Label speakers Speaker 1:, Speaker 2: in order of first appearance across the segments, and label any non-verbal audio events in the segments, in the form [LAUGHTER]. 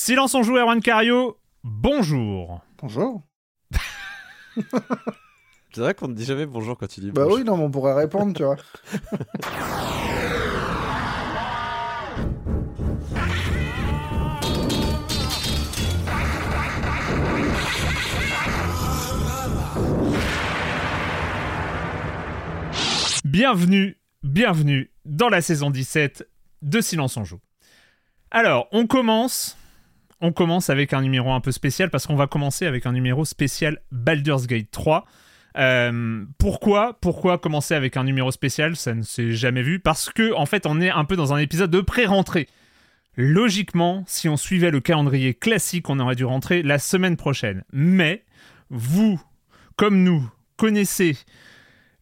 Speaker 1: Silence on joue Erwan Cario, bonjour.
Speaker 2: Bonjour. [LAUGHS]
Speaker 3: C'est vrai qu'on ne dit jamais bonjour quand tu dis
Speaker 2: Bah
Speaker 3: bonjour.
Speaker 2: oui, non, mais on pourrait répondre, tu vois.
Speaker 1: Bienvenue, bienvenue dans la saison 17 de Silence on joue. Alors, on commence on commence avec un numéro un peu spécial parce qu'on va commencer avec un numéro spécial Baldur's Gate 3. Euh, pourquoi Pourquoi commencer avec un numéro spécial? Ça ne s'est jamais vu parce que en fait on est un peu dans un épisode de pré-rentrée. Logiquement, si on suivait le calendrier classique, on aurait dû rentrer la semaine prochaine. Mais vous, comme nous, connaissez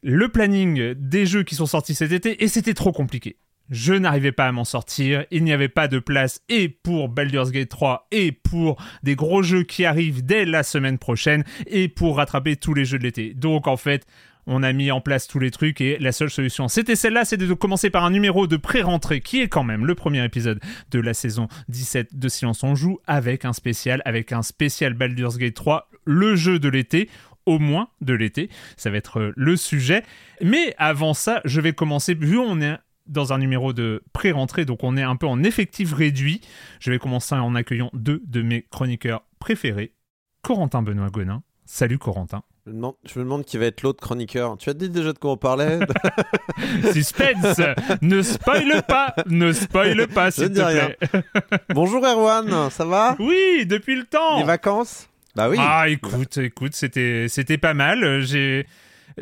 Speaker 1: le planning des jeux qui sont sortis cet été et c'était trop compliqué. Je n'arrivais pas à m'en sortir, il n'y avait pas de place et pour Baldur's Gate 3 et pour des gros jeux qui arrivent dès la semaine prochaine et pour rattraper tous les jeux de l'été. Donc en fait, on a mis en place tous les trucs et la seule solution c'était celle-là, c'était de commencer par un numéro de pré-rentrée qui est quand même le premier épisode de la saison 17 de Silence on joue avec un spécial, avec un spécial Baldur's Gate 3, le jeu de l'été au moins de l'été. Ça va être euh, le sujet. Mais avant ça, je vais commencer, vu on est dans un numéro de pré-rentrée, donc on est un peu en effectif réduit, je vais commencer en accueillant deux de mes chroniqueurs préférés, Corentin Benoît Gonin. Salut Corentin.
Speaker 3: Je me demande, je me demande qui va être l'autre chroniqueur. Tu as dit déjà de quoi on parlait [LAUGHS]
Speaker 1: Suspense Ne spoile pas Ne spoile pas, s'il te
Speaker 3: rien. [LAUGHS] Bonjour Erwan, ça va?
Speaker 1: Oui, depuis le temps
Speaker 3: Les vacances? Bah oui.
Speaker 1: Ah, écoute, écoute, c'était, c'était pas mal. J'ai,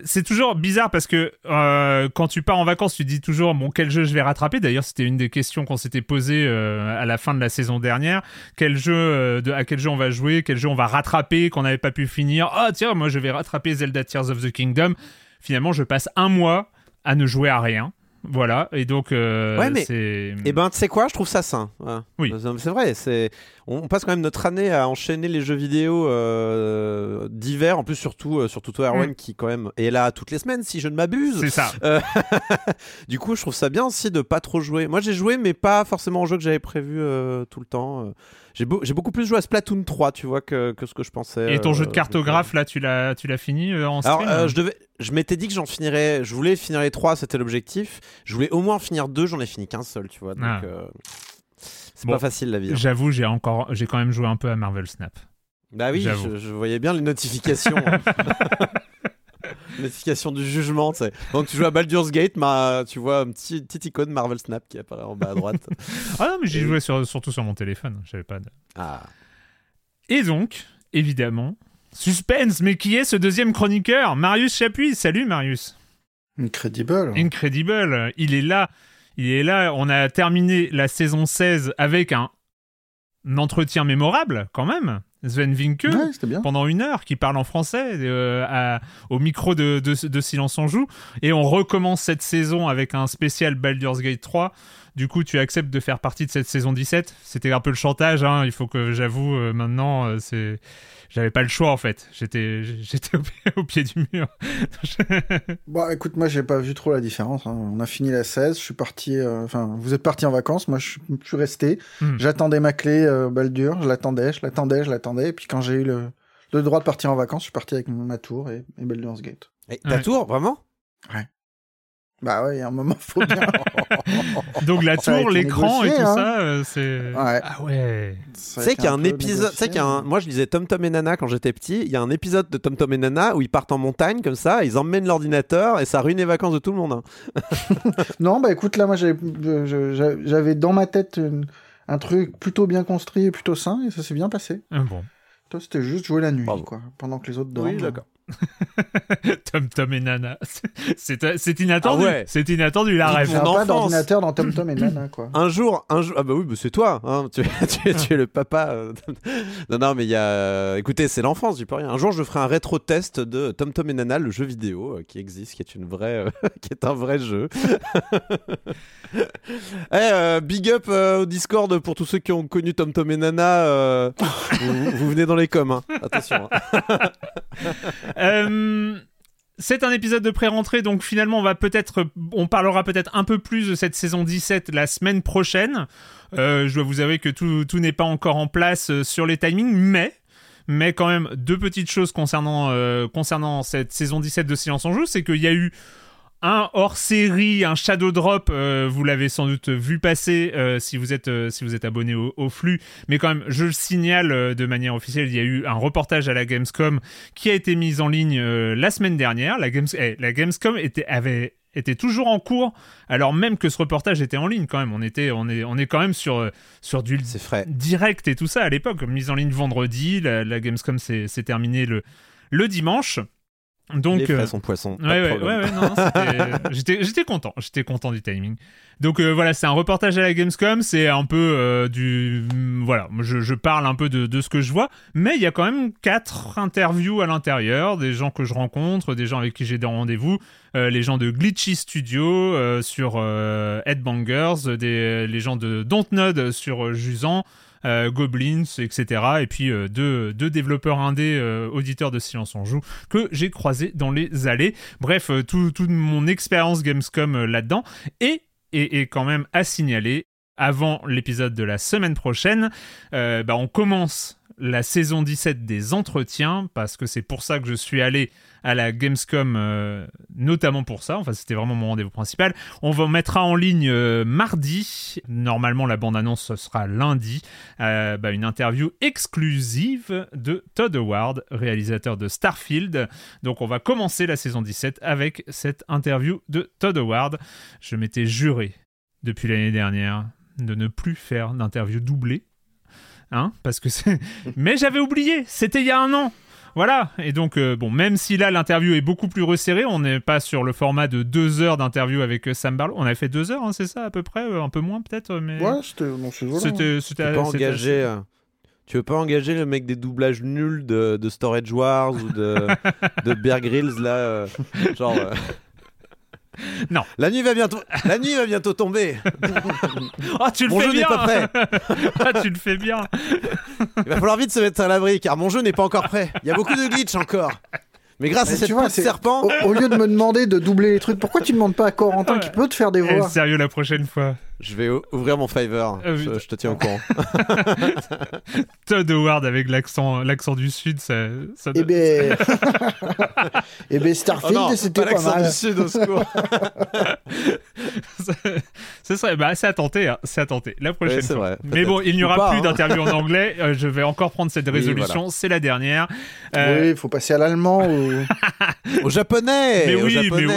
Speaker 1: c'est toujours bizarre parce que euh, quand tu pars en vacances, tu dis toujours bon quel jeu je vais rattraper? D'ailleurs, c'était une des questions qu'on s'était posées euh, à la fin de la saison dernière. Quel jeu, euh, de, à quel jeu on va jouer, quel jeu on va rattraper qu'on n'avait pas pu finir? Ah tiens, moi je vais rattraper Zelda Tears of the Kingdom. Finalement, je passe un mois à ne jouer à rien. Voilà, et donc euh,
Speaker 3: Ouais, mais-
Speaker 1: c'est.
Speaker 3: Eh ben, tu sais quoi, je trouve ça sain. Ouais.
Speaker 1: Oui.
Speaker 3: C'est vrai, c'est... on passe quand même notre année à enchaîner les jeux vidéo euh, d'hiver, en plus surtout, euh, surtout toi Erwan,
Speaker 1: Mm.
Speaker 3: qui quand même est là toutes les semaines, si je ne m'abuse.
Speaker 1: C'est ça.
Speaker 3: Euh, [LAUGHS] du coup, je trouve ça bien aussi de pas trop jouer. Moi, j'ai joué, mais pas forcément au jeu que j'avais prévu euh, tout le temps. Euh, J'ai, beau- j'ai beaucoup plus joué à Splatoon 3, tu vois, que, que ce que je pensais.
Speaker 1: Et ton
Speaker 3: euh,
Speaker 1: jeu de cartographe, là, tu l'as, tu l'as fini euh, en
Speaker 3: Alors,
Speaker 1: stream
Speaker 3: euh, je, devais, je m'étais dit que j'en finirais. Je voulais finir les 3, c'était l'objectif. Je voulais au moins en finir 2, j'en ai fini qu'un seul, tu vois. Donc,
Speaker 1: Ah.
Speaker 3: euh, c'est
Speaker 1: Bon.
Speaker 3: pas facile la vie. hein.
Speaker 1: J'avoue, j'ai encore, j'ai quand même joué un peu à Marvel Snap.
Speaker 3: Bah oui, je, je voyais bien les notifications. hein. [LAUGHS] Notification du jugement, tu sais. Donc tu joues à Baldur's Gate, ma, tu vois une petite, petite icône Marvel Snap qui apparaît en bas à droite. [LAUGHS]
Speaker 1: Ah non, mais j'y
Speaker 3: Et-
Speaker 1: jouais sur- surtout sur mon téléphone. J'avais pas de.
Speaker 3: ah.
Speaker 1: Et donc, évidemment, suspense. Mais qui est ce deuxième chroniqueur? Marius Chapuis. Salut Marius.
Speaker 2: Incredible.
Speaker 1: Incredible. Il est là. Est là. On a terminé la saison 16 avec un entretien mémorable, quand même. Sven Vinke,
Speaker 2: Ouais, c'était bien.
Speaker 1: pendant une heure, qui parle en français euh, à- au micro de, de, de Silence on Joue. Et on recommence cette saison avec un spécial Baldur's Gate 3. Du coup, tu acceptes de faire partie de cette saison 17. C'était un peu le chantage, hein, il faut que j'avoue euh, maintenant, euh, c'est... J'avais pas le choix en fait. J'étais, j'étais au pied, [LAUGHS] au pied du mur. [LAUGHS]
Speaker 2: Bon, écoute, moi, j'ai pas vu trop la différence. hein. On a fini la 16, je suis parti. euh, Enfin, vous êtes parti en vacances, moi, je suis, resté.
Speaker 1: Hmm.
Speaker 2: J'attendais ma clé euh, Baldur, je l'attendais, je l'attendais, je l'attendais. Et puis quand j'ai eu le, le droit de partir en vacances, je suis parti avec ma tour et, et Baldur's Gate.
Speaker 3: Et ta
Speaker 1: Ouais.
Speaker 3: tour, vraiment?
Speaker 2: Bah ouais, il y a un moment, faut [LAUGHS] bien.
Speaker 1: Donc la tour, l'écran et tout
Speaker 2: hein.
Speaker 1: ça, euh, c'est...
Speaker 2: Ouais.
Speaker 1: Ah ouais.
Speaker 3: Tu sais qu'il y a un épisode, tu sais qu'il y a un... moi je lisais Tom Tom et Nana quand j'étais petit, il y a un épisode de Tom Tom et Nana où ils partent en montagne comme ça, ils emmènent l'ordinateur et ça ruine les vacances de tout le monde. hein. [LAUGHS]
Speaker 2: Non, bah écoute, là, moi, j'avais dans ma tête une- un truc plutôt bien construit et plutôt sain, et ça s'est bien passé.
Speaker 1: Ah Bon.
Speaker 2: Toi, c'était juste jouer la nuit,
Speaker 3: Bravo.
Speaker 2: quoi, pendant que les autres dorment.
Speaker 3: Oui, d'accord. [LAUGHS]
Speaker 1: Tom Tom et Nana. [LAUGHS] C'est, c'est inattendu.
Speaker 3: Ah ouais.
Speaker 1: C'est inattendu la rêve.
Speaker 2: J'ai
Speaker 3: Mon
Speaker 2: pas d'ordinateur dans Tom Tom et Nana, [CLEARS THROAT] quoi.
Speaker 3: Un jour, un jour, ah bah oui, bah c'est toi, hein, tu, [LAUGHS] tu- tu es le papa. euh, non, non, mais il y a, euh, écoutez, c'est l'enfance, j'y peux rien. Un jour, je ferai un rétro test de Tom Tom et Nana, le jeu vidéo euh, qui existe, qui est une vraie, euh, qui est un vrai jeu. Eh, euh, big up euh, au Discord pour tous ceux qui ont connu Tom Tom et Nana. euh, vous, vous venez dans les coms, hein. attention. hein.
Speaker 1: Euh, c'est un épisode de pré-rentrée, donc finalement, on va peut-être, on parlera peut-être un peu plus de cette saison 17 la semaine prochaine. Euh, je dois vous avouer que tout, tout n'est pas encore en place euh, sur les timings, mais, mais quand même, deux petites choses concernant, concernant cette saison 17 de Silence en Joue, c'est qu'il y a eu un hors-série, un shadow drop, euh, vous l'avez sans doute vu passer euh, si vous êtes euh, si vous êtes abonné au, au flux, mais quand même je le signale de manière officielle, il y a eu un reportage à la Gamescom qui a été mis en ligne la semaine dernière. La, Games eh, la Gamescom était avait était toujours en cours, alors même que ce reportage était en ligne quand même. On était on est on est quand même sur sur du
Speaker 3: frais.
Speaker 1: direct et tout ça à l'époque, mise en ligne vendredi. La, la Gamescom s'est s'est terminée le le dimanche. Donc
Speaker 3: les
Speaker 1: euh,
Speaker 3: pas
Speaker 1: Ouais, ouais, ouais, ouais, non, c'était- [LAUGHS] j'étais, j'étais content, j'étais content du timing. Donc euh, voilà, c'est un reportage à la Gamescom, c'est un peu euh, du, mm, voilà, je, je parle un peu de, de ce que je vois, mais il y a quand même quatre interviews à l'intérieur, des gens que je rencontre, des gens avec qui j'ai des rendez-vous, euh, les gens de Glitchy Studio euh, sur euh, Headbangers, des, les gens de Dontnod sur euh, Jusant. Euh, Goblins, etc. Et puis euh, deux, deux développeurs indés, euh, auditeurs de Silence on Joue, que j'ai croisés dans les allées. Bref, euh, tout- toute mon expérience Gamescom là-dedans. Et, et, quand même à signaler, avant l'épisode de la semaine prochaine, bah, on commence la saison 17 des entretiens, parce que c'est pour ça que je suis allé à la Gamescom, euh, notamment pour ça. Enfin, c'était vraiment mon rendez-vous principal. On va mettra en ligne euh, mardi. Normalement, la bande-annonce ce sera lundi. Euh, bah, une interview exclusive de Todd Howard, réalisateur de Starfield. Donc, on va commencer la saison 17 avec cette interview de Todd Howard. Je m'étais juré depuis l'année dernière de ne plus faire d'interview doublée. Hein Parce que c'est. [LAUGHS] Mais j'avais oublié, c'était il y a un an. Voilà, et donc, euh, bon, même si là l'interview est beaucoup plus resserrée, on n'est pas sur le format de deux heures d'interview avec euh, Sam Barlow. On avait fait deux heures, hein, c'est ça, à peu près, euh, un peu moins peut-être, mais.
Speaker 2: Ouais, c'était
Speaker 3: peux pas euh, Tu veux pas engager le mec des doublages nuls de, de Storage Wars ou de, [LAUGHS] de Bear Grylls là euh, Genre. euh,
Speaker 1: Non.
Speaker 3: La nuit va bientôt, la nuit va bientôt tomber. [LAUGHS]
Speaker 1: Ah, tu le
Speaker 3: Mon
Speaker 1: fais
Speaker 3: jeu n'est
Speaker 1: bien
Speaker 3: pas prêt. [LAUGHS]
Speaker 1: Ah, tu le fais bien
Speaker 3: Il va falloir vite se mettre à l'abri car mon jeu n'est pas encore prêt. Il y a beaucoup de glitch encore. Mais grâce à cette
Speaker 2: vois, c'est-
Speaker 3: serpent,
Speaker 2: Au, au lieu de me demander de doubler les trucs, pourquoi tu demandes pas à Corentin qui peut te faire des
Speaker 1: Eh,
Speaker 2: voix?
Speaker 1: Sérieux, la prochaine fois.
Speaker 3: Je vais ouvrir mon Fiverr.
Speaker 1: Ah,
Speaker 3: je, te tiens au courant. [LAUGHS]
Speaker 1: Todd Howard avec l'accent, l'accent du Sud, ça. ça
Speaker 2: Eh ben, [LAUGHS] eh ben
Speaker 3: Oh
Speaker 2: Starfield,
Speaker 3: non,
Speaker 2: c'était
Speaker 3: pas
Speaker 2: pas,
Speaker 3: l'accent
Speaker 2: mal.
Speaker 3: du sud au secours. [LAUGHS]
Speaker 1: Ce serait, bah, c'est à tenter, hein, c'est à tenter. La prochaine
Speaker 3: c'est
Speaker 1: fois.
Speaker 3: vrai,
Speaker 1: Mais bon, il n'y aura
Speaker 3: pas,
Speaker 1: plus
Speaker 3: hein.
Speaker 1: d'interview en anglais. euh, je vais encore prendre cette
Speaker 3: Oui,
Speaker 1: résolution. C'est la dernière. Euh,
Speaker 2: Oui, il faut passer à l'allemand ou...
Speaker 3: Au japonais.
Speaker 1: mais oui, mais
Speaker 3: japonais.
Speaker 1: oui,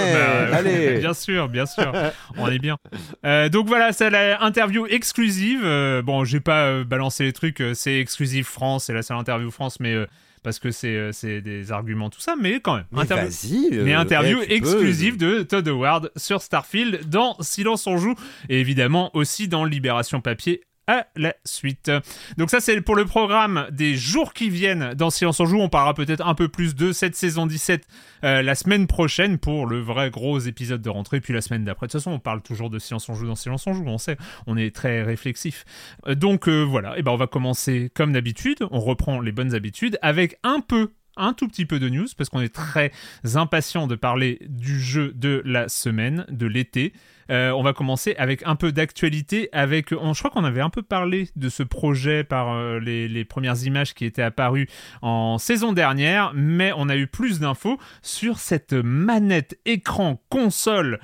Speaker 1: bah,
Speaker 3: Allez.
Speaker 1: bien sûr, bien sûr, on est bien. Euh, donc voilà, c'est la interview exclusive. Euh, bon, j'ai pas euh, balancé les trucs, euh, c'est exclusive France, c'est la seule interview France, mais euh, parce que c'est c'est des arguments tout ça, mais quand même.
Speaker 3: Mais
Speaker 1: interview-
Speaker 3: vas-y.
Speaker 1: mais interview
Speaker 3: eh, peux.
Speaker 1: exclusive de Todd Howard sur Starfield dans Silence on joue et évidemment aussi dans Libération Papier à la suite. Donc ça c'est pour le programme des jours qui viennent dans Silence on joue. On parlera peut-être un peu plus de cette saison 17 euh, la semaine prochaine pour le vrai gros épisode de rentrée, puis la semaine d'après. De toute façon, on parle toujours de Silence on joue dans Silence on joue, on sait, on est très réflexif. Euh, donc euh, voilà, et ben on va commencer comme d'habitude, on reprend les bonnes habitudes avec un peu un tout petit peu de news parce qu'on est très impatient de parler du jeu de la semaine, de l'été. Euh, on va commencer avec un peu d'actualité. Avec, je crois qu'on avait un peu parlé de ce projet par euh, les, premières images qui étaient apparues en saison dernière, mais on a eu plus d'infos sur cette manette écran console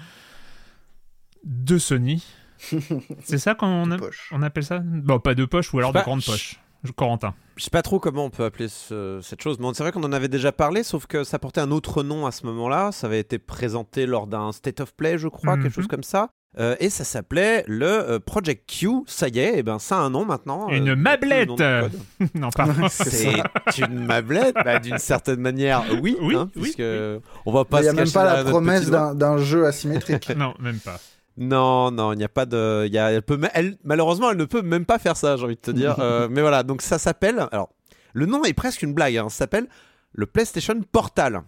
Speaker 1: de Sony. [LAUGHS] C'est ça qu'on on appelle ça? Bon, pas de poche ou alors de grande poche. Corentin.
Speaker 3: Je sais pas trop comment on peut appeler cette chose, mais c'est vrai qu'on en avait déjà parlé, sauf que ça portait un autre nom à ce moment-là. Ça avait été présenté lors d'un State of Play, je crois, quelque chose mhm. comme ça. Euh, et ça s'appelait le euh, Project Q. Ça y est, et eh ben ça a un nom maintenant.
Speaker 1: Une euh, mablette. [LAUGHS] non, pardon. [LAUGHS]
Speaker 3: C'est une mablette, bah, d'une certaine manière, oui. Oui, hein, puisque on va pas.
Speaker 2: Il n'y a même pas la promesse d'un jeu asymétrique. [LAUGHS]
Speaker 1: non, même pas.
Speaker 3: Non, non, il n'y a pas de. Y a, elle peut, elle, malheureusement, elle ne peut même pas faire ça, j'ai envie de te dire. [LAUGHS] Euh, mais voilà, donc ça s'appelle. Alors, le nom est presque une blague. Hein, ça s'appelle le PlayStation Portal.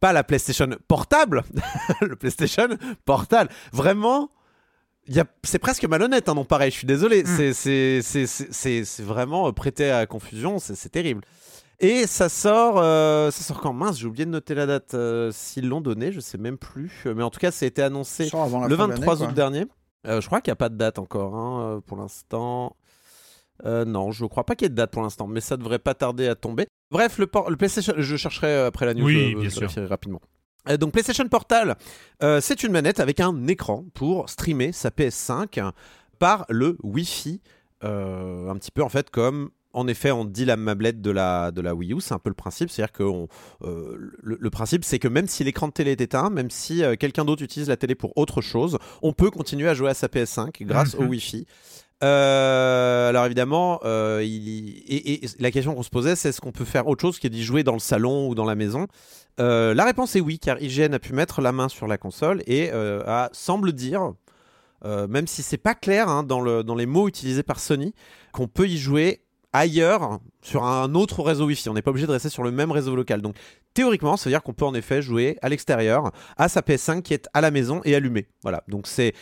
Speaker 3: Pas la PlayStation Portable, [LAUGHS] le PlayStation Portal. Vraiment. C'est presque malhonnête, un hein, nom pareil, je suis désolé. Mm. C'est vraiment prêté à confusion, c'est terrible. Et ça sort, euh, ça sort quand? Mince, j'ai oublié de noter la date. Euh, s'ils l'ont donné, je sais même plus. Mais en tout cas, ça a été annoncé le 23 août dernier. Euh, je crois qu'il n'y a pas de date encore hein, pour l'instant. non, je ne crois pas qu'il y ait de date pour l'instant, mais ça devrait pas tarder à tomber. Bref, le, le PlayStation, je chercherai après la news.
Speaker 1: Oui, bien sûr.
Speaker 3: rapidement. donc PlayStation Portal, c'est une manette avec un écran pour streamer sa PS5 par le Wi-Fi, un petit peu en fait comme en effet, on dit la mablette de la, de la Wii U, c'est un peu le principe. C'est-à-dire que euh, le, principe, c'est que même si l'écran de télé est éteint, même si euh, quelqu'un d'autre utilise la télé pour autre chose, on peut continuer à jouer à sa PS5 grâce au mhm. Wi-Fi. Euh, alors évidemment, et, la question qu'on se posait, c'est est-ce qu'on peut faire autre chose que d'y jouer dans le salon ou dans la maison? La réponse est oui, car IGN a pu mettre la main sur la console et a, semble dire, même si c'est pas clair hein, dans, le, dans les mots utilisés par Sony, qu'on peut y jouer ailleurs sur un autre réseau Wi-Fi. On n'est pas obligé de rester sur le même réseau local. Donc théoriquement, ça veut dire qu'on peut en effet jouer à l'extérieur à sa PS5 qui est à la maison et allumée. Voilà. Donc c'est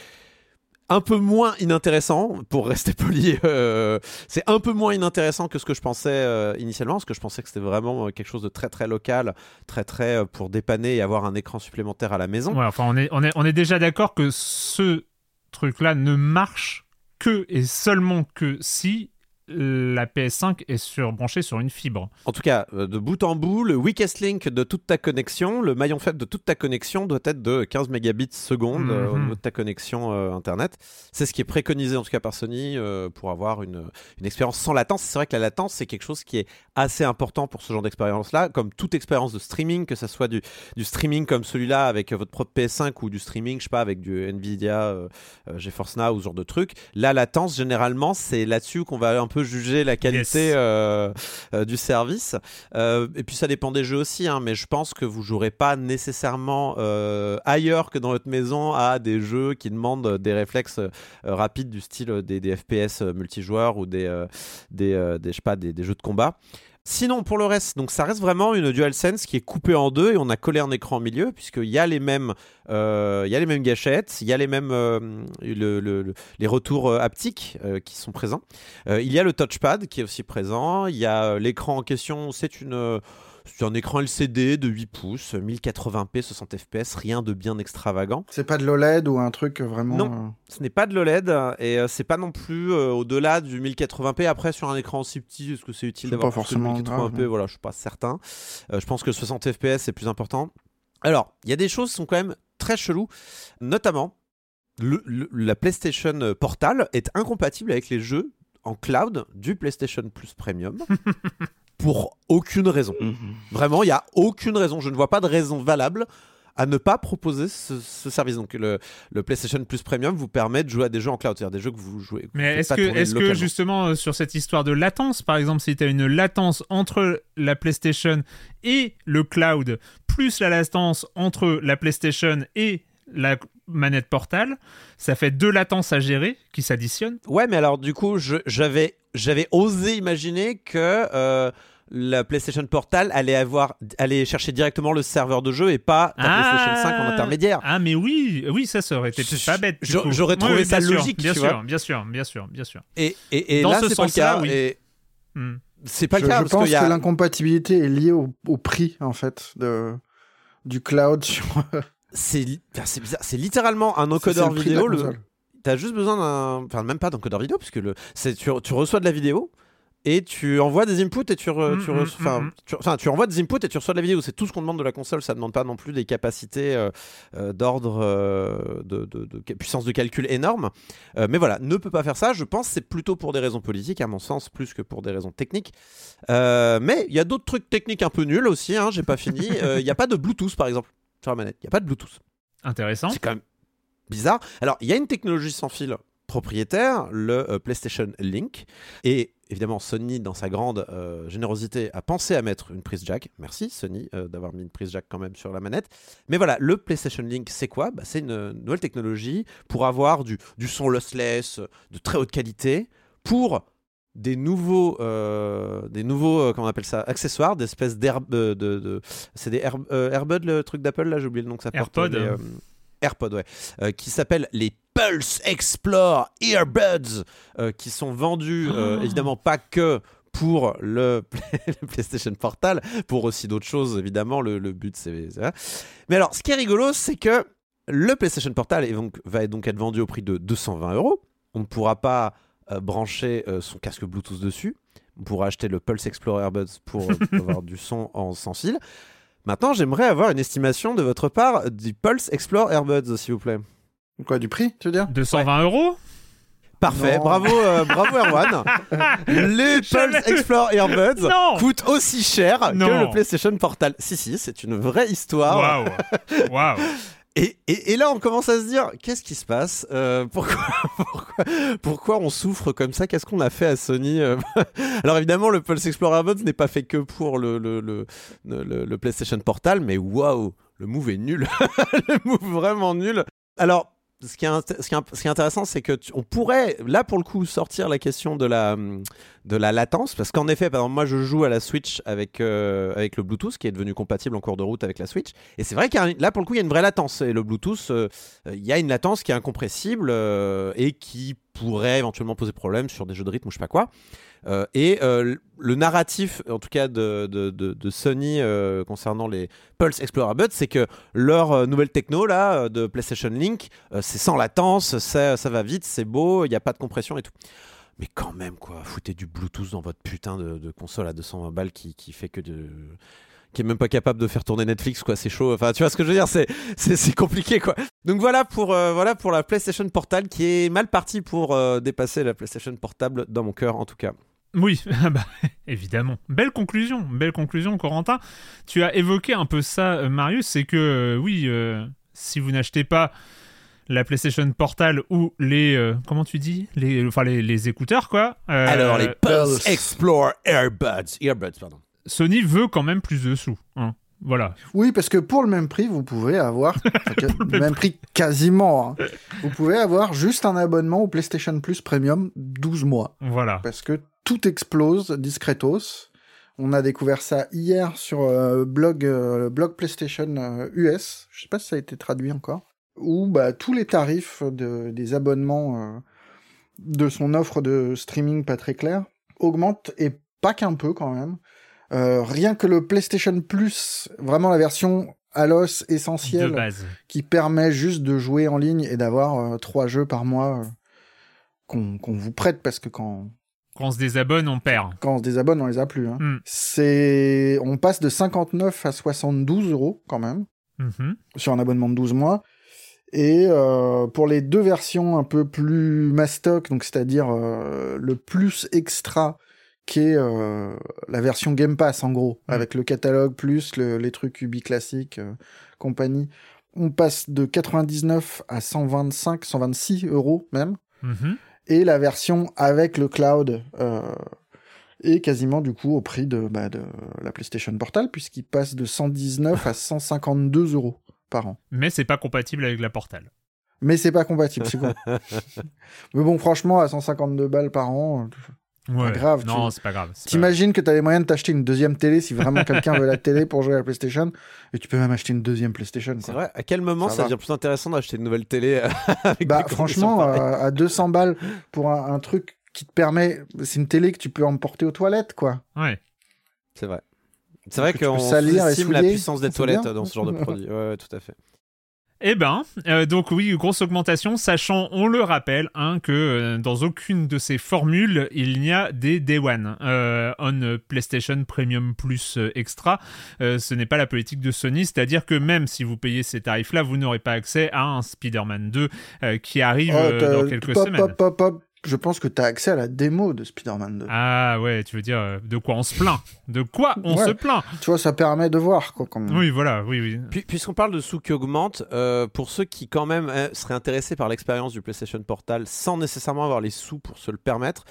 Speaker 3: un peu moins inintéressant, pour rester [LAUGHS] poli, euh, c'est un peu moins inintéressant que ce que je pensais euh, initialement, parce que je pensais que c'était vraiment euh, quelque chose de très très local, très très pour dépanner et avoir un écran supplémentaire à la maison.
Speaker 1: Enfin on est, on est, on est déjà d'accord que ce truc-là ne marche que et seulement que si la PS5 est sur, branchée sur une fibre.
Speaker 3: En tout cas, euh, de bout en bout, le weakest link de toute ta connexion, le maillon faible de toute ta connexion doit être de 15 mégabits seconde euh, au mhm. niveau de ta connexion euh, Internet. C'est ce qui est préconisé en tout cas par Sony pour avoir une, une expérience sans latence. C'est vrai que la latence, c'est quelque chose qui est assez important pour ce genre d'expérience-là, comme toute expérience de streaming, que ce soit du, du streaming comme celui-là avec votre propre PS5 ou du streaming, je sais pas, avec du Nvidia, GeForce Now ou ce genre de trucs. La latence, généralement, c'est là-dessus qu'on va un peu juger la qualité euh, euh, du service. Euh, et puis ça dépend des jeux aussi, hein, mais je pense que vous jouerez pas nécessairement ailleurs que dans votre maison à des jeux qui demandent des réflexes rapides du style des, FPS multijoueurs ou des, des, des, je sais pas, des, des jeux de combat. Sinon, pour le reste, donc ça reste vraiment une DualSense qui est coupée en deux et on a collé un écran au milieu puisqu'il y a les mêmes, euh, il y a les mêmes gâchettes, il y a les mêmes, euh, les retours euh, haptiques qui sont présents. il y a le touchpad qui est aussi présent. Il y a l'écran en question, c'est une c'est un écran LCD de 8 pouces, 1080p, 60 fps, rien de bien extravagant.
Speaker 2: C'est pas de l'OLED ou un truc vraiment.
Speaker 3: Non, euh, ce n'est pas de l'OLED et euh, c'est pas non plus euh, au-delà du 1080p. Après, sur un écran aussi petit, est-ce que c'est utile d'avoir forcément 1080p Voilà, je suis pas certain. je pense que 60 fps c'est plus important. Alors, il y a des choses qui sont quand même très cheloues, notamment la PlayStation Portal est incompatible avec les jeux en cloud du PlayStation Plus Premium. [LAUGHS] pour aucune raison. Mhm. Vraiment, il n'y a aucune raison. Je ne vois pas de raison valable à ne pas proposer ce, service. Donc le, PlayStation Plus Premium vous permet de jouer à des jeux en cloud, c'est-à-dire des jeux que vous jouez.
Speaker 1: Mais est-ce que, est que justement euh, sur cette histoire de latence, par exemple, si tu as une latence entre la PlayStation et le cloud, plus la latence entre la PlayStation et la manette Portal, ça fait deux latences à gérer qui s'additionnent.
Speaker 3: Ouais, mais alors du coup, j'avais j'avais osé imaginer que euh, la PlayStation Portal allait avoir allait chercher directement le serveur de jeu et pas ta PlayStation 5 en intermédiaire.
Speaker 1: Ah, mais oui, oui, ça, ça aurait été pas bête.
Speaker 3: j'aurais trouvé
Speaker 1: Oui, oui,
Speaker 3: ça
Speaker 1: sûr,
Speaker 3: logique,
Speaker 1: Bien
Speaker 3: tu
Speaker 1: sûr,
Speaker 3: vois.
Speaker 1: bien sûr, bien sûr, bien sûr.
Speaker 3: Et, et, et
Speaker 1: Dans
Speaker 3: là,
Speaker 1: ce
Speaker 3: c'est pas le
Speaker 1: sens-là,
Speaker 3: cas.
Speaker 1: oui.
Speaker 3: Et
Speaker 1: Hmm.
Speaker 3: c'est pas
Speaker 2: je,
Speaker 3: le cas
Speaker 2: je
Speaker 3: parce
Speaker 2: pense
Speaker 3: a-
Speaker 2: que l'incompatibilité est liée au, au prix, en fait, de, du cloud [LAUGHS] sur.
Speaker 3: c'est bizarre. C'est littéralement un encodeur
Speaker 2: le la
Speaker 3: vidéo. Le. T'as juste besoin d'un. Enfin, même pas d'encodeur vidéo, puisque le... c'est tu, tu reçois de la vidéo et tu envoies des inputs et tu, re-
Speaker 1: Mm,
Speaker 3: tu,
Speaker 1: mm,
Speaker 3: re-
Speaker 1: mm,
Speaker 3: tu- envoies des inputs et tu reçois de la vidéo. C'est tout ce qu'on demande de la console. Ça demande pas non plus des capacités euh, euh, d'ordre euh, de, de- de ca- puissance de calcul énorme. Euh, mais voilà, ne peut pas faire ça. Je pense que c'est plutôt pour des raisons politiques, à mon sens, plus que pour des raisons techniques. Mais il y a d'autres trucs techniques un peu nuls aussi. Hein, J'ai pas fini. Il n'y a pas de Bluetooth, par exemple, sur la manette. Il n'y a pas de Bluetooth.
Speaker 1: Intéressant.
Speaker 3: C'est quand même bizarre. Alors, il y a une technologie sans fil propriétaire, le euh, PlayStation Link. Et évidemment, Sony, dans sa grande euh, générosité, a pensé à mettre une prise jack. Merci, Sony, euh, d'avoir mis une prise jack quand même sur la manette. Mais voilà, le PlayStation Link, c'est quoi? Bah, C'est une nouvelle technologie pour avoir du, du son lossless de très haute qualité pour des nouveaux, euh, des nouveaux, comment on appelle ça, accessoires, des espèces d'air, de, c'est des Air, Airbuds, le truc d'Apple là, j'ai oublié le nom que ça porte.
Speaker 1: AirPod.
Speaker 3: les, AirPod, ouais, euh, qui s'appellent les Pulse Explore Earbuds, euh, qui sont vendus euh,
Speaker 1: Oh.
Speaker 3: évidemment pas que pour le, [LAUGHS] le PlayStation Portal, pour aussi d'autres choses évidemment. Le, le but c'est. Mais alors, ce qui est rigolo, c'est que le PlayStation Portal est donc, va donc être vendu au prix de 220 euros. On ne pourra pas euh, brancher son casque Bluetooth dessus. On pourra acheter le Pulse Explorer Earbuds pour avoir du son en sans fil. Maintenant, j'aimerais avoir une estimation de votre part du Pulse Explore Earbuds, s'il vous plaît.
Speaker 2: Quoi, du prix, tu veux dire?
Speaker 1: 220 euros?
Speaker 3: Parfait,
Speaker 2: Non.
Speaker 3: bravo, euh, bravo Erwan. [LAUGHS] Les. Pulse Explore Earbuds
Speaker 1: Non
Speaker 3: coûtent aussi cher
Speaker 1: Non.
Speaker 3: que le PlayStation Portal. Si, si, c'est une vraie histoire.
Speaker 1: Waouh Waouh [LAUGHS]
Speaker 3: Et, et- et là, on commence à se dire, qu'est-ce qui se passe? Euh, pourquoi, [LAUGHS] pourquoi, pourquoi on souffre comme ça? Qu'est-ce qu'on a fait à Sony? Euh Alors évidemment, le Pulse Explorer Earbuds n'est pas fait que pour le, le, le, le- le PlayStation Portal, mais waouh, le move est nul. le move vraiment nul. Alors, ce qui est, intéressant, c'est que on pourrait, là pour le coup, sortir la question de la, latence, parce qu'en effet, par exemple, moi je joue à la Switch avec, euh, avec le Bluetooth, qui est devenu compatible en cours de route avec la Switch, et c'est vrai qu'il là pour le coup, il y a une vraie latence, et le Bluetooth, euh, euh, il y a une latence qui est incompressible et qui pourrait éventuellement poser problème sur des jeux de rythme ou je sais pas quoi. Euh, et euh, le narratif, en tout cas de, de, de- Sony euh, concernant les Pulse Explorer Buds, c'est que leur nouvelle techno là de PlayStation Link, c'est sans latence, ça, ça va vite, c'est beau, il n'y a pas de compression et tout. Mais quand même quoi, foutez du Bluetooth dans votre putain de, console à 220 balles qui, qui fait que de qui est même pas capable de faire tourner Netflix quoi c'est chaud. Enfin tu vois ce que je veux dire c'est c'est compliqué quoi. Donc voilà pour voilà pour la PlayStation Portal qui est mal partie pour dépasser la PlayStation Portable dans mon cœur en tout cas
Speaker 1: Oui, [LAUGHS] ah bah, évidemment. Belle conclusion, belle conclusion, Corentin. Tu as évoqué un peu ça, euh, Marius, c'est que euh, oui, euh, si vous n'achetez pas la PlayStation Portal ou les, euh, comment tu dis, les, enfin les, les écouteurs quoi. euh,
Speaker 3: alors les Pulse. Explore Earbuds Earbuds pardon
Speaker 1: Sony veut quand même plus de sous. hein. Voilà.
Speaker 2: Oui, parce que pour le même prix, vous pouvez avoir, [LAUGHS] le même prix quasiment, hein, vous pouvez avoir juste un abonnement au PlayStation Plus Premium 12 mois.
Speaker 1: Voilà.
Speaker 2: Parce que tout explose discretos. On a découvert ça hier sur euh, blog, euh, blog PlayStation euh, US. Je sais pas si ça a été traduit encore. Où bah, tous les tarifs de, des abonnements euh, de son offre de streaming pas très claire augmentent et pas qu'un peu quand même. Euh, rien que le PlayStation Plus, vraiment la version à l'os essentielle,
Speaker 1: base.
Speaker 2: qui permet juste de jouer en ligne et d'avoir euh, trois jeux par mois euh, qu'on qu'on vous prête parce que quand,
Speaker 1: Quand on se désabonne, on perd.
Speaker 2: quand on se désabonne, on les a plus. Hein.
Speaker 1: Hmm.
Speaker 2: C'est, on passe de 59 à 72 euros quand même
Speaker 1: Mhm.
Speaker 2: sur un abonnement de 12 mois. Et euh, pour les deux versions un peu plus mastoc, donc c'est-à-dire euh, le plus extra, qui est euh, la version Game Pass en gros,
Speaker 1: Mm.
Speaker 2: avec le catalogue plus le- les trucs Ubi classiques, compagnie, on passe de 99 à 125, 126 euros même.
Speaker 1: Mhm.
Speaker 2: Et la version avec le cloud euh, est quasiment du coup au prix de, bah, de la PlayStation Portal, puisqu'il passe de 119 à 152 euros. par an.
Speaker 1: Mais c'est pas compatible avec la Portal.
Speaker 2: Mais c'est pas compatible, c'est con. [LAUGHS] Mais bon, franchement, à 152 balles par an,
Speaker 1: Ouais.
Speaker 2: grave,
Speaker 1: Non,
Speaker 2: tu-
Speaker 1: c'est pas grave.
Speaker 2: t'imagines que t'as les moyens de t'acheter une deuxième télé si vraiment quelqu'un veut la télé pour jouer à la PlayStation, et tu peux même acheter une deuxième PlayStation.
Speaker 3: C'est vrai, à quel moment
Speaker 2: Ça
Speaker 3: devient plus intéressant d'acheter une nouvelle télé [LAUGHS] avec
Speaker 2: Bah, franchement, euh, à 200 balles pour un, un truc qui te permet, c'est une télé que tu peux emporter aux toilettes, quoi.
Speaker 1: Ouais.
Speaker 3: C'est vrai. C'est vrai
Speaker 2: tu
Speaker 3: qu'on sous-estime la puissance des toilettes
Speaker 2: bien.
Speaker 3: dans ce genre de produit. Ouais, ouais, tout à fait.
Speaker 1: Eh ben, euh, donc oui, grosse augmentation, sachant, on le rappelle, hein, que euh, dans aucune de ces formules, il n'y a des Day One. Euh, on PlayStation Premium Plus Extra, euh, ce n'est pas la politique de Sony, c'est-à-dire que même si vous payez ces tarifs-là, vous n'aurez pas accès à un Spider-Man 2 euh, qui arrive
Speaker 2: Oh, t'as-
Speaker 1: dans quelques
Speaker 2: pop,
Speaker 1: semaines.
Speaker 2: pop, pop, pop. Je pense que t'as accès à la démo de Spider-Man 2.
Speaker 1: Ah ouais, tu veux dire euh, de quoi on se plaint? De quoi on
Speaker 2: Ouais.
Speaker 1: se plaint?
Speaker 2: Tu vois, ça permet de voir, quoi. Comme...
Speaker 1: Oui, voilà, oui, oui.
Speaker 3: Puis- Puisqu'on parle de sous qui augmentent, euh, pour ceux qui quand même euh, seraient intéressés par l'expérience du PlayStation Portal sans nécessairement avoir les sous pour se le permettre,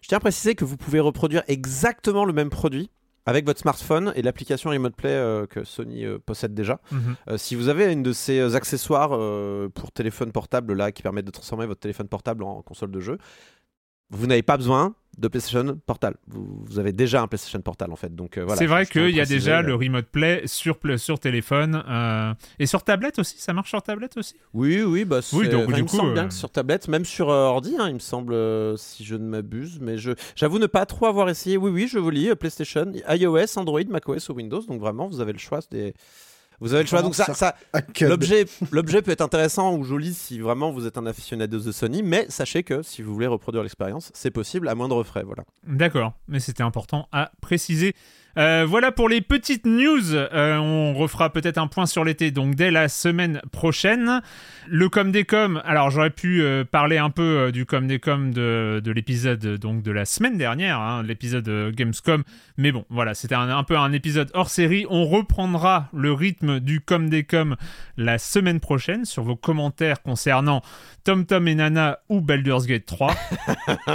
Speaker 3: je tiens à préciser que vous pouvez reproduire exactement le même produit avec votre smartphone et l'application Remote Play euh, que Sony euh, possède déjà.
Speaker 1: Mhm.
Speaker 3: Euh, si vous avez une de ces accessoires pour téléphone portable là qui permettent de transformer votre téléphone portable en console de jeu, vous n'avez pas besoin de PlayStation Portal. Vous, vous avez déjà un PlayStation Portal en fait. Donc euh, voilà.
Speaker 1: c'est vrai qu'il y a déjà
Speaker 3: euh,
Speaker 1: le Remote Play sur, téléphone euh, et sur tablette aussi. Ça marche sur tablette aussi?
Speaker 3: Oui, oui, bah
Speaker 1: Oui, donc,
Speaker 3: enfin,
Speaker 1: du
Speaker 3: il me
Speaker 1: coup,
Speaker 3: semble
Speaker 1: euh,
Speaker 3: bien que sur tablette, même sur ordi, hein, il me semble, si je ne m'abuse, mais je j'avoue ne pas trop avoir essayé. Oui, oui, je vous lis, PlayStation, iOS, Android, macOS ou Windows, donc vraiment, vous avez le choix des... Vous avez le choix, donc ça,
Speaker 2: ça-
Speaker 3: l'objet, l'objet peut être intéressant ou joli si vraiment vous êtes un aficionado de Sony, mais sachez que si vous voulez reproduire l'expérience, c'est possible à moindre frais, voilà.
Speaker 1: D'accord, mais c'était important à préciser. Euh, voilà pour les petites news. Euh, on refera peut-être un point sur l'été, donc dès la semaine prochaine. Le com des com. Alors j'aurais pu euh, parler un peu du com des com de, de l'épisode donc de la semaine dernière, hein, l'épisode Gamescom. Mais bon, voilà, c'était un, un peu un épisode hors série. On reprendra le rythme du com des com la semaine prochaine sur vos commentaires concernant Tom Tom et Nana ou Baldur's Gate 3.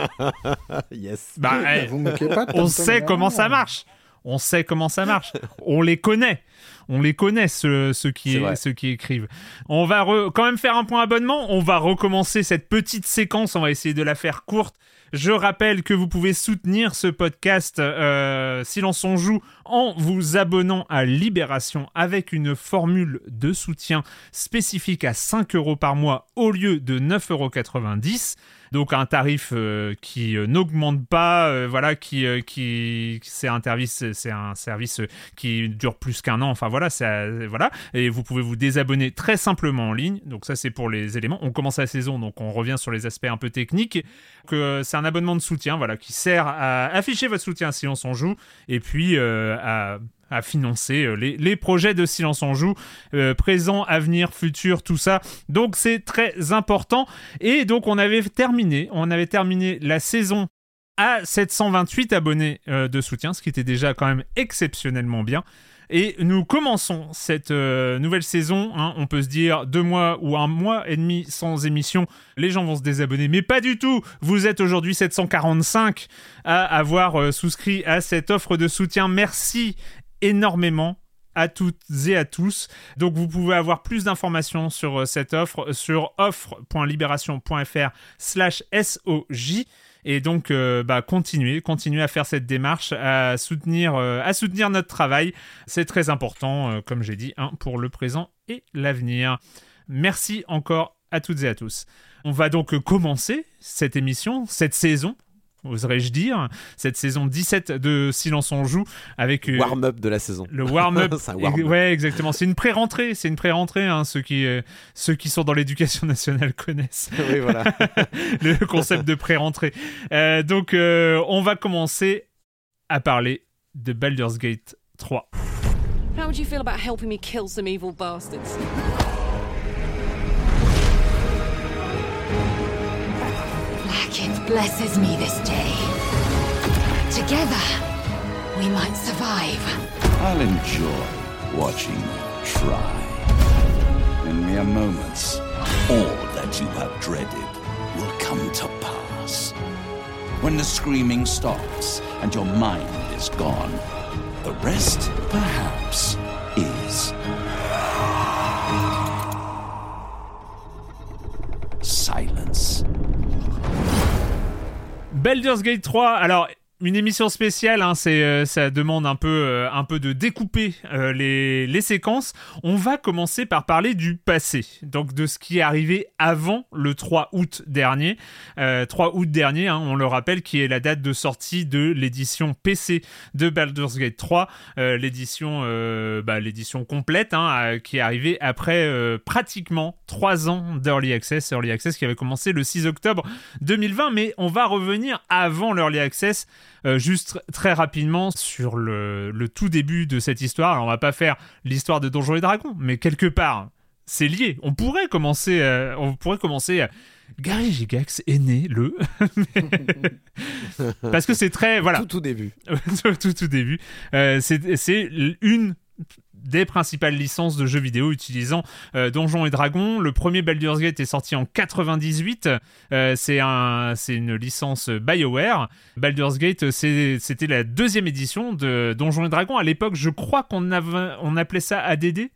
Speaker 1: [LAUGHS]
Speaker 3: yes.
Speaker 1: bah, eh,
Speaker 2: Vous pas
Speaker 1: on
Speaker 2: Tom
Speaker 1: sait
Speaker 2: Tom
Speaker 1: comment ça marche. On sait comment ça marche. On les connaît. On les connaît, ceux, ceux, qui,
Speaker 3: vrai.
Speaker 1: ceux qui écrivent. On va re- quand même faire un point abonnement. On va recommencer cette petite séquence. On va essayer de la faire courte. Je rappelle que vous pouvez soutenir ce podcast euh, Silence on joue en vous abonnant à Libération avec une formule de soutien spécifique à 5 euros par mois au lieu de 9,90 euros. Donc un tarif euh, qui euh, n'augmente pas, euh, voilà, qui, qui c'est un service, c'est un service qui dure plus qu'un an. Enfin voilà, voilà. Et vous pouvez vous désabonner très simplement en ligne. Donc ça c'est pour les éléments. On commence la saison, donc on revient sur les aspects un peu techniques. Que c'est un abonnement de soutien, voilà, qui sert à afficher votre soutien Silence on joue et puis à financer euh, les, projets de Silence on joue, euh, présent, avenir, futur, tout ça. Donc c'est très important. Et donc on avait terminé, on avait terminé la saison à 728 abonnés euh, de soutien, ce qui était déjà quand même exceptionnellement bien. Et nous commençons cette euh, nouvelle saison. hein, on peut se dire deux mois ou un mois et demi sans émission, les gens vont se désabonner. Mais pas du tout. Vous êtes aujourd'hui 745 à avoir euh, souscrit à cette offre de soutien. Merci énormément à toutes et à tous. Donc vous pouvez avoir plus d'informations sur euh, cette offre sur offre.libération.fr slash SOJ. Et donc, euh, bah, continuez, à faire cette démarche, à soutenir, euh, à soutenir notre travail. C'est très important, euh, comme j'ai dit, hein, pour le présent et l'avenir. Merci encore à toutes et à tous. On va donc commencer cette émission, cette saison, oserais-je dire, cette saison 17 de Silence on joue avec euh,
Speaker 3: Warm-up de la saison.
Speaker 1: le warm-up. [LAUGHS]
Speaker 3: C'est un warm-up.
Speaker 1: ouais, exactement. C'est une pré-rentrée. C'est une pré-rentrée. hein, ceux, qui, euh, ceux qui sont dans l'éducation nationale connaissent [LAUGHS]
Speaker 3: oui, voilà. [LAUGHS]
Speaker 1: le concept de pré-rentrée. Euh, donc, euh, on va commencer à parler de Baldur's Gate 3.
Speaker 4: How would you feel about helping me kill some evil bastards?
Speaker 5: Blesses me this day. Together, we might survive.
Speaker 6: I'll enjoy watching you try. In mere moments, all that you have dreaded will come to pass. When the screaming stops and your mind is gone, the rest, perhaps, is
Speaker 1: Baldur's Gate 3, alors une émission spéciale, hein, euh, ça demande un peu, euh, de découper euh, les, les séquences. On va commencer par parler du passé, donc de ce qui est arrivé avant le 3 août dernier. 3 août dernier, hein, on le rappelle, qui est la date de sortie de l'édition PC de Baldur's Gate 3, l'édition, bah, l'édition complète, hein, qui est arrivée après pratiquement 3 ans d'Early Access, Early Access qui avait commencé le 6 octobre 2020, mais on va revenir avant l'Early Access. Euh, juste très rapidement sur le, tout début de cette histoire. Alors, on va pas faire l'histoire de Donjons et Dragons, mais quelque part, c'est lié. On pourrait commencer, euh, on pourrait commencer. Gary Gigax est né le. [LAUGHS] Parce que c'est très. Voilà.
Speaker 3: Tout, tout début. [LAUGHS]
Speaker 1: tout, tout début. Euh, c'est une des principales licences de jeux vidéo utilisant euh, Donjons et Dragons. Le premier Baldur's Gate est sorti en 98. Euh, c'est un, c'est une licence BioWare. Baldur's Gate, c'était la deuxième édition de Donjons et Dragons. À l'époque, je crois qu'on on appelait ça ADD.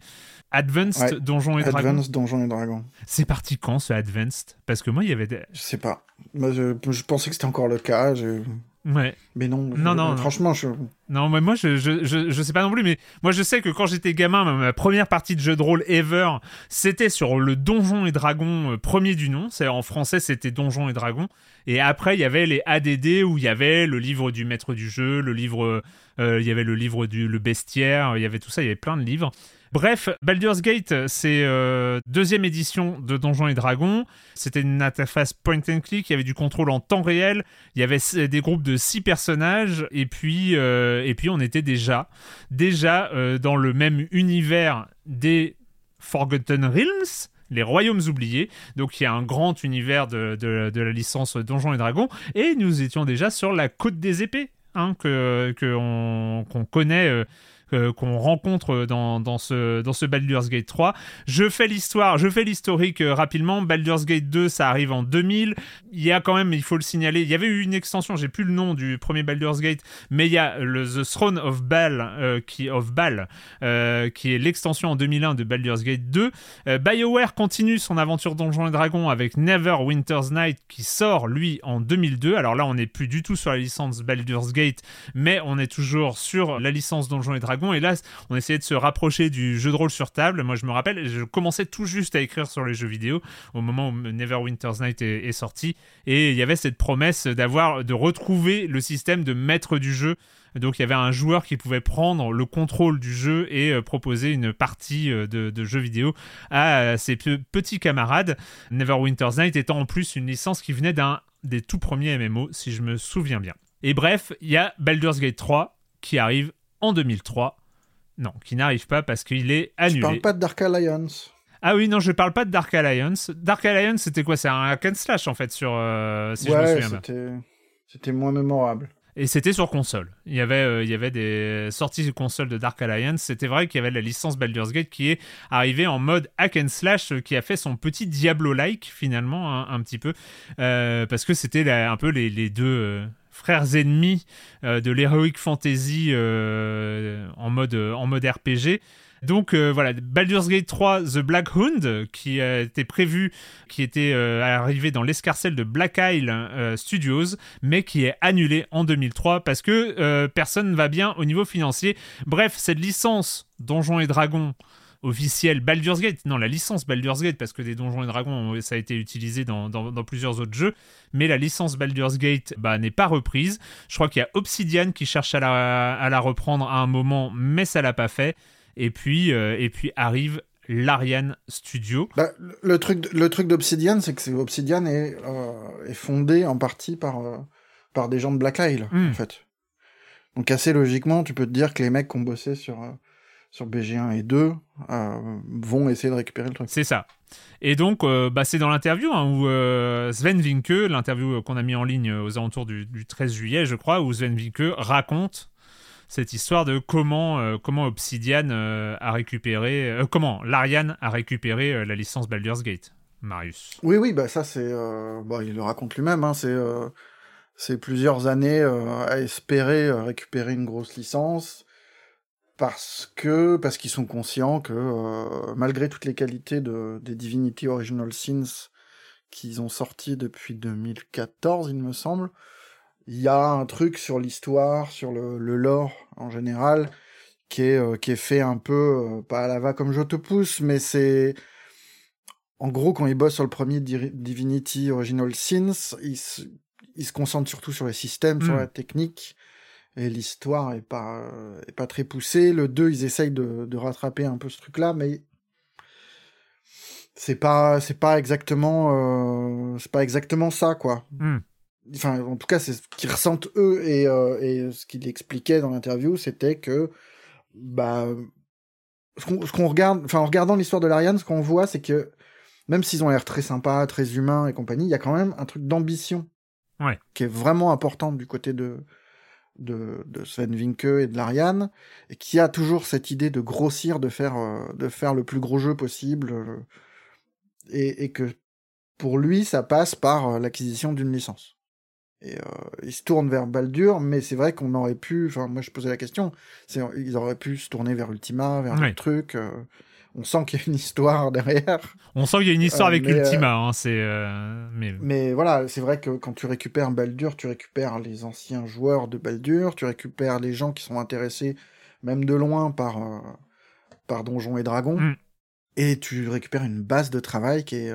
Speaker 1: Advanced Donjons et Dragons.
Speaker 2: Advanced Donjons et Dragons.
Speaker 1: C'est parti quand ce Advanced? Parce que moi, il y avait des...
Speaker 2: Je sais pas. Moi, je, je pensais que c'était encore le cas. Je...
Speaker 1: Ouais.
Speaker 2: Mais non,
Speaker 1: non, non,
Speaker 2: franchement, je.
Speaker 1: Non, mais moi, je, je, je, sais pas non plus, mais moi, je sais que quand j'étais gamin, ma première partie de jeu de rôle ever, c'était sur le Donjon et Dragon euh, premier du nom. C'est en français, c'était Donjon et Dragon. Et après, il y avait les ADD où il y avait le livre du maître du jeu, le livre, euh, il y avait le livre du le bestiaire, il y avait tout ça, il y avait plein de livres. Bref, Baldur's Gate, c'est euh, deuxième édition de Donjons et Dragons. C'était une interface point and click, il y avait du contrôle en temps réel, il y avait des groupes de six personnages, et puis, euh, on était déjà, déjà euh, dans le même univers des Forgotten Realms, les royaumes oubliés. Donc il y a un grand univers de, la licence Donjons et Dragons. Et nous étions déjà sur la côte des épées, hein, que, qu'on connaît qu'on rencontre dans, ce, dans Baldur's Gate 3. Je fais l'histoire, je fais l'historique euh, rapidement. Baldur's Gate 2, ça arrive en 2000. Il y a quand même, il faut le signaler, il y avait eu une extension, j'ai plus le nom du premier Baldur's Gate, mais il y a le The Throne of Baal, euh, qui, of Baal, qui est l'extension en 2001 de Baldur's Gate 2. BioWare continue son aventure Donjons et Dragons avec Neverwinter's Night qui sort lui en 2002. Alors là, on n'est plus du tout sur la licence Baldur's Gate, mais on est toujours sur la licence Donjons et Dragons et là, on essayait de se rapprocher du jeu de rôle sur table. Moi, je me rappelle, je commençais tout juste à écrire sur les jeux vidéo au moment où Neverwinter's Night est, sorti. Et il y avait cette promesse d'avoir, de retrouver le système de maître du jeu. Donc il y avait un joueur qui pouvait prendre le contrôle du jeu et euh, proposer une partie euh, de, jeux vidéo à ses petits camarades. Neverwinter's Night étant en plus une licence qui venait d'un des tout premiers MMO, si je me souviens bien. Et bref, il y a Baldur's Gate 3 qui arrive en 2003. Non, qui n'arrive pas parce qu'il est annulé.
Speaker 2: Je parle pas de Dark Alliance.
Speaker 1: Ah oui, non, je parle pas de Dark Alliance. Dark Alliance, c'était quoi? C'est un hack and slash en fait sur. Euh, si je me souviens
Speaker 2: bien. C'était moins mémorable.
Speaker 1: Et c'était sur console. Il y avait, euh, il y avait des sorties de console de Dark Alliance. C'était vrai qu'il y avait la licence Baldur's Gate qui est arrivée en mode hack and slash, euh, qui a fait son petit Diablo-like finalement un, petit peu, parce que c'était un peu les, les deux frères ennemis euh, de l'heroic fantasy euh, en, mode, mode RPG. Donc euh, voilà, Baldur's Gate 3 The Black Hound, qui était prévu, qui était arrivé dans l'escarcelle de Black Isle Studios, mais qui est annulé en 2003 parce que personne ne va bien au niveau financier. Bref, cette licence Donjons et Dragons officielle Baldur's Gate, non la licence Baldur's Gate parce que des Donjons et Dragons ça a été utilisé dans, plusieurs autres jeux, mais la licence Baldur's Gate bah, n'est pas reprise. Je crois qu'il y a Obsidian qui cherche à la, reprendre à un moment, mais ça l'a pas fait. Et puis, euh, et puis arrive l'Ariane Studio.
Speaker 2: Bah, le truc, le truc d'Obsidian, c'est que Obsidian est, euh, est fondé en partie par, euh, par des gens de Black Isle, hmm. en fait. Donc assez logiquement, tu peux te dire que les mecs qui ont bossé sur sur BG1 et 2 euh, vont essayer de récupérer le truc.
Speaker 1: C'est ça. Et donc, euh, bah, c'est dans l'interview hein, où euh, Sven Vinke, l'interview qu'on a mis en ligne aux alentours du, 13 juillet, je crois, où Sven Vinke raconte cette histoire de comment, comment Obsidian a récupéré, comment l'Ariane a récupéré la licence Baldur's Gate. Marius.
Speaker 2: Oui, oui, bah ça c'est, bah, il le raconte lui-même. Hein, c'est, c'est plusieurs années à espérer récupérer une grosse licence parce que parce qu'ils sont conscients que euh, malgré toutes les qualités de, des Divinity Original Sins qu'ils ont sortis depuis 2014, il me semble, il y a un truc sur l'histoire, sur le, le lore en général, qui est, euh, qui est fait un peu, euh, pas à la va comme je te pousse, mais c'est. En gros, quand ils bossent sur le premier Di- Divinity Original Sins, ils se, ils se concentrent surtout sur les systèmes, sur
Speaker 1: Mm.
Speaker 2: la technique, et l'histoire est pas, euh, est pas très poussée. Le 2, ils essayent de, de rattraper un peu ce truc-là, mais c'est pas, c'est pas exactement, euh, c'est pas exactement ça, quoi
Speaker 1: Hmm.
Speaker 2: enfin en tout cas c'est ce qu'ils ressentent eux et, euh, et ce qu'il expliquait dans l'interview c'était que bah ce qu'on regarde enfin en regardant l'histoire de l'Ariane ce qu'on voit c'est que même s'ils ont l'air très sympas très humains et compagnie il y a quand même un truc d'ambition
Speaker 1: Ouais.
Speaker 2: qui est vraiment important du côté de de, de Sven Vinke et de l'Ariane et qui a toujours cette idée de grossir de faire euh, de faire le plus gros jeu possible euh, et, et que pour lui ça passe par euh, l'acquisition d'une licence et il se tourne vers Baldur, mais c'est vrai qu'on aurait pu. Enfin, moi, je posais la question. C'est, ils auraient pu se tourner vers Ultima, vers
Speaker 1: Ouais.
Speaker 2: d'autres trucs. On sent qu'il y a une histoire derrière.
Speaker 1: On sent qu'il y a une histoire
Speaker 2: Euh,
Speaker 1: avec
Speaker 2: mais, euh,
Speaker 1: Ultima, hein, c'est. euh, mais
Speaker 2: Mais voilà, c'est vrai que quand tu récupères Baldur, tu récupères les anciens joueurs de Baldur, tu récupères les gens qui sont intéressés, même de loin, par, par Donjons et Dragons.
Speaker 1: Mm.
Speaker 2: Et tu récupères une base de travail qui est,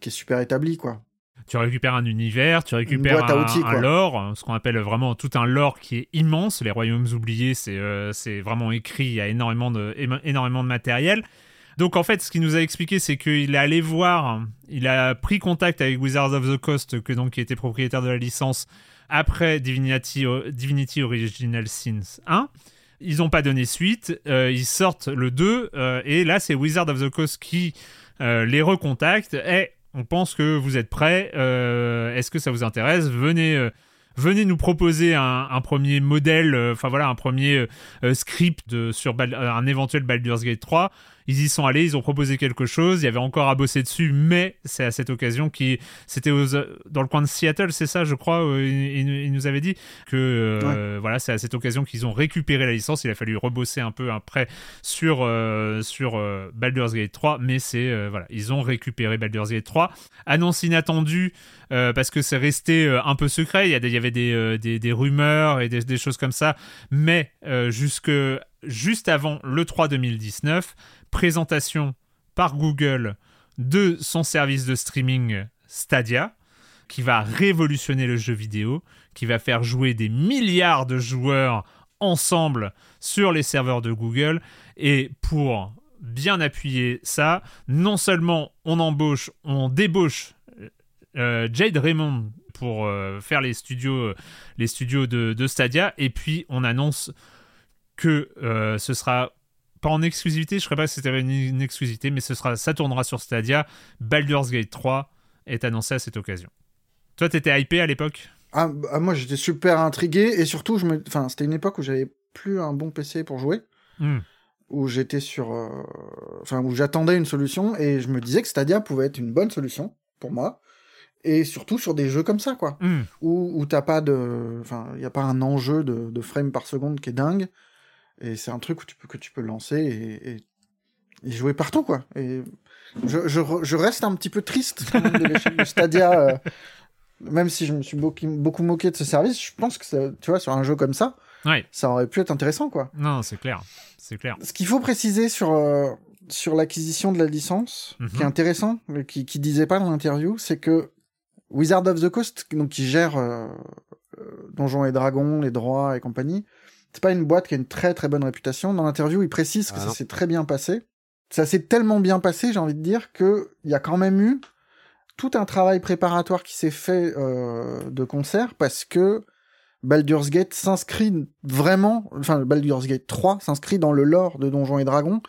Speaker 2: qui est super établie, quoi.
Speaker 1: Tu récupères un univers, tu récupères un,
Speaker 2: outils,
Speaker 1: un
Speaker 2: quoi.
Speaker 1: lore, ce qu'on appelle vraiment tout un lore qui est immense. Les royaumes oubliés, c'est euh, vraiment écrit, il y a énormément de, énormément de matériel. Donc en fait, ce qu'il nous a expliqué, c'est qu'il est allé voir, il a pris contact avec Wizards of the Coast, que donc qui était propriétaire de la licence après Divinity, Divinity Original Sins 1. Ils n'ont pas donné suite, euh, ils sortent le 2, euh, et là c'est Wizards of the Coast qui euh, les recontacte. Et on pense que vous êtes prêts, euh, est-ce que ça vous intéresse? Venez, euh, venez nous proposer un, un premier modèle, euh, enfin voilà, un premier script sur un éventuel Baldur's Gate 3. Ils y sont allés, ils ont proposé quelque chose, il y avait encore à bosser dessus, mais c'est à cette occasion qui c'était dans le coin de Seattle, c'est ça, je crois, euh, il, il- il nous avait dit que euh, voilà, c'est à cette occasion qu'ils ont récupéré la licence. Il a fallu rebosser un peu après sur euh, sur euh, Baldur's Gate 3, mais c'est voilà, ils ont récupéré Baldur's Gate 3. Annonce inattendue parce que c'est resté un peu secret. Il y, a des- il y avait des, des, des rumeurs et des, des choses comme ça, mais jusque juste avant le 3 2019, présentation par Google de son service de streaming Stadia, qui va révolutionner le jeu vidéo, qui va faire jouer des milliards de joueurs ensemble sur les serveurs de Google. Et pour bien appuyer ça, non seulement on embauche, on débauche euh, Jade Raymond pour euh, faire les studios, les studios de, Stadia, et puis on annonce que euh, ce sera pas en exclusivité, je ne sais pas si c'était une, une exclusivité, mais ce sera, ça tournera sur Stadia. Baldur's Gate 3 est annoncé à cette occasion. Toi, t'étais hypé à l'époque?
Speaker 2: Ah, bah, moi, j'étais super intrigué et surtout, je me... enfin, c'était une époque où j'avais plus un bon PC pour jouer,
Speaker 1: Hmm.
Speaker 2: où j'étais sur, euh, enfin, où j'attendais une solution et je me disais que Stadia pouvait être une bonne solution pour moi. Et surtout sur des jeux comme ça, quoi.
Speaker 1: Hmm.
Speaker 2: Où, où t'as pas de. Enfin, il n'y a pas un enjeu de, de frames par seconde qui est dingue. Et c'est un truc où tu peux, que tu peux lancer et, et, et jouer partout, quoi. Et je, je, re- je reste un petit peu triste quand même, de l'échec de Stadia. euh, même si je me suis beaucoup, beaucoup moqué de ce service, je pense que, ça, tu vois, sur un jeu comme ça,
Speaker 1: Ouais,
Speaker 2: ça aurait pu être intéressant, quoi.
Speaker 1: non, c'est clair. C'est clair.
Speaker 2: Ce qu'il faut préciser sur, euh, sur l'acquisition de la licence,
Speaker 1: Mhm.
Speaker 2: qui est intéressant, mais qui, qui disait pas dans l'interview, c'est que Wizard of the Coast, donc qui gère euh, Donjons et Dragons, les droits et compagnie, c'est pas une boîte qui a une très très bonne réputation. Dans l'interview, il précise que
Speaker 3: Ah
Speaker 2: ça s'est très bien passé. Ça s'est tellement bien passé, j'ai envie de dire, que il y a quand même eu tout un travail préparatoire qui s'est fait euh, de concert parce que Baldur's Gate s'inscrit vraiment, enfin Baldur's Gate 3 s'inscrit dans le lore de Donjons et Dragons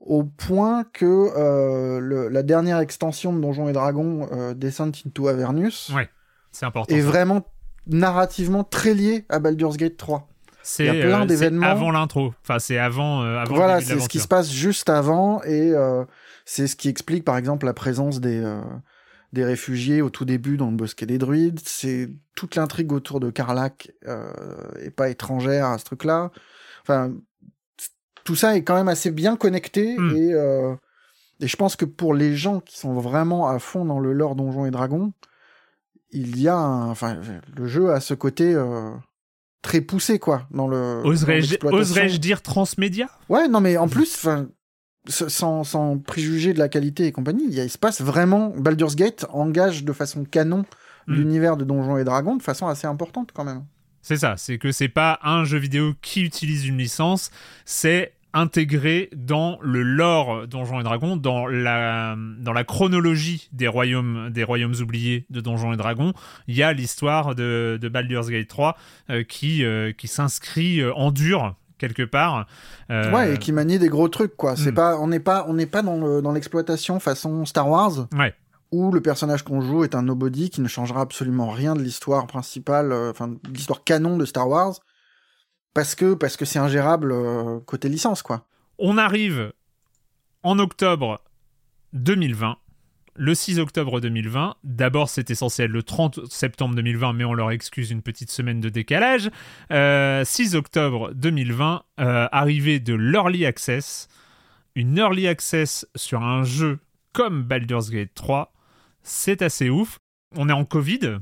Speaker 2: au point que euh, le- la dernière extension de Donjons et Dragons, euh, Descent into Avernus,
Speaker 1: Ouais, c'est important.
Speaker 2: est
Speaker 1: ça.
Speaker 2: vraiment narrativement très lié à Baldur's Gate 3.
Speaker 1: C'est
Speaker 2: il y a plein
Speaker 1: euh,
Speaker 2: d'événements.
Speaker 1: avant l'intro. Enfin, c'est avant, euh, avant
Speaker 2: voilà, c'est ce qui se passe juste avant et euh, c'est ce qui explique par exemple la présence des, euh, des réfugiés au tout début dans le bosquet des druides. C'est toute l'intrigue autour de Karlak euh, est pas étrangère à ce truc-là. Enfin, tout ça est quand même assez bien connecté
Speaker 1: Hmm.
Speaker 2: et, et je pense que pour les gens qui sont vraiment à fond dans le lore Donjons et Dragons, il y a un, enfin, le jeu a ce côté très poussé, quoi, dans le.
Speaker 1: Oserais-je dire transmédia?
Speaker 2: Ouais, non, mais en plus, sans, sans préjuger de la qualité et compagnie, il, y a- il se passe vraiment. Baldur's Gate engage de façon canon
Speaker 1: Mm.
Speaker 2: l'univers de Donjons et Dragons de façon assez importante quand même.
Speaker 1: C'est ça, c'est que c'est pas un jeu vidéo qui utilise une licence, c'est intégré dans le lore Donjons et Dragons, dans la, dans la chronologie des royaumes, des royaumes oubliés de Donjons et Dragons. Il y a l'histoire de, de Baldur's Gate 3 euh, qui, euh, qui s'inscrit euh, en dur quelque part. Euh,
Speaker 2: Ouais, et qui manie des gros trucs, quoi. C'est
Speaker 1: Mm.
Speaker 2: pas, on n'est pas, on n'est pas dans le- dans l'exploitation façon Star Wars.
Speaker 1: Ouais.
Speaker 2: Où le personnage qu'on joue est un nobody qui ne changera absolument rien de l'histoire principale, enfin, de l'histoire canon de Star Wars. Parce que, parce que c'est ingérable euh, côté licence, quoi.
Speaker 1: On arrive en octobre 2020. Le 6 octobre 2020, d'abord c'était censé être le 30 septembre 2020, mais on leur excuse une petite semaine de décalage. Euh, 6 octobre 2020, euh, arrivée de l'Early Access, une Early Access sur un jeu comme Baldur's Gate 3, c'est assez ouf. On est en Covid,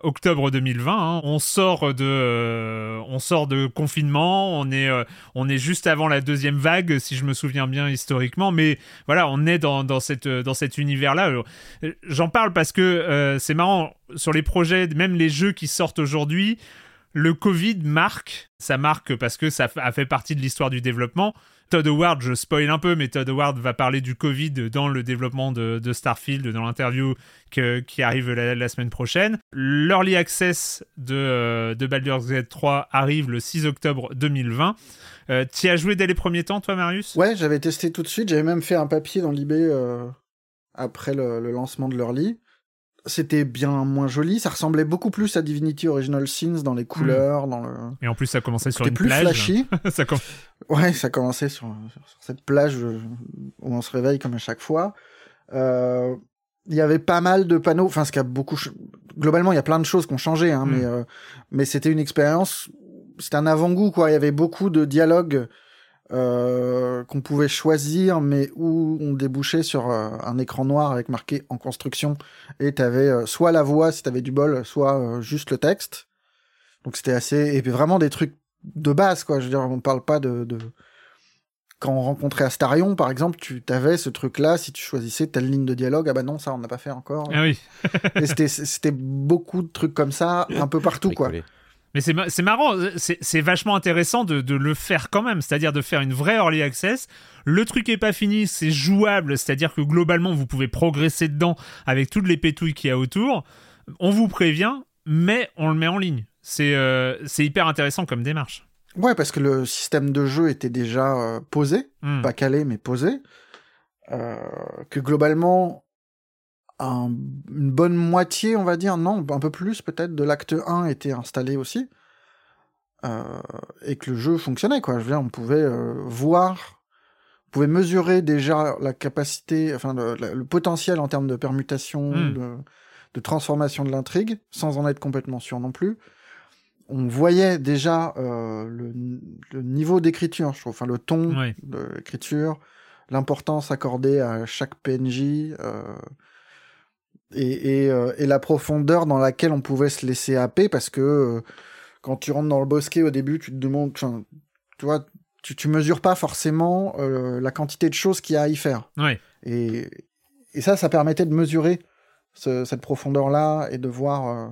Speaker 1: octobre 2020, hein. on sort de, euh, on sort de confinement, on est, euh, on est juste avant la deuxième vague, si je me souviens bien historiquement, mais voilà, on est dans, dans, cette, dans cet univers-là. Euh, J'en parle parce que euh, c'est marrant, sur les projets, même les jeux qui sortent aujourd'hui, le Covid marque, ça marque parce que ça a fait partie de l'histoire du développement. Todd Howard, je spoil un peu, mais Todd Howard va parler du Covid dans le développement de, Starfield, dans l'interview qui arrive la, semaine prochaine. L'Early Access de, euh, de Baldur's Gate 3 arrive le 6 octobre 2020. Euh, tu as joué dès les premiers temps, toi, Marius?
Speaker 2: Ouais, j'avais testé tout de suite. J'avais même fait un papier dans l'eBay euh, après le, le lancement de l'early. C'était bien moins joli. Ça ressemblait beaucoup plus à Divinity Original Sins dans les couleurs, dans le.
Speaker 1: Et en plus, ça commençait sur une
Speaker 2: plus
Speaker 1: plage.
Speaker 2: flashy. [LAUGHS]
Speaker 1: ça com-
Speaker 2: Ouais, ça commençait sur, sur cette plage où on se réveille comme à chaque fois. Euh, Il y avait pas mal de panneaux, enfin, ce qui a beaucoup. Globalement, il y a plein de choses qui ont changé, hein,
Speaker 1: Mm.
Speaker 2: mais, euh, mais c'était une expérience. C'était un avant-goût, quoi. Il y avait beaucoup de dialogues euh, qu'on pouvait choisir, mais où on débouchait sur euh, un écran noir avec marqué en construction. Et t'avais euh, soit la voix, si t'avais du bol, soit euh, juste le texte. Donc c'était assez. Et puis vraiment des trucs de base, quoi. Je veux dire, on parle pas de. de... Quand on rencontrait Astarion, par exemple, tu avais ce truc-là, si tu choisissais telle ligne de dialogue, ah bah non, ça on n'a pas fait encore.
Speaker 1: Ah oui.
Speaker 2: Et c'était- c'était beaucoup de trucs comme ça, [COUGHS] un peu partout, quoi.
Speaker 1: Mais c'est ma- c'est marrant, c'est c'est vachement intéressant de, de le faire quand même, c'est-à-dire de faire une vraie early access. Le truc est pas fini, c'est jouable, c'est-à-dire que globalement vous pouvez progresser dedans avec toutes les pétouilles qu'il y a autour. On vous prévient, mais on le met en ligne. C'est euh, hyper intéressant comme démarche.
Speaker 2: Ouais, parce que le système de jeu était déjà euh, posé,
Speaker 1: Hmm.
Speaker 2: pas calé, mais posé. Euh, que globalement, un- une bonne moitié, on va dire, non, un peu plus peut-être, de l'acte 1 était installé aussi. Euh, et que le jeu fonctionnait, quoi. Je veux dire, on pouvait euh, voir, on pouvait mesurer déjà la capacité, enfin, le, potentiel en termes de permutation,
Speaker 1: Hmm.
Speaker 2: de, de transformation de l'intrigue, sans en être complètement sûr non plus on voyait déjà euh, le, le niveau d'écriture, je trouve, enfin le ton
Speaker 1: Ouais.
Speaker 2: de l'écriture, l'importance accordée à chaque PNJ euh, et, et, euh, et la profondeur dans laquelle on pouvait se laisser happer parce que euh, quand tu rentres dans le bosquet au début, tu te demandes, tu vois, tu, tu mesures pas forcément euh, la quantité de choses qu'il y a à y faire.
Speaker 1: Ouais.
Speaker 2: Et, et ça, ça permettait de mesurer ce- cette profondeur-là et de voir, euh,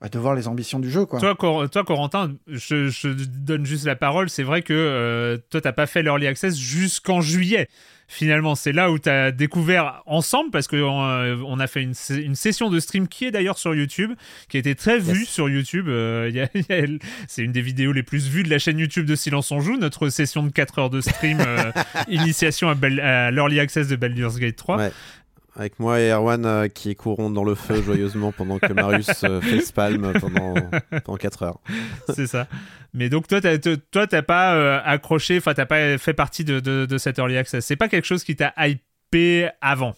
Speaker 2: bah, de voir les ambitions du jeu, quoi.
Speaker 1: Toi, Cor- toi, Corentin, je, je donne juste la parole. C'est vrai que euh, toi, t'as pas fait l'early access jusqu'en juillet. Finalement, c'est là où tu as découvert ensemble, parce qu'on on a fait une, session de stream qui est d'ailleurs sur YouTube, qui a été très vue sur YouTube. Euh, c'est une des vidéos les plus vues de la chaîne YouTube de Silence on Joue, notre session de 4 heures de stream, euh, [LAUGHS] initiation à, à l'early access de Baldur's Gate 3.
Speaker 3: Ouais. Avec moi et Erwan euh, qui courons dans le feu joyeusement pendant que Marius euh, facepalm pendant, pendant 4 heures.
Speaker 1: c'est ça. Mais donc toi, t'as, toi, t'as pas euh, accroché, enfin, t'as pas fait partie de, de, de cette early access. C'est pas quelque chose qui t'a hypé avant?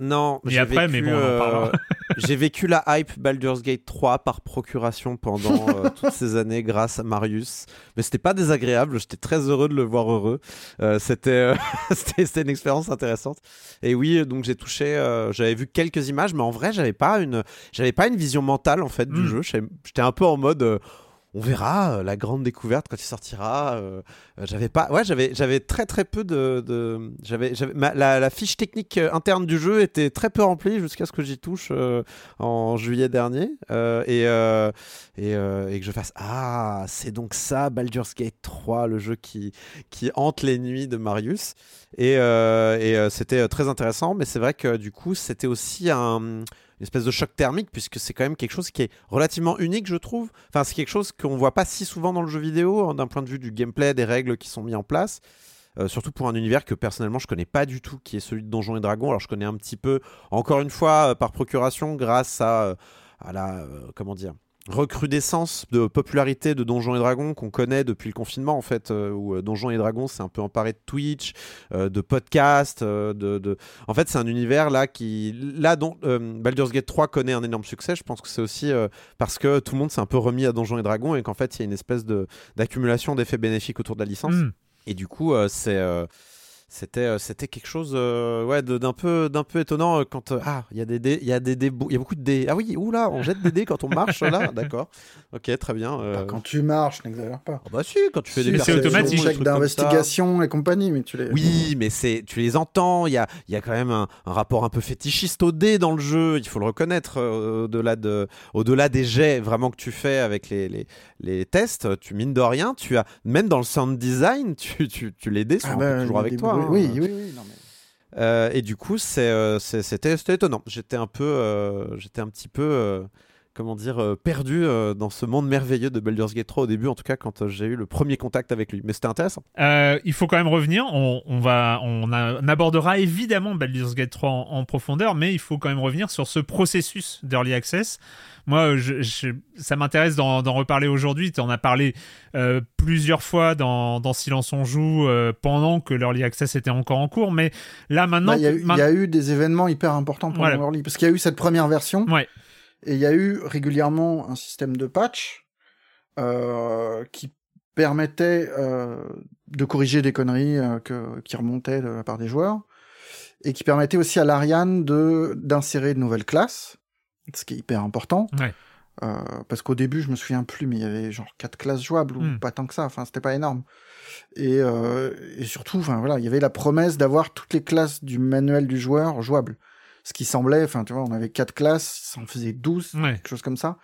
Speaker 3: Non,
Speaker 1: Et
Speaker 3: j'ai
Speaker 1: après,
Speaker 3: vécu,
Speaker 1: mais bon, on en
Speaker 3: euh, [LAUGHS] j'ai vécu la hype Baldur's Gate 3 par procuration pendant euh, [LAUGHS] toutes ces années grâce à Marius. Mais c'était pas désagréable, j'étais très heureux de le voir heureux. Euh, c'était, [LAUGHS] c'était, c'était une expérience intéressante. Et oui, donc j'ai touché, j'avais vu quelques images, mais en vrai, j'avais pas une, j'avais pas une vision mentale en fait du
Speaker 1: Mm.
Speaker 3: jeu. J'étais un peu en mode. On verra euh, la grande découverte quand il sortira. euh, euh, j'avais pas, ouais, j'avais, j'avais très très peu de, j'avais, la, la fiche technique interne du jeu était très peu remplie jusqu'à ce que j'y touche en juillet dernier et et, et que je fasse ah c'est donc ça Baldur's Gate 3 le jeu qui qui hante les nuits de Marius et, et c'était très intéressant mais c'est vrai que du coup c'était aussi un une espèce de choc thermique puisque c'est quand même quelque chose qui est relativement unique je trouve. Enfin c'est quelque chose qu'on voit pas si souvent dans le jeu vidéo hein, d'un point de vue du gameplay des règles qui sont mises en place. Euh, surtout pour un univers que personnellement je connais pas du tout qui est celui de Donjons et Dragons. Alors je connais un petit peu encore une fois euh, par procuration grâce à, euh, à la comment dire recrudescence de popularité de Donjons et Dragons qu'on connaît depuis le confinement en fait euh, où euh, Donjons et Dragons s'est un peu emparé de Twitch euh, de podcasts euh, de, de- en fait c'est un univers là qui là dont Baldur's Gate 3 connaît un énorme succès je pense que c'est aussi parce que tout le monde s'est un peu remis à Donjons et Dragons et qu'en fait il y a une espèce de d'accumulation d'effets bénéfiques autour de la licence
Speaker 1: Mm.
Speaker 3: et du coup, c'est c'était euh, c'était quelque chose euh, ouais d'un peu d'un peu étonnant euh, quand euh, ah il y a des dés il y a des dés il y a beaucoup de dés ah oui oula on jette des dés quand on marche là [LAUGHS] d'accord ok très bien euh,
Speaker 2: Bah, quand tu marches, n'exagère pas.
Speaker 3: ah bah si quand tu fais des
Speaker 1: Si, c'est
Speaker 3: perceptions,
Speaker 1: automatique.
Speaker 3: des ça.
Speaker 2: d'investigation et compagnie, mais tu les.
Speaker 3: Oui, mais c'est tu les entends. Il y a, il y a quand même un, un rapport un peu fétichiste au dé dans le jeu. Il faut le reconnaître. euh, au-delà de, au-delà des jets vraiment que tu fais avec les, les, les tests, tu mines de rien. Tu as même dans le sound design, tu, tu, tu les dés sont
Speaker 2: Ah bah,
Speaker 3: toujours avec toi.
Speaker 2: Bruits.
Speaker 3: hein.
Speaker 2: Oui, oui, oui. non, mais-
Speaker 3: Euh, et du coup, c'est, euh, c'est- c'était, c'était étonnant. J'étais un peu, euh, j'étais un petit peu, euh, comment dire, euh, perdu euh, dans ce monde merveilleux de Baldur's Gate 3 au début, en tout cas quand euh, j'ai eu le premier contact avec lui. Mais c'était intéressant.
Speaker 1: Euh, il faut quand même revenir. On, on va, on, a- on abordera évidemment Baldur's Gate 3 en, en profondeur, mais il faut quand même revenir sur ce processus d'early access. Moi, je, je- ça m'intéresse d'en reparler aujourd'hui. Tu en as parlé euh, plusieurs fois dans, dans Silence on joue euh, pendant que l'early access était encore en cours, mais là maintenant,
Speaker 2: Bah, Il y, a eu-
Speaker 1: ma-
Speaker 2: il y a eu des événements hyper importants pendant
Speaker 1: Voilà.
Speaker 2: l'early, parce qu'il y a eu cette première version,
Speaker 1: Ouais.
Speaker 2: Et il y a eu régulièrement un système de patch euh, qui permettait euh, de corriger des conneries euh, que, qui remontaient de la part des joueurs, et qui permettait aussi à l'Ariane de d'insérer de nouvelles classes, ce qui est hyper important.
Speaker 1: Ouais.
Speaker 2: Euh, parce qu'au début, je me souviens plus, mais il y avait genre quatre classes jouables ou
Speaker 1: Hmm.
Speaker 2: pas tant que ça. Enfin, c'était pas énorme. Et, euh, et surtout, enfin voilà, il y avait la promesse d'avoir toutes les classes du manuel du joueur jouables. Ce qui semblait, enfin tu vois, on avait quatre classes, ça en faisait 12,
Speaker 1: Ouais.
Speaker 2: quelque chose comme ça.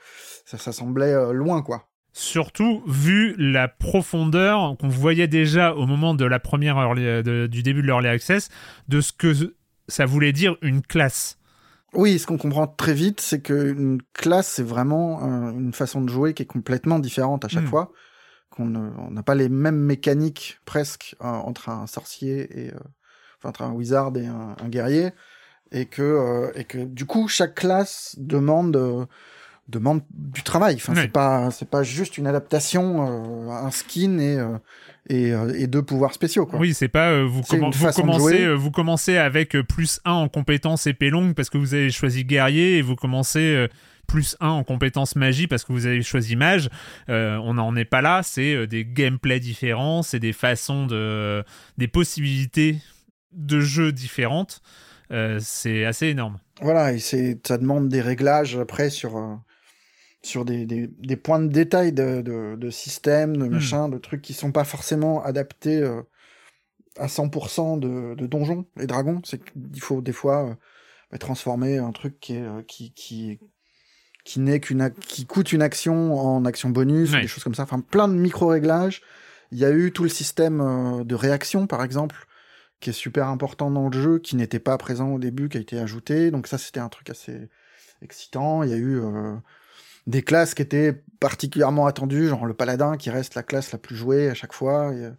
Speaker 2: Ça, ça semblait euh, loin, quoi.
Speaker 1: Surtout vu la profondeur qu'on voyait déjà au moment de la première euh, de- du début de l'early access, de ce que ça voulait dire une classe.
Speaker 2: Oui, ce qu'on comprend très vite, c'est qu'une classe, c'est vraiment euh, une façon de jouer qui est complètement différente à chaque
Speaker 1: Mm.
Speaker 2: fois. Qu'on n'a pas les mêmes mécaniques presque euh, entre un sorcier et euh, enfin, entre un wizard et un, un guerrier, et que euh, et que du coup chaque classe demande euh, demande du travail. Enfin,
Speaker 1: Ouais.
Speaker 2: c'est pas c'est pas juste une adaptation, euh, un skin et euh, et, et deux pouvoirs spéciaux. Quoi.
Speaker 1: Oui, c'est pas euh, vous, vous commencez euh, vous commencez avec euh, plus 1 en compétences épée longue parce que vous avez choisi guerrier et vous commencez plus 1 en compétences magie parce que vous avez choisi mage. On n'en est pas là, c'est des gameplays différents, c'est des façons de des possibilités de jeu différentes. Euh, c'est assez énorme.
Speaker 2: Voilà, et ça demande des réglages après sur, euh, sur des, des, des points de détail de, de, de système, de machin, de trucs qui sont pas forcément adaptés euh, à 100% de, de donjons et dragons. C'est qu'il faut des fois bah, transformer un truc qui, est, qui, qui, qui n'est qu'une, qui coûte une action en action bonus, ou des choses comme ça. Enfin, plein de micro-réglages. Il y a eu tout le système de réaction, par exemple, qui est super important dans le jeu, qui n'était pas présent au début, qui a été ajouté. Donc ça, c'était un truc assez excitant. Il y a eu euh, des classes qui étaient particulièrement attendues, genre le paladin, qui reste la classe la plus jouée à chaque fois. Et, euh,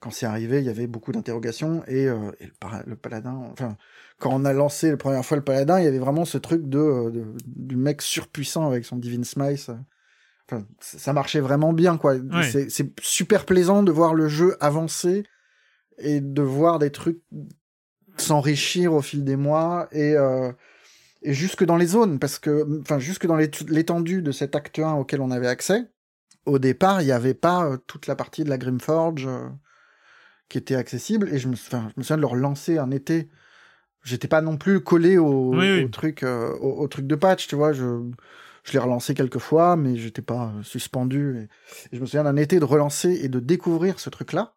Speaker 2: quand c'est arrivé, il y avait beaucoup d'interrogations. Et, euh, et le, paladin, enfin, quand on a lancé la première fois le paladin, il y avait vraiment ce truc de, de- du mec surpuissant avec son Divine Smite. Enfin, ça marchait vraiment bien, quoi. C'est super plaisant de voir le jeu avancer et de voir des trucs s'enrichir au fil des mois et euh, et jusque dans les zones parce que enfin jusque dans l'étendue de cet acte 1 auquel on avait accès. Au départ, il n'y avait pas euh, toute la partie de la Grimforge euh, qui était accessible et je me, je me souviens de le relancer un été. J'étais pas non plus collé au,
Speaker 1: Oui, oui.
Speaker 2: au truc euh, au, au truc de patch, tu vois. Je je l'ai relancé quelques fois, mais j'étais pas euh, suspendu. Et, et je me souviens d'un été de relancer et de découvrir ce truc-là.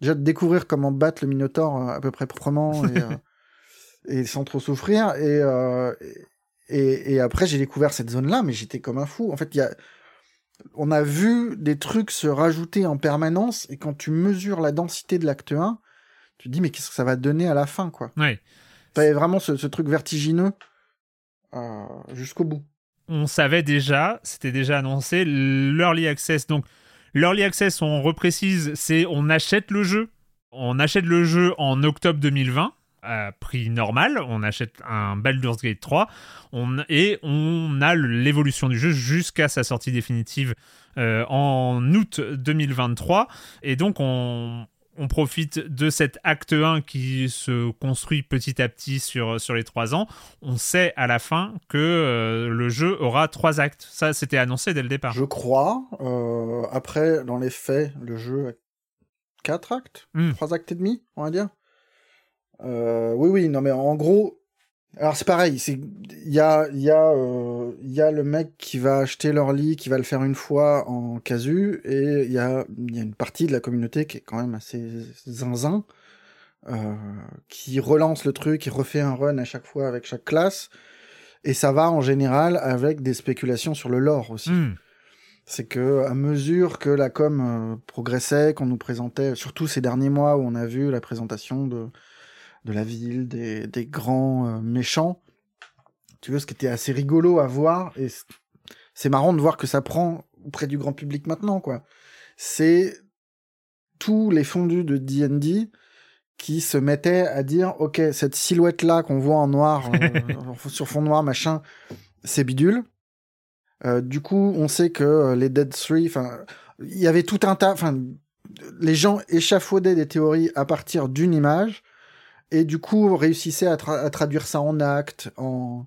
Speaker 2: Déjà de découvrir comment battre le Minotaur euh, à peu près proprement et, euh, [LAUGHS] et sans trop souffrir. Et, euh, et, et après, j'ai découvert cette zone-là, mais j'étais comme un fou. En fait, il y a, on a vu des trucs se rajouter en permanence, et quand tu mesures la densité de l'acte 1, tu te dis, mais qu'est-ce que ça va donner à la fin, quoi?
Speaker 1: Ouais.
Speaker 2: T'avais vraiment ce, ce truc vertigineux euh, jusqu'au bout.
Speaker 1: on savait déjà, c'était déjà annoncé, l'early access. Donc, l'early access, on reprécise, c'est on achète le jeu. On achète le jeu en octobre 2020 à prix normal. On achète un Baldur's Gate 3 on, et on a l'évolution du jeu jusqu'à sa sortie définitive euh, en août 2023. Et donc, on, on profite de cet acte 1 qui se construit petit à petit sur, sur les trois ans. On sait à la fin que euh, le jeu aura trois actes. Ça, c'était annoncé dès le départ.
Speaker 2: Je crois. euh, après, dans les faits, le jeu a quatre actes,
Speaker 1: Hmm.
Speaker 2: trois actes et demi, on va dire? Euh, oui, oui, non, mais en gros, alors c'est pareil. C'est il y a, il y a, euh, il y a le mec qui va acheter leur lit, qui va le faire une fois en casu, et il y a, il y a une partie de la communauté qui est quand même assez zinzin. euh, qui relance le truc, qui refait un run à chaque fois avec chaque classe, et ça va en général avec des spéculations sur le lore aussi
Speaker 1: Hmm.
Speaker 2: c'est que à mesure que la com euh, progressait, qu'on nous présentait, surtout ces derniers mois où on a vu la présentation de, de la ville, des, des grands euh, méchants, tu vois, ce qui était assez rigolo à voir, et c'est marrant de voir que ça prend auprès du grand public maintenant, quoi. C'est tous les fondus de D&D qui se mettaient à dire, ok, cette silhouette-là qu'on voit en noir, [LAUGHS] euh, sur fond noir, machin, c'est bidule. Euh, du coup, on sait que les Dead Three, enfin, il y avait tout un tas, enfin, les gens échafaudaient des théories à partir d'une image, et du coup réussissaient à, tra- à traduire ça en actes, en...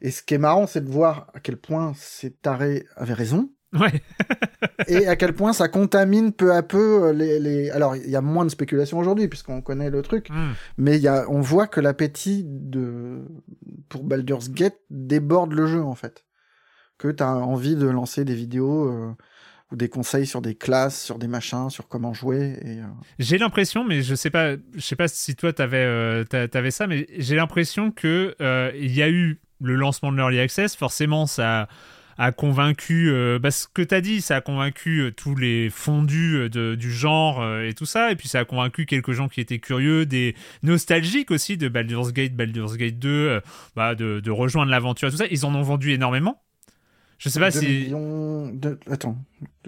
Speaker 2: Et ce qui est marrant, c'est de voir à quel point ces tarés avaient raison,
Speaker 1: Ouais. [LAUGHS]
Speaker 2: et à quel point ça contamine peu à peu euh, les... les... Alors, il y a moins de spéculation aujourd'hui, puisqu'on connaît le truc,
Speaker 1: Hmm.
Speaker 2: mais y a, on voit que l'appétit de pour Baldur's Gate déborde le jeu en fait. Que tu as envie de lancer des vidéos euh, ou des conseils sur des classes, sur des machins, sur comment jouer euh,
Speaker 1: J'ai l'impression, mais je sais pas, je sais pas si toi t'avais euh, t'avais ça, mais j'ai l'impression que euh, il y a eu le lancement de l'early access. Forcément, ça a convaincu, bah, ce que t'as dit, ça a convaincu tous les fondus de- du genre et tout ça, et puis ça a convaincu quelques gens qui étaient curieux, des nostalgiques aussi de Baldur's Gate, Baldur's Gate 2, euh, bah, de, de rejoindre l'aventure et tout ça. Ils en ont vendu énormément. Je sais pas
Speaker 2: 2
Speaker 1: si.
Speaker 2: millions de... Attends,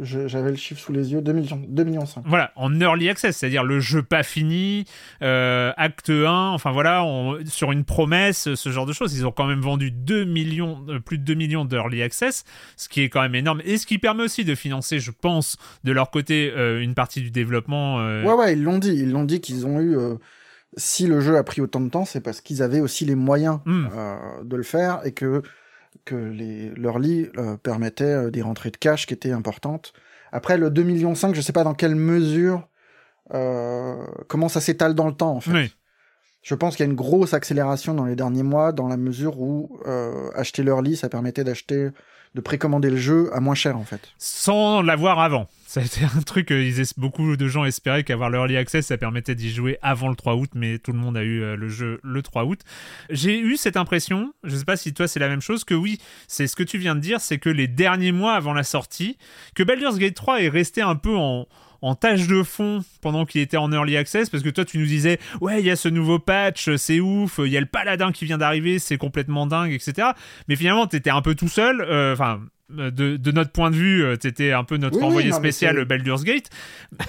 Speaker 2: j'avais le chiffre sous les yeux, 2 millions, 2 millions 5.
Speaker 1: Voilà, en early access, c'est-à-dire le jeu pas fini, euh, acte 1, enfin voilà, on- sur une promesse, ce genre de choses. Ils ont quand même vendu 2 millions, euh, plus de 2 millions d'early access, ce qui est quand même énorme. Et ce qui permet aussi de financer, je pense, de leur côté, euh, une partie du développement. euh,
Speaker 2: Ouais, ouais, ils l'ont dit. Ils l'ont dit qu'ils ont eu. euh, si le jeu a pris autant de temps, c'est parce qu'ils avaient aussi les moyens
Speaker 1: Hmm.
Speaker 2: euh, de le faire et que, que les, leur lit euh, permettait euh, des rentrées de cash qui étaient importantes. Après, le 2,5 millions, je sais pas dans quelle mesure. euh, comment ça s'étale dans le temps, en fait.
Speaker 1: Oui.
Speaker 2: Je pense qu'il y a une grosse accélération dans les derniers mois, dans la mesure où euh, acheter leur lit, ça permettait d'acheter, de précommander le jeu à moins cher, en fait.
Speaker 1: sans l'avoir avant. [LAUGHS] Été un truc que ils beaucoup de gens espéraient qu'avoir l'early access, ça permettait d'y jouer avant le 3 août, mais tout le monde a eu euh, le jeu le 3 août. J'ai eu cette impression, je sais pas si toi c'est la même chose, que oui, c'est ce que tu viens de dire, c'est que les derniers mois avant la sortie, que Baldur's Gate 3 est resté un peu en en tâche de fond pendant qu'il était en early access parce que toi tu nous disais ouais il y a ce nouveau patch c'est ouf il y a le paladin qui vient d'arriver c'est complètement dingue etc mais finalement t'étais un peu tout seul euh, enfin euh, de, de notre point de vue, euh, t'étais un peu notre
Speaker 2: Oui,
Speaker 1: envoyé spécial Baldur's Gate. [LAUGHS]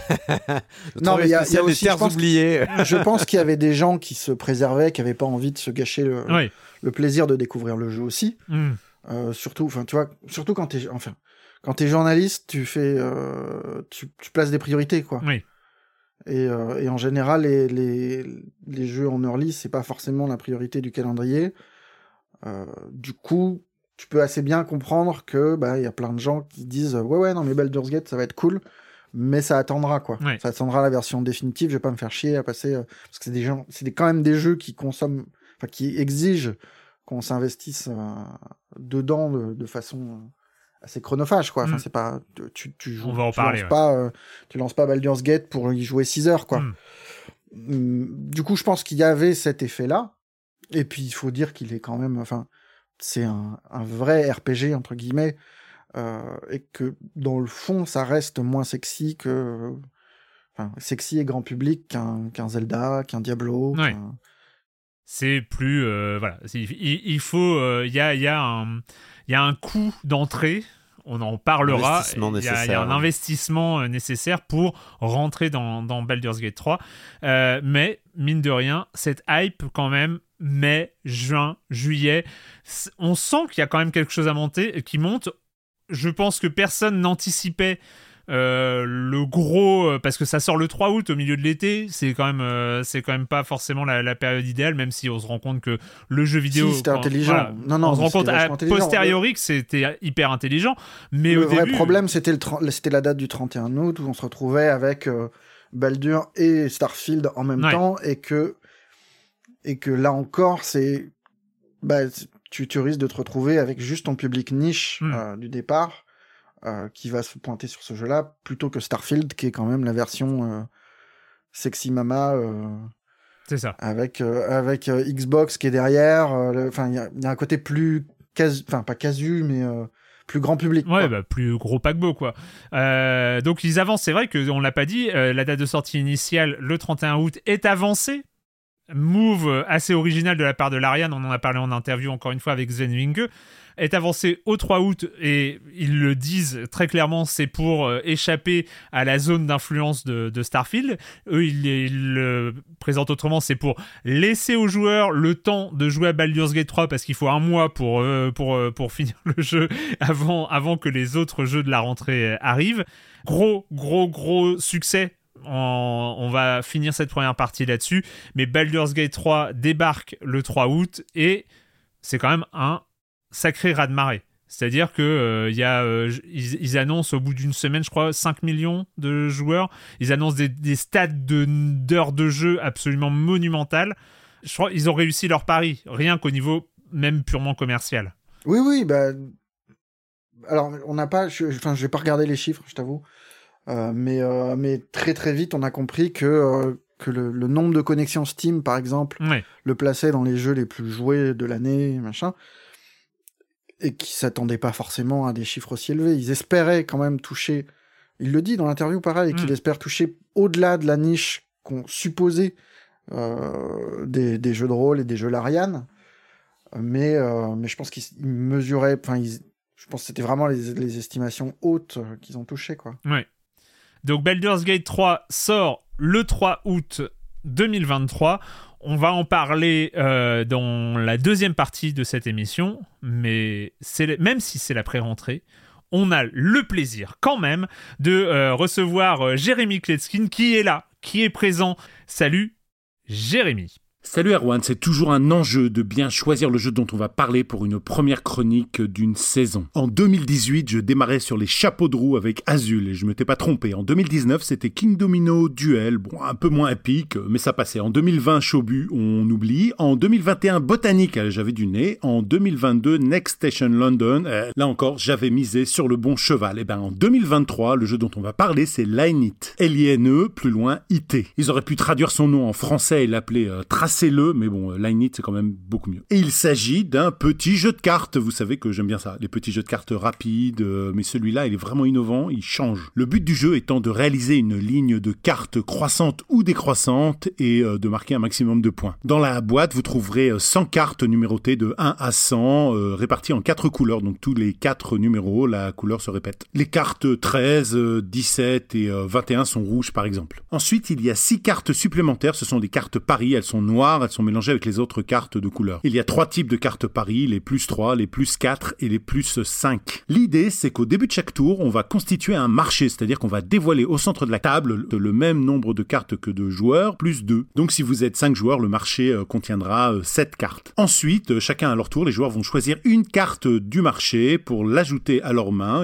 Speaker 2: Non, mais il y a- y a
Speaker 3: des
Speaker 2: aussi, je
Speaker 3: terres
Speaker 2: pense-
Speaker 3: oubliées. [LAUGHS]
Speaker 2: je pense qu'il y avait des gens qui se préservaient, qui n'avaient pas envie de se gâcher le,
Speaker 1: Oui.
Speaker 2: le plaisir de découvrir le jeu aussi. Euh, surtout, enfin, tu vois, surtout quand t'es, enfin, quand t'es journaliste, tu fais, euh, tu, tu places des priorités, quoi.
Speaker 1: Oui.
Speaker 2: Et, euh, et en général, les, les, les jeux en early, c'est pas forcément la priorité du calendrier. Euh, du coup, tu peux assez bien comprendre que bah il y a plein de gens qui disent ouais ouais non mais Baldur's Gate ça va être cool, mais ça attendra quoi. Ça attendra la version définitive. Je vais pas me faire chier à passer euh, parce que c'est des gens, c'est quand même des jeux qui consomment, enfin qui exigent qu'on s'investisse euh, dedans de, de façon euh, assez chronophage quoi. Enfin
Speaker 1: Mm.
Speaker 2: c'est pas tu tu joues,
Speaker 1: On va en
Speaker 2: tu
Speaker 1: parler,
Speaker 2: lances
Speaker 1: ouais.
Speaker 2: pas euh, tu lances pas Baldur's Gate pour y jouer 6 heures quoi.
Speaker 1: Mm.
Speaker 2: Mm, Du coup je pense qu'il y avait cet effet là. Et puis il faut dire qu'il est quand même, enfin c'est un, un vrai RPG entre guillemets euh, et que dans le fond ça reste moins sexy que enfin sexy et grand public qu'un qu'un Zelda qu'un Diablo
Speaker 1: Ouais.
Speaker 2: qu'un-
Speaker 1: C'est plus. euh, voilà. Il, il faut. euh, Il y, a, il y, a un- il y a un coût d'entrée. On en parlera. Il y a- y, un
Speaker 3: ouais.
Speaker 1: investissement euh, nécessaire pour rentrer dans, dans Baldur's Gate 3. Euh, mais, mine de rien, cette hype, quand même, mai, juin, juillet, on sent qu'il y a quand même quelque chose à monter, qui monte. Je pense que personne n'anticipait euh, le gros euh, parce que ça sort le 3 août au milieu de l'été c'est quand même euh, c'est quand même pas forcément la, la période idéale même si on se rend compte que le jeu vidéo
Speaker 2: Si, c'était intelligent.
Speaker 1: voilà,
Speaker 2: Non, non,
Speaker 1: on se rend compte à posteriori que c'était hyper intelligent mais
Speaker 2: le
Speaker 1: au
Speaker 2: vrai
Speaker 1: début
Speaker 2: problème c'était le c'était la date du 31 août où on se retrouvait avec euh, Baldur et Starfield en même
Speaker 1: Ouais.
Speaker 2: temps et que et que là encore c'est bah, tu, tu risques de te retrouver avec juste ton public niche
Speaker 1: Mm.
Speaker 2: euh, du départ euh, qui va se pointer sur ce jeu-là plutôt que Starfield qui est quand même la version euh, sexy mama euh,
Speaker 1: c'est ça
Speaker 2: avec avec Xbox qui est derrière enfin il y a, il y a un côté plus casu enfin pas casu mais plus grand public
Speaker 1: Ouais, bah, plus gros paquebot, quoi. Euh, donc, ils avancent. C'est vrai qu'on l'a pas dit. euh, la date de sortie initiale, le 31 août, est avancée. Move assez original de la part de l'Ariane, on en a parlé en interview encore une fois avec Sven Winge, est avancé au 3 août et ils le disent très clairement, c'est pour euh, échapper à la zone d'influence de, Starfield. Eux, ils, le présentent autrement, c'est pour laisser aux joueurs le temps de jouer à Baldur's Gate 3 parce qu'il faut un mois pour, euh, pour, euh, pour [LAUGHS] finir le jeu avant, avant que les autres jeux de la rentrée arrivent. Gros, gros, gros succès. On va finir cette première partie là-dessus. Mais Baldur's Gate 3 débarque le 3 août et c'est quand même un sacré raz-de-marée. C'est-à-dire que euh, y a, euh, ils, ils annoncent au bout d'une semaine, je crois, 5 millions de joueurs. Ils annoncent des, des stats de- d'heures de jeu absolument monumentales. Je crois qu'ils ont réussi leur pari, rien qu'au niveau même purement commercial.
Speaker 2: Oui, oui, bah. Alors, on n'a pas. je- Enfin, je vais pas regarder les chiffres, je t'avoue. Euh, mais, mais très très vite, on a compris que, que le, le nombre de connexions Steam, par exemple, le plaçait dans les jeux les plus joués de l'année, machin. Et qui s'attendaient pas forcément à des chiffres aussi élevés. Ils espéraient quand même toucher. Il le dit dans l'interview, pareil, qu'il
Speaker 1: Mm.
Speaker 2: espère toucher au-delà de la niche qu'on supposait euh, des, des jeux de rôle et des jeux Larian. Mais, euh, mais je pense qu'ils ils mesuraient. Enfin, je pense que c'était vraiment les, les estimations hautes qu'ils ont touchées, quoi.
Speaker 1: Ouais. Donc Baldur's Gate 3 sort le 3 août 2023. On va en parler euh, dans la deuxième partie de cette émission, mais même si c'est la pré-rentrée, on a le plaisir quand même de euh, recevoir euh, Jérémy Kletskin qui est là, qui est présent. Salut Jérémy.
Speaker 7: Salut Erwan, c'est toujours un enjeu de bien choisir le jeu dont on va parler pour une première chronique d'une saison. En 2018, je démarrais sur les chapeaux de roue avec Azul et je m'étais pas trompé. En 2019, c'était King Domino Duel, bon, un peu moins épique, mais ça passait. En 2020, Shobu, on oublie. En 2021, Botanique, j'avais du nez. En 2022, Next Station London, euh, là encore, j'avais misé sur le bon cheval. Et ben en 2023, le jeu dont on va parler, c'est Line It. L-I-N-E, plus loin, IT. Ils auraient pu traduire son nom en français et l'appeler euh, Tracez-le, mais bon, euh, Line It, c'est quand même beaucoup mieux. Et il s'agit d'un petit jeu de cartes. Vous savez que j'aime bien ça, les petits jeux de cartes rapides, euh, mais celui-là, il est vraiment innovant, il change. Le but du jeu étant de réaliser une ligne de cartes croissante ou décroissante et euh, de marquer un maximum de points. Dans la boîte, vous trouverez euh, 100 cartes numérotées de 1 à 100, euh, réparties en 4 couleurs, donc tous les 4 numéros, la couleur se répète. Les cartes 13, euh, 17 et euh, 21 sont rouges par exemple. Ensuite, il y a 6 cartes supplémentaires, ce sont des cartes paris, elles sont noires elles sont mélangées avec les autres cartes de couleur. Il y a trois types de cartes paris, les plus 3, les plus 4 et les plus 5. L'idée, c'est qu'au début de chaque tour, on va constituer un marché, c'est-à-dire qu'on va dévoiler au centre de la table le même nombre de cartes que de joueurs, plus 2. Donc si vous êtes 5 joueurs, le marché euh, contiendra 7 euh, cartes. Ensuite, euh, chacun à leur tour, les joueurs vont choisir une carte du marché pour l'ajouter à leur main,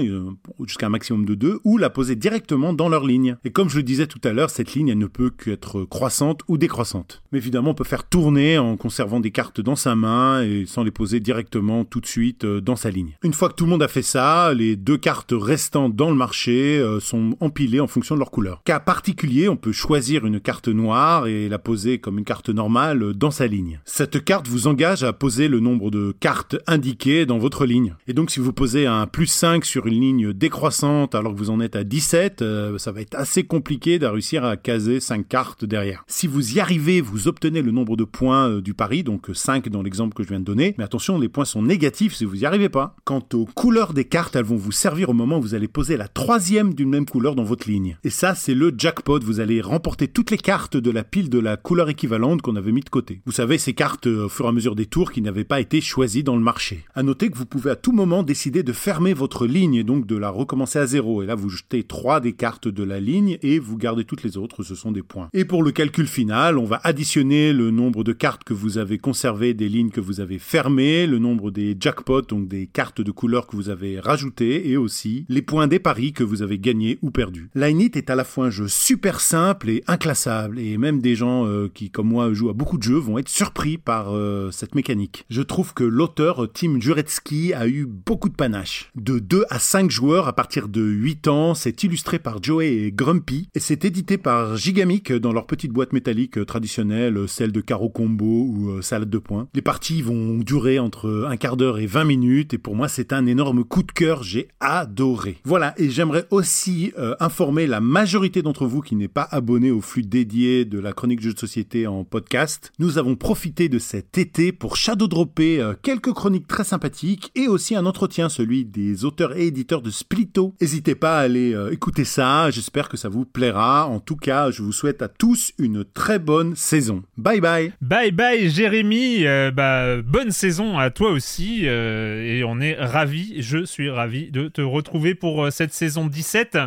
Speaker 7: jusqu'à un maximum de 2, ou la poser directement dans leur ligne. Et comme je le disais tout à l'heure, cette ligne, elle ne peut qu'être croissante ou décroissante. Mais évidemment, on peut faire tourner en conservant des cartes dans sa main et sans les poser directement tout de suite dans sa ligne. Une fois que tout le monde a fait ça, les deux cartes restantes dans le marché sont empilées en fonction de leur couleur. Cas particulier, on peut choisir une carte noire et la poser comme une carte normale dans sa ligne. Cette carte vous engage à poser le nombre de cartes indiquées dans votre ligne. Et donc si vous posez un plus 5 sur une ligne décroissante alors que vous en êtes à 17, euh, ça va être assez compliqué de réussir à caser 5 cartes derrière. Si vous y arrivez, vous obtenez le nombre de points euh, du pari, donc 5 dans l'exemple que je viens de donner. Mais attention, les points sont négatifs si vous n'y arrivez pas. Quant aux couleurs des cartes, elles vont vous servir au moment où vous allez poser la troisième d'une même couleur dans votre ligne. Et ça, c'est le jackpot. Vous allez remporter toutes les cartes de la pile de la couleur équivalente qu'on avait mis de côté. Vous savez, ces cartes euh, au fur et à mesure des tours qui n'avaient pas été choisies dans le marché. À noter que vous pouvez à tout moment décider de fermer votre ligne et donc de la recommencer à zéro. Et là, vous jetez trois des cartes de la ligne et vous gardez toutes les autres, ce sont des points. Et pour le calcul final, on va additionner le nombre de cartes que vous avez conservées des lignes que vous avez fermées, le nombre des jackpots, donc des cartes de couleur que vous avez rajoutées, et aussi les points des paris que vous avez gagnés ou perdus. Line It est à la fois un jeu super simple et inclassable, et même des gens euh, qui, comme moi, jouent à beaucoup de jeux vont être surpris par euh, cette mécanique. Je trouve que l'auteur Tim Juretsky a eu beaucoup de panache. De 2 à 5 joueurs à partir de 8 ans, c'est illustré par Joey et Grumpy, et c'est édité par Gigamic dans leur petite boîte métallique traditionnelle, celle de Caro Combo ou euh, Salade de points. Les parties vont durer entre un quart d'heure et 20 minutes, et pour moi c'est un énorme coup de cœur, j'ai adoré. Voilà, et j'aimerais aussi informer la majorité d'entre vous qui n'est pas abonné au flux dédié de la chronique jeux de société en podcast, nous avons profité de cet été pour shadow dropper euh, quelques chroniques très sympathiques et aussi un entretien, celui des auteurs et éditeurs de Splito. N'hésitez pas à aller euh, écouter ça, j'espère que ça vous plaira. En tout cas, je vous souhaite à tous une très bonne saison. Bye bye
Speaker 1: Bye bye Jérémy, euh, bah, bonne saison à toi aussi et on est ravis, je suis ravi de te retrouver pour cette saison 17.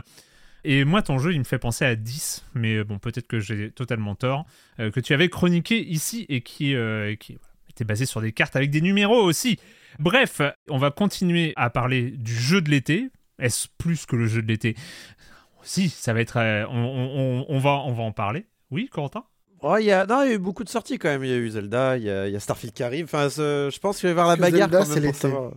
Speaker 1: Et moi, ton jeu, il me fait penser à 10, mais euh, bon, peut-être que j'ai totalement tort, euh, que tu avais chroniqué ici et qui, euh, qui était basé sur des cartes avec des numéros aussi. Bref, on va continuer à parler du jeu de l'été. Est-ce plus que le jeu de l'été? Si, ça va être. On, va, on va en parler. Oui, Corentin?
Speaker 3: Oh, il y a... Non, il y a eu beaucoup de sorties quand même. Il y a eu Zelda, il y a, il y a Starfield qui arrive. Enfin, je pense qu'il va y avoir la bagarre quand même pour savoir.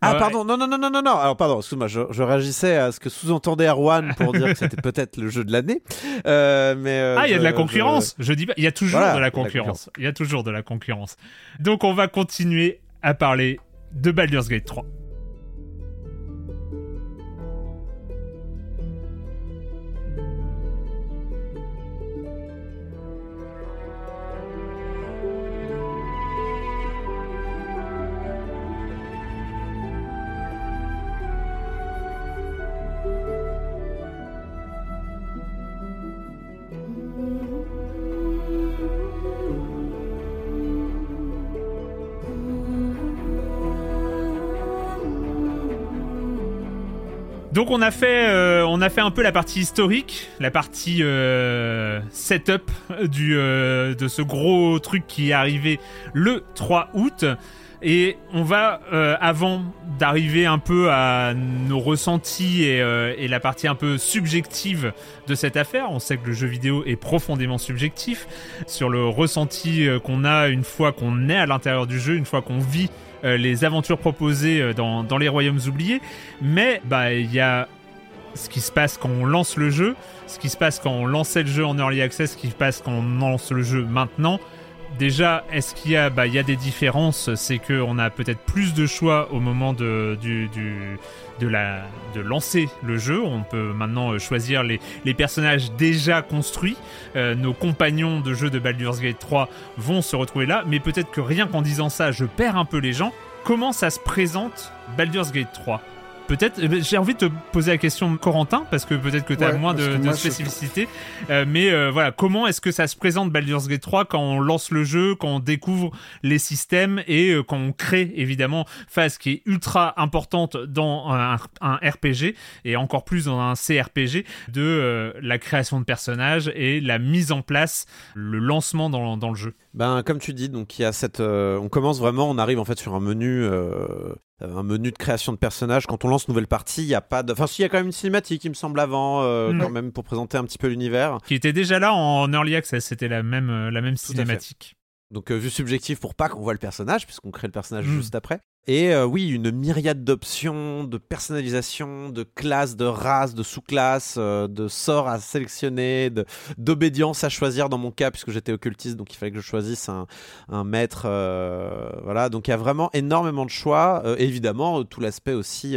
Speaker 3: Ah, pardon, non, non, non, non, non, non. Alors, pardon, excuse-moi, je, je, réagissais à ce que sous-entendait Erwan pour dire que c'était peut-être le jeu de l'année. Euh, mais euh,
Speaker 1: ah, il y a de la concurrence. Je, dis pas, il y a toujours de la concurrence. Il y a toujours de la concurrence. Donc, on va continuer à parler de Baldur's Gate 3. Donc on a fait, euh, on a fait un peu la partie historique, la partie euh, setup du, euh, de ce gros truc qui est arrivé le 3 août. Et on va, avant d'arriver un peu à nos ressentis et, la partie un peu subjective de cette affaire, on sait que le jeu vidéo est profondément subjectif, sur le ressenti qu'on a une fois qu'on est à l'intérieur du jeu, une fois qu'on vit les aventures proposées euh, dans, dans, les royaumes oubliés, mais bah il y a ce qui se passe quand on lance le jeu, ce qui se passe quand on lançait le jeu en early access, ce qui se passe quand on lance le jeu maintenant, Déjà, est-ce qu'il y a, bah, y a des différences? C'est qu'on a peut-être plus de choix au moment de, lancer le jeu. On peut maintenant euh, choisir les, les personnages déjà construits. Euh, nos compagnons de jeu de Baldur's Gate 3 vont se retrouver là. Mais peut-être que rien qu'en disant ça, je perds un peu les gens. Comment ça se présente Baldur's Gate 3 peut-être, eh ben, j'ai envie de te poser la question, Corentin, parce que peut-être que tu as
Speaker 2: Ouais,
Speaker 1: moins de, de spécificité. Euh, mais euh, voilà, comment est-ce que ça se présente Baldur's Gate 3 quand on lance le jeu, quand on découvre les systèmes et euh, quand on crée évidemment phase qui est ultra importante dans un, un RPG et encore plus dans un CRPG de euh, la création de personnages et la mise en place, le lancement dans, dans le jeu.
Speaker 3: Ben, comme tu dis, donc il y a cette. euh, on commence vraiment, on arrive en fait sur un menu. Euh, un menu de création de personnages. Quand on lance une nouvelle partie, il y a pas de. Enfin, si, il y a quand même une cinématique, il me semble, avant, euh,
Speaker 1: Mm.
Speaker 3: quand même, pour présenter un petit peu l'univers.
Speaker 1: Qui était déjà là en early access, c'était la même, euh, la même cinématique.
Speaker 3: Donc, euh, vue subjective pour pas qu'on voit le personnage, puisqu'on crée le personnage
Speaker 1: Mm.
Speaker 3: juste après. Et euh, oui, une myriade d'options, de personnalisation, de classes, de races, de sous-classes, euh, de sorts à sélectionner, d'obédience à choisir dans mon cas, puisque j'étais occultiste, donc il fallait que je choisisse un, maître. euh, voilà, donc il y a vraiment énormément de choix. Évidemment, tout l'aspect aussi,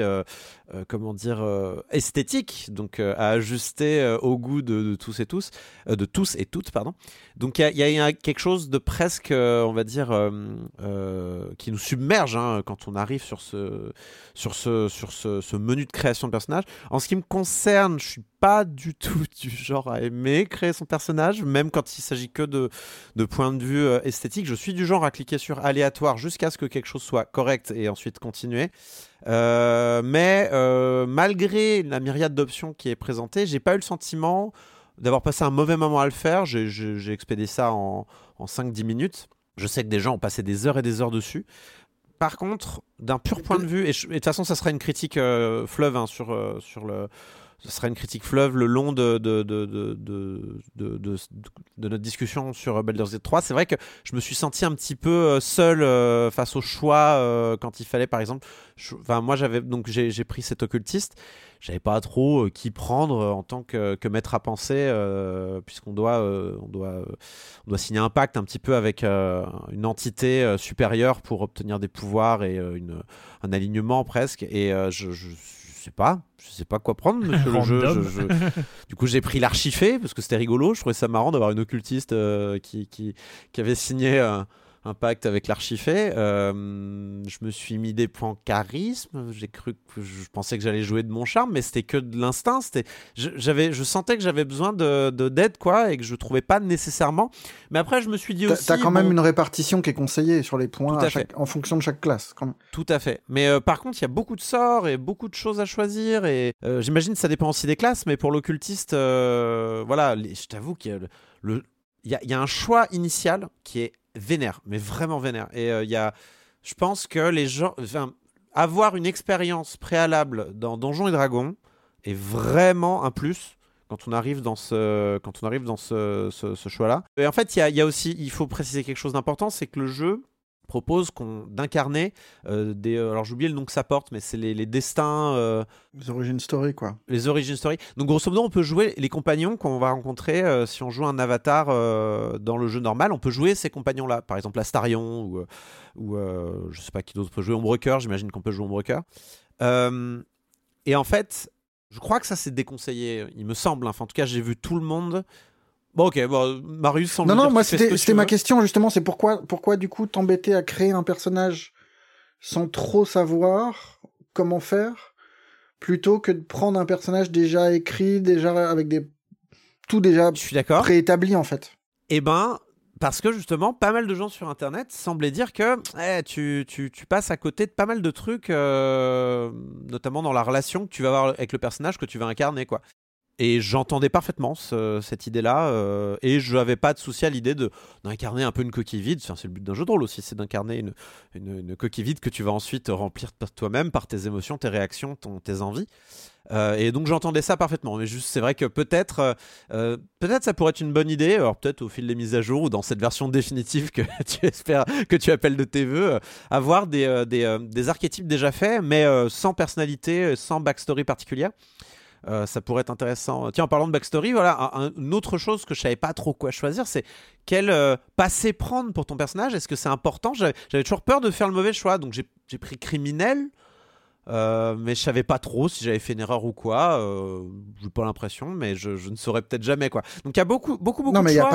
Speaker 3: comment dire, esthétique, donc à ajuster au goût de, tous et tous, de tous et toutes, pardon. Donc il y a- quelque chose de presque, on va dire, qui nous submerge hein, quand on arrive sur ce, sur ce, sur ce, menu de création de personnage. En ce qui me concerne, je suis pas du tout [LAUGHS] du genre à aimer créer son personnage, même quand il s'agit que de, de point de vue euh, esthétique. Je suis du genre à cliquer sur aléatoire jusqu'à ce que quelque chose soit correct et ensuite continuer. Euh, mais euh, malgré la myriade d'options qui est présentée, j'ai pas eu le sentiment d'avoir passé un mauvais moment à le faire. J'ai expédié ça en, en 5-10 minutes. Je sais que des gens ont passé des heures et des heures dessus. Par contre, d'un pur point de vue, et de toute façon, ça sera une critique euh, fleuve hein, sur, euh, sur le. Ce sera une critique fleuve le long de, notre discussion sur Baldur's Gate 3. C'est vrai que je me suis senti un petit peu euh, seul euh, face au choix euh, quand il fallait, par exemple. moi, j'avais donc j'ai pris cet occultiste. J'avais pas trop euh, qui prendre euh, en tant que, maître à penser, euh, puisqu'on doit, euh, on doit, euh, signer un pacte un petit peu avec euh, une entité euh, supérieure pour obtenir des pouvoirs et euh, un alignement presque. Et euh, je, je, je sais pas, je sais pas quoi prendre, [LAUGHS] monsieur le jeu.
Speaker 1: Random.
Speaker 3: Je- je- Du coup, j'ai pris l'archifé parce que c'était rigolo. Je trouvais ça marrant d'avoir une occultiste euh, qui, qui, qui avait signé un, un pacte avec l'archifé. Euh, je me suis mis des points charisme. J'ai cru que je pensais que j'allais jouer de mon charme, mais c'était que de l'instinct. C'était, j'avais, je sentais que j'avais besoin de, de- d'aide, quoi, et que je trouvais pas nécessairement. Mais après, je me suis dit aussi.
Speaker 2: t'as quand même
Speaker 3: bon,
Speaker 2: une répartition qui est conseillée sur les points
Speaker 3: à
Speaker 2: à chaque- en fonction de chaque classe. quand.
Speaker 3: Tout à fait. Mais euh, par contre, il y a beaucoup de sorts et beaucoup de choses à choisir. Et euh, j'imagine que ça dépend aussi des classes. Mais pour l'occultiste, euh, voilà, les- je t'avoue qu'il y a, le, le- il y, a, il y a un choix initial qui est vénère, mais vraiment vénère. Et euh, il y a, je pense que les gens, avoir une expérience préalable dans Donjons et Dragons est vraiment un plus quand on arrive dans ce, quand on arrive dans ce, choix-là. Et en fait, il y a aussi, il faut préciser quelque chose d'important, c'est que le jeu propose qu'on d'incarner euh, des euh, alors j'ai oublié le nom que ça porte mais c'est les, les destins euh,
Speaker 2: Les origin story, quoi.
Speaker 3: les origin story donc grosso modo on peut jouer les compagnons qu'on va rencontrer euh, si on joue un avatar dans le jeu normal on peut jouer ces compagnons là par exemple Astarion ou ou je sais pas qui d'autre peut jouer Ombrecoeur j'imagine qu'on peut jouer Ombrecoeur et en fait je crois que ça c'est déconseillé il me semble hein. Enfin, en tout cas j'ai vu tout le monde bon ok bon, Marius sans
Speaker 2: Non, non, moi c'était ma question justement, c'est pourquoi, pourquoi du coup t'embêter à créer un personnage sans trop savoir comment faire, plutôt que de prendre un personnage déjà écrit, déjà avec des tout déjà
Speaker 3: je suis d'accord
Speaker 2: préétabli en fait?
Speaker 3: Eh ben, parce que justement, pas mal de gens sur Internet semblaient dire que eh, tu, tu- tu passes à côté de pas mal de trucs, euh, notamment dans la relation que tu vas avoir avec le personnage que tu vas incarner, quoi. Et j'entendais parfaitement ce- cette idée-là, euh, et je n'avais pas de souci à l'idée d'incarner un peu une coquille vide. Enfin, c'est le but d'un jeu de rôle aussi, c'est d'incarner une, une- coquille vide que tu vas ensuite remplir toi-même, par tes émotions, tes réactions, tes envies. Euh, et donc j'entendais ça parfaitement. Mais juste, c'est vrai que peut-être, euh, peut-être ça pourrait être une bonne idée. Alors peut-être au fil des mises à jour ou dans cette version définitive que [LAUGHS] tu espères, que tu appelles de tes voeux, avoir des, des, des archétypes déjà faits, mais sans personnalité, sans backstory particulière. Euh, ça pourrait être intéressant. Tiens, en parlant de backstory, voilà, un- un- une autre chose que je savais pas trop quoi choisir, c'est quel euh, passé prendre pour ton personnage? Est-ce que c'est important? J'avais toujours peur de faire le mauvais choix, donc j'ai pris criminel. Euh, mais je savais pas trop si j'avais fait une erreur ou quoi. Euh, j'ai pas l'impression, mais je, je ne saurais peut-être jamais quoi. Donc il y a beaucoup, beaucoup, beaucoup
Speaker 2: non, mais il n'y a,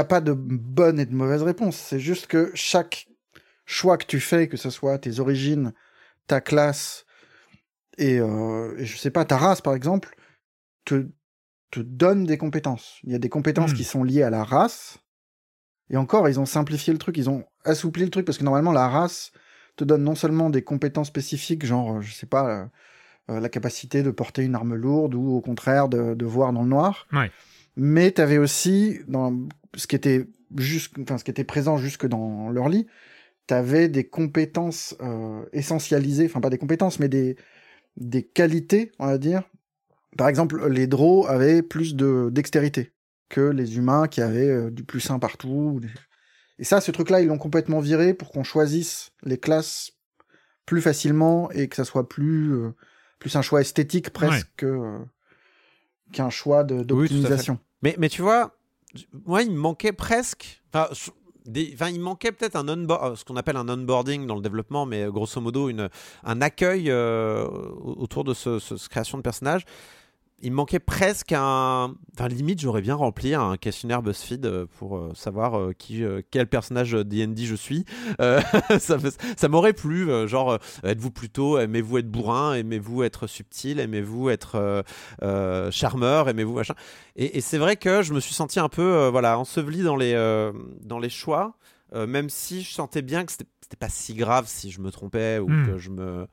Speaker 2: a pas de bonne et de mauvaise réponse. C'est juste que chaque choix que tu fais, que ce soit tes origines, ta classe Et, euh, et je sais pas, ta race, par exemple, te, te donne des compétences. Il y a des compétences
Speaker 1: Hmm.
Speaker 2: qui sont liées à la race. Et encore, ils ont simplifié le truc, ils ont assoupli le truc, parce que normalement, la race te donne non seulement des compétences spécifiques, genre, euh, je sais pas, euh, euh, la capacité de porter une arme lourde ou au contraire de, de voir dans le noir,
Speaker 1: Ouais.
Speaker 2: mais tu avais aussi, dans ce qui était juste, enfin, ce qui était présent jusque dans leur lit, tu avais des compétences euh, essentialisées, enfin pas des compétences, mais des, des qualités, on va dire. Par exemple, les draws avaient plus de dextérité que les humains qui avaient euh, du plus 1 partout. Et ça, ce truc-là, ils l'ont complètement viré pour qu'on choisisse les classes plus facilement et que ça soit plus, euh, plus un choix esthétique presque que, euh, qu'un choix
Speaker 3: Oui,
Speaker 2: d'optimisation.
Speaker 3: Mais, mais tu vois, moi, il me manquait presque. Enfin, il manquait peut-être un euh, ce qu'on appelle un onboarding dans le développement, mais euh, grosso modo, un accueil euh, autour de ce, création de personnage. Il me manquait presque un. Enfin, limite, j'aurais bien rempli un questionnaire BuzzFeed euh, pour euh, savoir euh, qui, quel personnage DD je suis. Euh, [LAUGHS] ça m'aurait plu. genre, êtes-vous plutôt, aimez-vous être bourrin, aimez-vous être subtil, aimez-vous être euh, euh, charmeur, aimez-vous machin. Et, et c'est vrai que je me suis senti un peu voilà, enseveli dans les, dans les choix, même si je sentais bien que c'était pas si grave si je me trompais ou
Speaker 1: Hmm.
Speaker 3: que je me.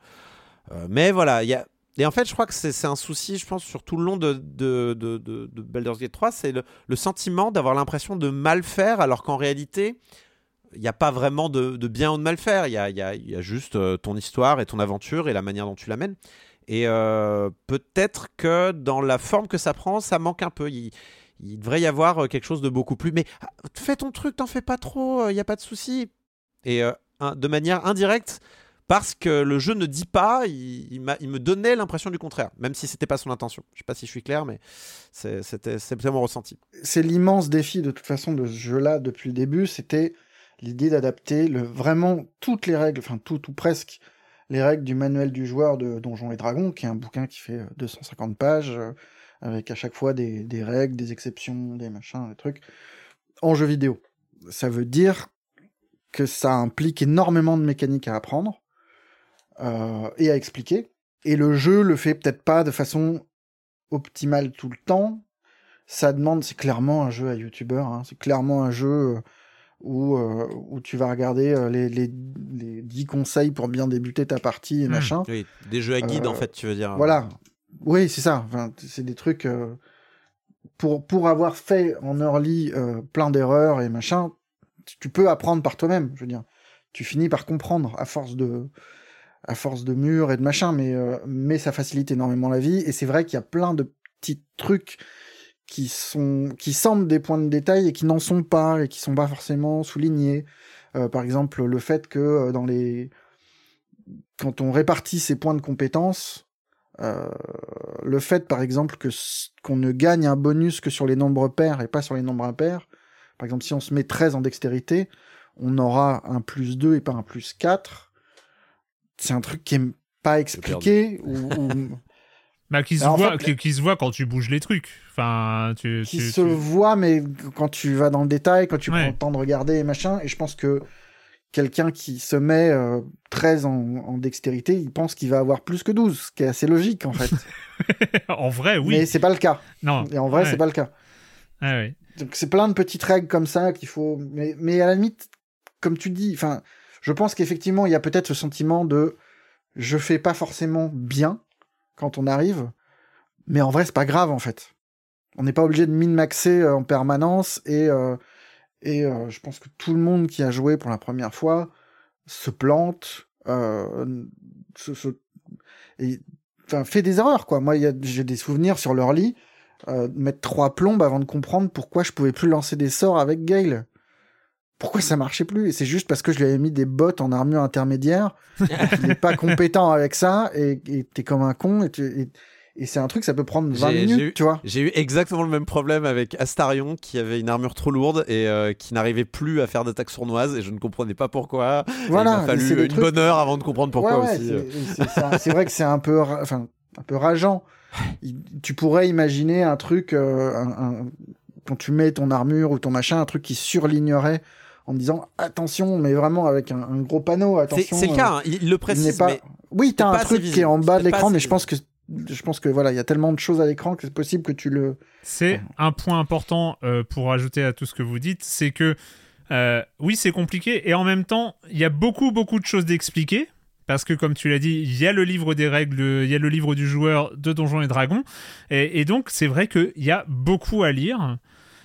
Speaker 3: Mais voilà, il y a. Et en fait, je crois que c'est un souci, je pense, sur tout le long de, Baldur's Gate 3, c'est le, sentiment d'avoir l'impression de mal faire, alors qu'en réalité, il n'y a pas vraiment de, bien ou de mal faire. Il y a, juste euh, ton histoire et ton aventure et la manière dont tu l'amènes. Et euh, peut-être que dans la forme que ça prend, ça manque un peu. Il, devrait y avoir euh, quelque chose de beaucoup plus. Mais ah, fais ton truc, t'en fais pas trop, il n'y a pas de souci. Et de manière indirecte, parce que le jeu ne dit pas, il, il me donnait l'impression du contraire, même si c'était pas son intention. Je sais pas si je suis clair, mais c'était mon ressenti.
Speaker 2: c'est l'immense défi de toute façon de ce jeu-là depuis le début, c'était l'idée d'adapter vraiment toutes les règles, enfin tout ou presque les règles du manuel du joueur de Donjons et Dragons, qui est un bouquin qui fait euh, 250 pages, euh, avec à chaque fois des règles, des exceptions, des machins, des trucs, en jeu vidéo. Ça veut dire que ça implique énormément de mécaniques à apprendre euh, et à expliquer. Et le jeu le fait peut-être pas de façon optimale tout le temps, ça demande, c'est clairement un jeu à youtubeur, hein, c'est clairement un jeu euh, où, euh, où tu vas regarder les, les, les 10 conseils pour bien débuter ta partie et
Speaker 1: Hmm.
Speaker 2: machin.
Speaker 3: Oui, des jeux à guide,
Speaker 2: Euh,
Speaker 3: en fait, tu veux dire.
Speaker 2: Voilà. Oui, c'est ça. Enfin, c'est des trucs. euh, pour, pour avoir fait en early euh, plein d'erreurs et machin, tu- tu peux apprendre par toi-même. Je veux dire, tu finis par comprendre à force de à force de murs et de machin, mais euh, mais ça facilite énormément la vie. Et c'est vrai qu'il y a plein de petits trucs qui sont qui semblent des points de détail et qui n'en sont pas et qui sont pas forcément soulignés. Euh, par exemple, le fait que euh, dans les quand on répartit ces points de compétences, euh, le fait, par exemple, que qu'on ne gagne un bonus que sur les nombres pairs et pas sur les nombres impairs. Par exemple, si on se met 13 en dextérité, on aura un plus 2 et pas un plus 4. C'est un truc qui est pas expliqué ou, ou- [LAUGHS]
Speaker 1: Bah, qui se,
Speaker 2: Alors, en
Speaker 1: voit,
Speaker 2: fait,
Speaker 1: qui, qui se voit quand tu bouges les trucs. Enfin, tu.
Speaker 2: qui
Speaker 1: tu-
Speaker 2: se
Speaker 1: tu-
Speaker 2: voit, mais quand tu vas dans le détail, quand tu
Speaker 1: Ouais.
Speaker 2: prends le temps de regarder et machin, et je pense que quelqu'un qui se met euh, 13 en, en dextérité, il pense qu'il va avoir plus que 12, ce qui est assez logique en fait. [LAUGHS]
Speaker 1: en vrai, oui.
Speaker 2: Mais c'est pas le cas.
Speaker 1: Non.
Speaker 2: Et en vrai,
Speaker 1: Ouais.
Speaker 2: c'est pas le cas.
Speaker 1: Ouais, ouais.
Speaker 2: Donc c'est plein de petites règles comme ça qu'il faut. Mais, mais à la limite, comme tu dis, enfin, je pense qu'effectivement, il y a peut-être ce sentiment de je fais pas forcément bien quand on arrive, mais en vrai, c'est pas grave en fait. On n'est pas obligé de min-maxer euh, en permanence et euh, et euh, je pense que tout le monde qui a joué pour la première fois se plante, euh, et, fait des erreurs quoi. Moi, j'ai des souvenirs sur leur lit euh, mettre trois plombes avant de comprendre pourquoi je pouvais plus lancer des sorts avec Gale. Pourquoi ça marchait plus? C'est juste parce que je lui avais mis des bottes en armure intermédiaire. il n'est pas compétent avec ça et t'es comme un con et, tu- et, et c'est un truc ça peut prendre 20
Speaker 3: J'ai-
Speaker 2: minutes,
Speaker 3: j'ai eu-
Speaker 2: tu vois.
Speaker 3: J'ai eu exactement le même problème avec Astarion qui avait une armure trop lourde et euh, qui n'arrivait plus à faire d'attaques sournoises et je ne comprenais pas pourquoi.
Speaker 2: Voilà,
Speaker 3: il m'a fallu une
Speaker 2: trucs-
Speaker 3: bonne heure avant de comprendre pourquoi
Speaker 2: Ouais, ouais,
Speaker 3: aussi.
Speaker 2: c'est-
Speaker 3: euh.
Speaker 2: c'est vrai que c'est un peu, enfin, un peu rageant. Il- tu pourrais imaginer un truc, euh, un- un- quand tu mets ton armure ou ton machin, un truc qui surlignerait en disant attention, mais vraiment avec un, un gros panneau,
Speaker 3: C'est
Speaker 2: attention.
Speaker 3: c'est le cas, hein, il, il le
Speaker 2: il
Speaker 3: précise,
Speaker 2: n'est pas,
Speaker 3: mais
Speaker 2: Oui, t'as un truc qui est en bas de l'écran, mais je pense que je pense que voilà, il y a tellement de choses à l'écran que c'est possible que tu le.
Speaker 1: C'est un point important euh, pour ajouter à tout ce que vous dites, c'est que euh, oui, c'est compliqué et en même temps, il y a beaucoup beaucoup de choses d'expliquer. Parce que, comme tu l'as dit, il y a le livre des règles, il y a le livre du joueur de Donjons et Dragons. Et, et donc, c'est vrai qu'il y a beaucoup à lire.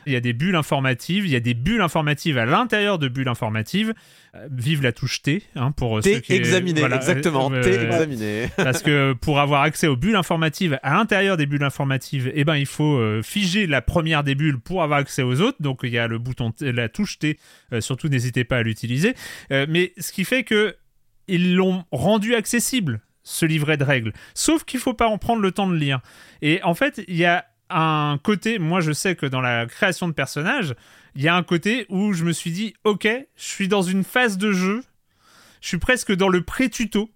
Speaker 1: Il y a des bulles informatives, il y a des bulles informatives à l'intérieur de bulles informatives. Euh, vive la touche T, hein, pour euh, ceux
Speaker 3: T'es
Speaker 1: qui...
Speaker 3: examiné,
Speaker 1: voilà,
Speaker 3: exactement.
Speaker 1: euh, euh,
Speaker 3: examiné. [LAUGHS]
Speaker 1: parce que pour avoir accès aux bulles informatives, à l'intérieur des bulles informatives, eh ben, il faut euh, figer la première des bulles pour avoir accès aux autres. Donc il y a le bouton, T- la touche T. Surtout, n'hésitez pas à l'utiliser. Mais ce qui fait que ils l'ont rendu accessible ce livret de règles. Sauf qu'il faut pas en prendre le temps de lire. Et en fait, il y a un côté, moi je sais que dans la création de personnages, il y a un côté où je me suis dit, ok, je suis dans une phase de jeu, je suis presque dans le pré-tuto.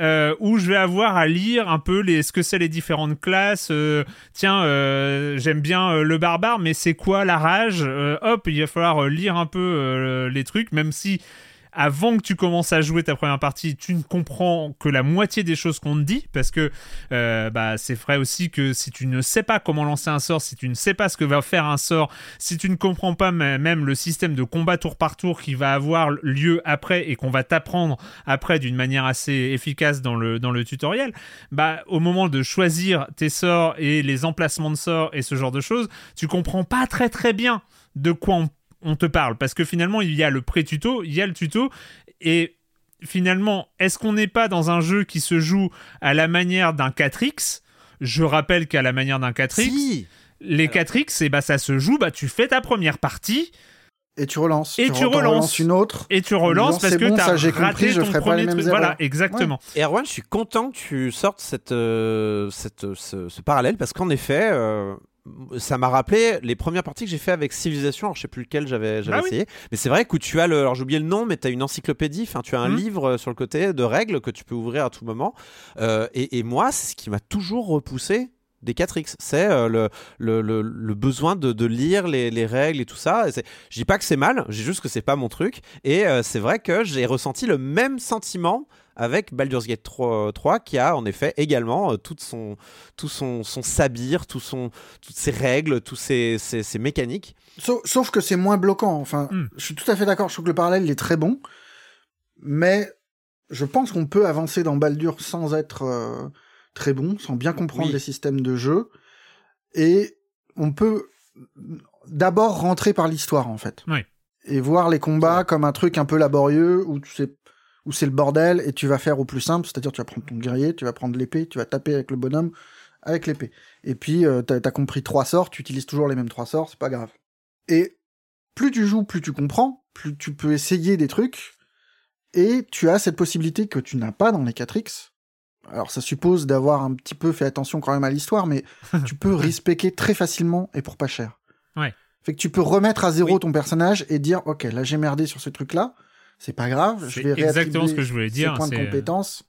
Speaker 1: euh, où je vais avoir à lire un peu les, ce que c'est les différentes classes. euh, tiens, euh, j'aime bien le barbare, mais c'est quoi la rage Hop, il va falloir lire un peu les trucs, même si avant que tu commences à jouer ta première partie, tu ne comprends que la moitié des choses qu'on te dit, parce que euh, bah, c'est vrai aussi que si tu ne sais pas comment lancer un sort, si tu ne sais pas ce que va faire un sort, si tu ne comprends pas même le système de combat tour par tour qui va avoir lieu après et qu'on va t'apprendre après d'une manière assez efficace dans le, dans le tutoriel, bah, au moment de choisir tes sorts et les emplacements de sorts et ce genre de choses, tu comprends pas très très bien de quoi on on te parle parce que finalement il y a le pré-tuto, il y a le tuto et finalement est-ce qu'on n'est pas dans un jeu qui se joue à la manière d'un 4X Je rappelle qu'à la manière d'un 4X,
Speaker 3: Si.
Speaker 1: les 4X, et bah ça se joue, bah tu fais ta première partie
Speaker 2: Et tu relances.
Speaker 1: Et
Speaker 2: tu,
Speaker 1: tu relances.
Speaker 2: une autre.
Speaker 1: et tu relances
Speaker 2: disant,
Speaker 1: parce que
Speaker 2: bon,
Speaker 1: t'as
Speaker 2: ça, j'ai
Speaker 1: raté
Speaker 2: compris, je
Speaker 1: ton
Speaker 2: ferai pas
Speaker 1: premier
Speaker 2: les mêmes
Speaker 1: truc.
Speaker 2: erreurs.
Speaker 1: Voilà, exactement.
Speaker 3: Et Erwan, je suis content que tu sortes cette, euh, cette, ce, ce parallèle parce qu'en effet, euh, ça m'a rappelé les premières parties que j'ai fait avec Civilisation. Alors, je sais plus lequel j'avais
Speaker 1: Ah oui.
Speaker 3: essayé, mais c'est vrai que tu as le, alors j'ai oublié le nom, mais tu as une encyclopédie, enfin tu as un
Speaker 1: Mhm.
Speaker 3: livre euh, sur le côté de règles que tu peux ouvrir à tout moment. Euh, et, et moi, c'est ce qui m'a toujours repoussé des 4X, c'est euh, le, le, le, le besoin de, de lire les, les règles et tout ça. Et Je dis pas que c'est mal, j'ai juste que c'est pas mon truc. Et euh, c'est vrai que j'ai ressenti le même sentiment avec Baldur's Gate 3, 3, qui a en effet également euh, toute son, tout son, son sabir, tout son, toutes ses règles, toutes ses, ses, ses mécaniques.
Speaker 2: Sauf, sauf que c'est moins bloquant. Enfin,
Speaker 1: Hmm.
Speaker 2: je suis tout à fait d'accord. Je trouve que le parallèle il est très bon, mais je pense qu'on peut avancer dans Baldur sans être euh, très bon, sans bien comprendre
Speaker 3: Oui.
Speaker 2: les systèmes de jeu, et on peut d'abord rentrer par l'histoire en fait,
Speaker 1: Oui.
Speaker 2: et voir les combats comme un truc un peu laborieux où tu sais où c'est le bordel et tu vas faire au plus simple, c'est-à-dire tu vas prendre ton guerrier, tu vas prendre l'épée, tu vas taper avec le bonhomme avec l'épée. Et puis euh, t'as as compris trois sorts, tu utilises toujours les mêmes trois sorts, c'est pas grave. Et plus tu joues, plus tu comprends, plus tu peux essayer des trucs, et tu as cette possibilité que tu n'as pas dans les 4X. Alors ça suppose d'avoir un petit peu fait attention quand même à l'histoire, mais [LAUGHS] tu peux respecter très facilement et pour pas cher.
Speaker 1: Ouais.
Speaker 2: Fait que tu peux remettre à zéro
Speaker 3: Oui.
Speaker 2: ton personnage et dire ok là j'ai merdé sur ce truc là, c'est pas grave, je vais
Speaker 1: exactement ce que je voulais dire.
Speaker 2: points de
Speaker 1: euh,
Speaker 2: compétence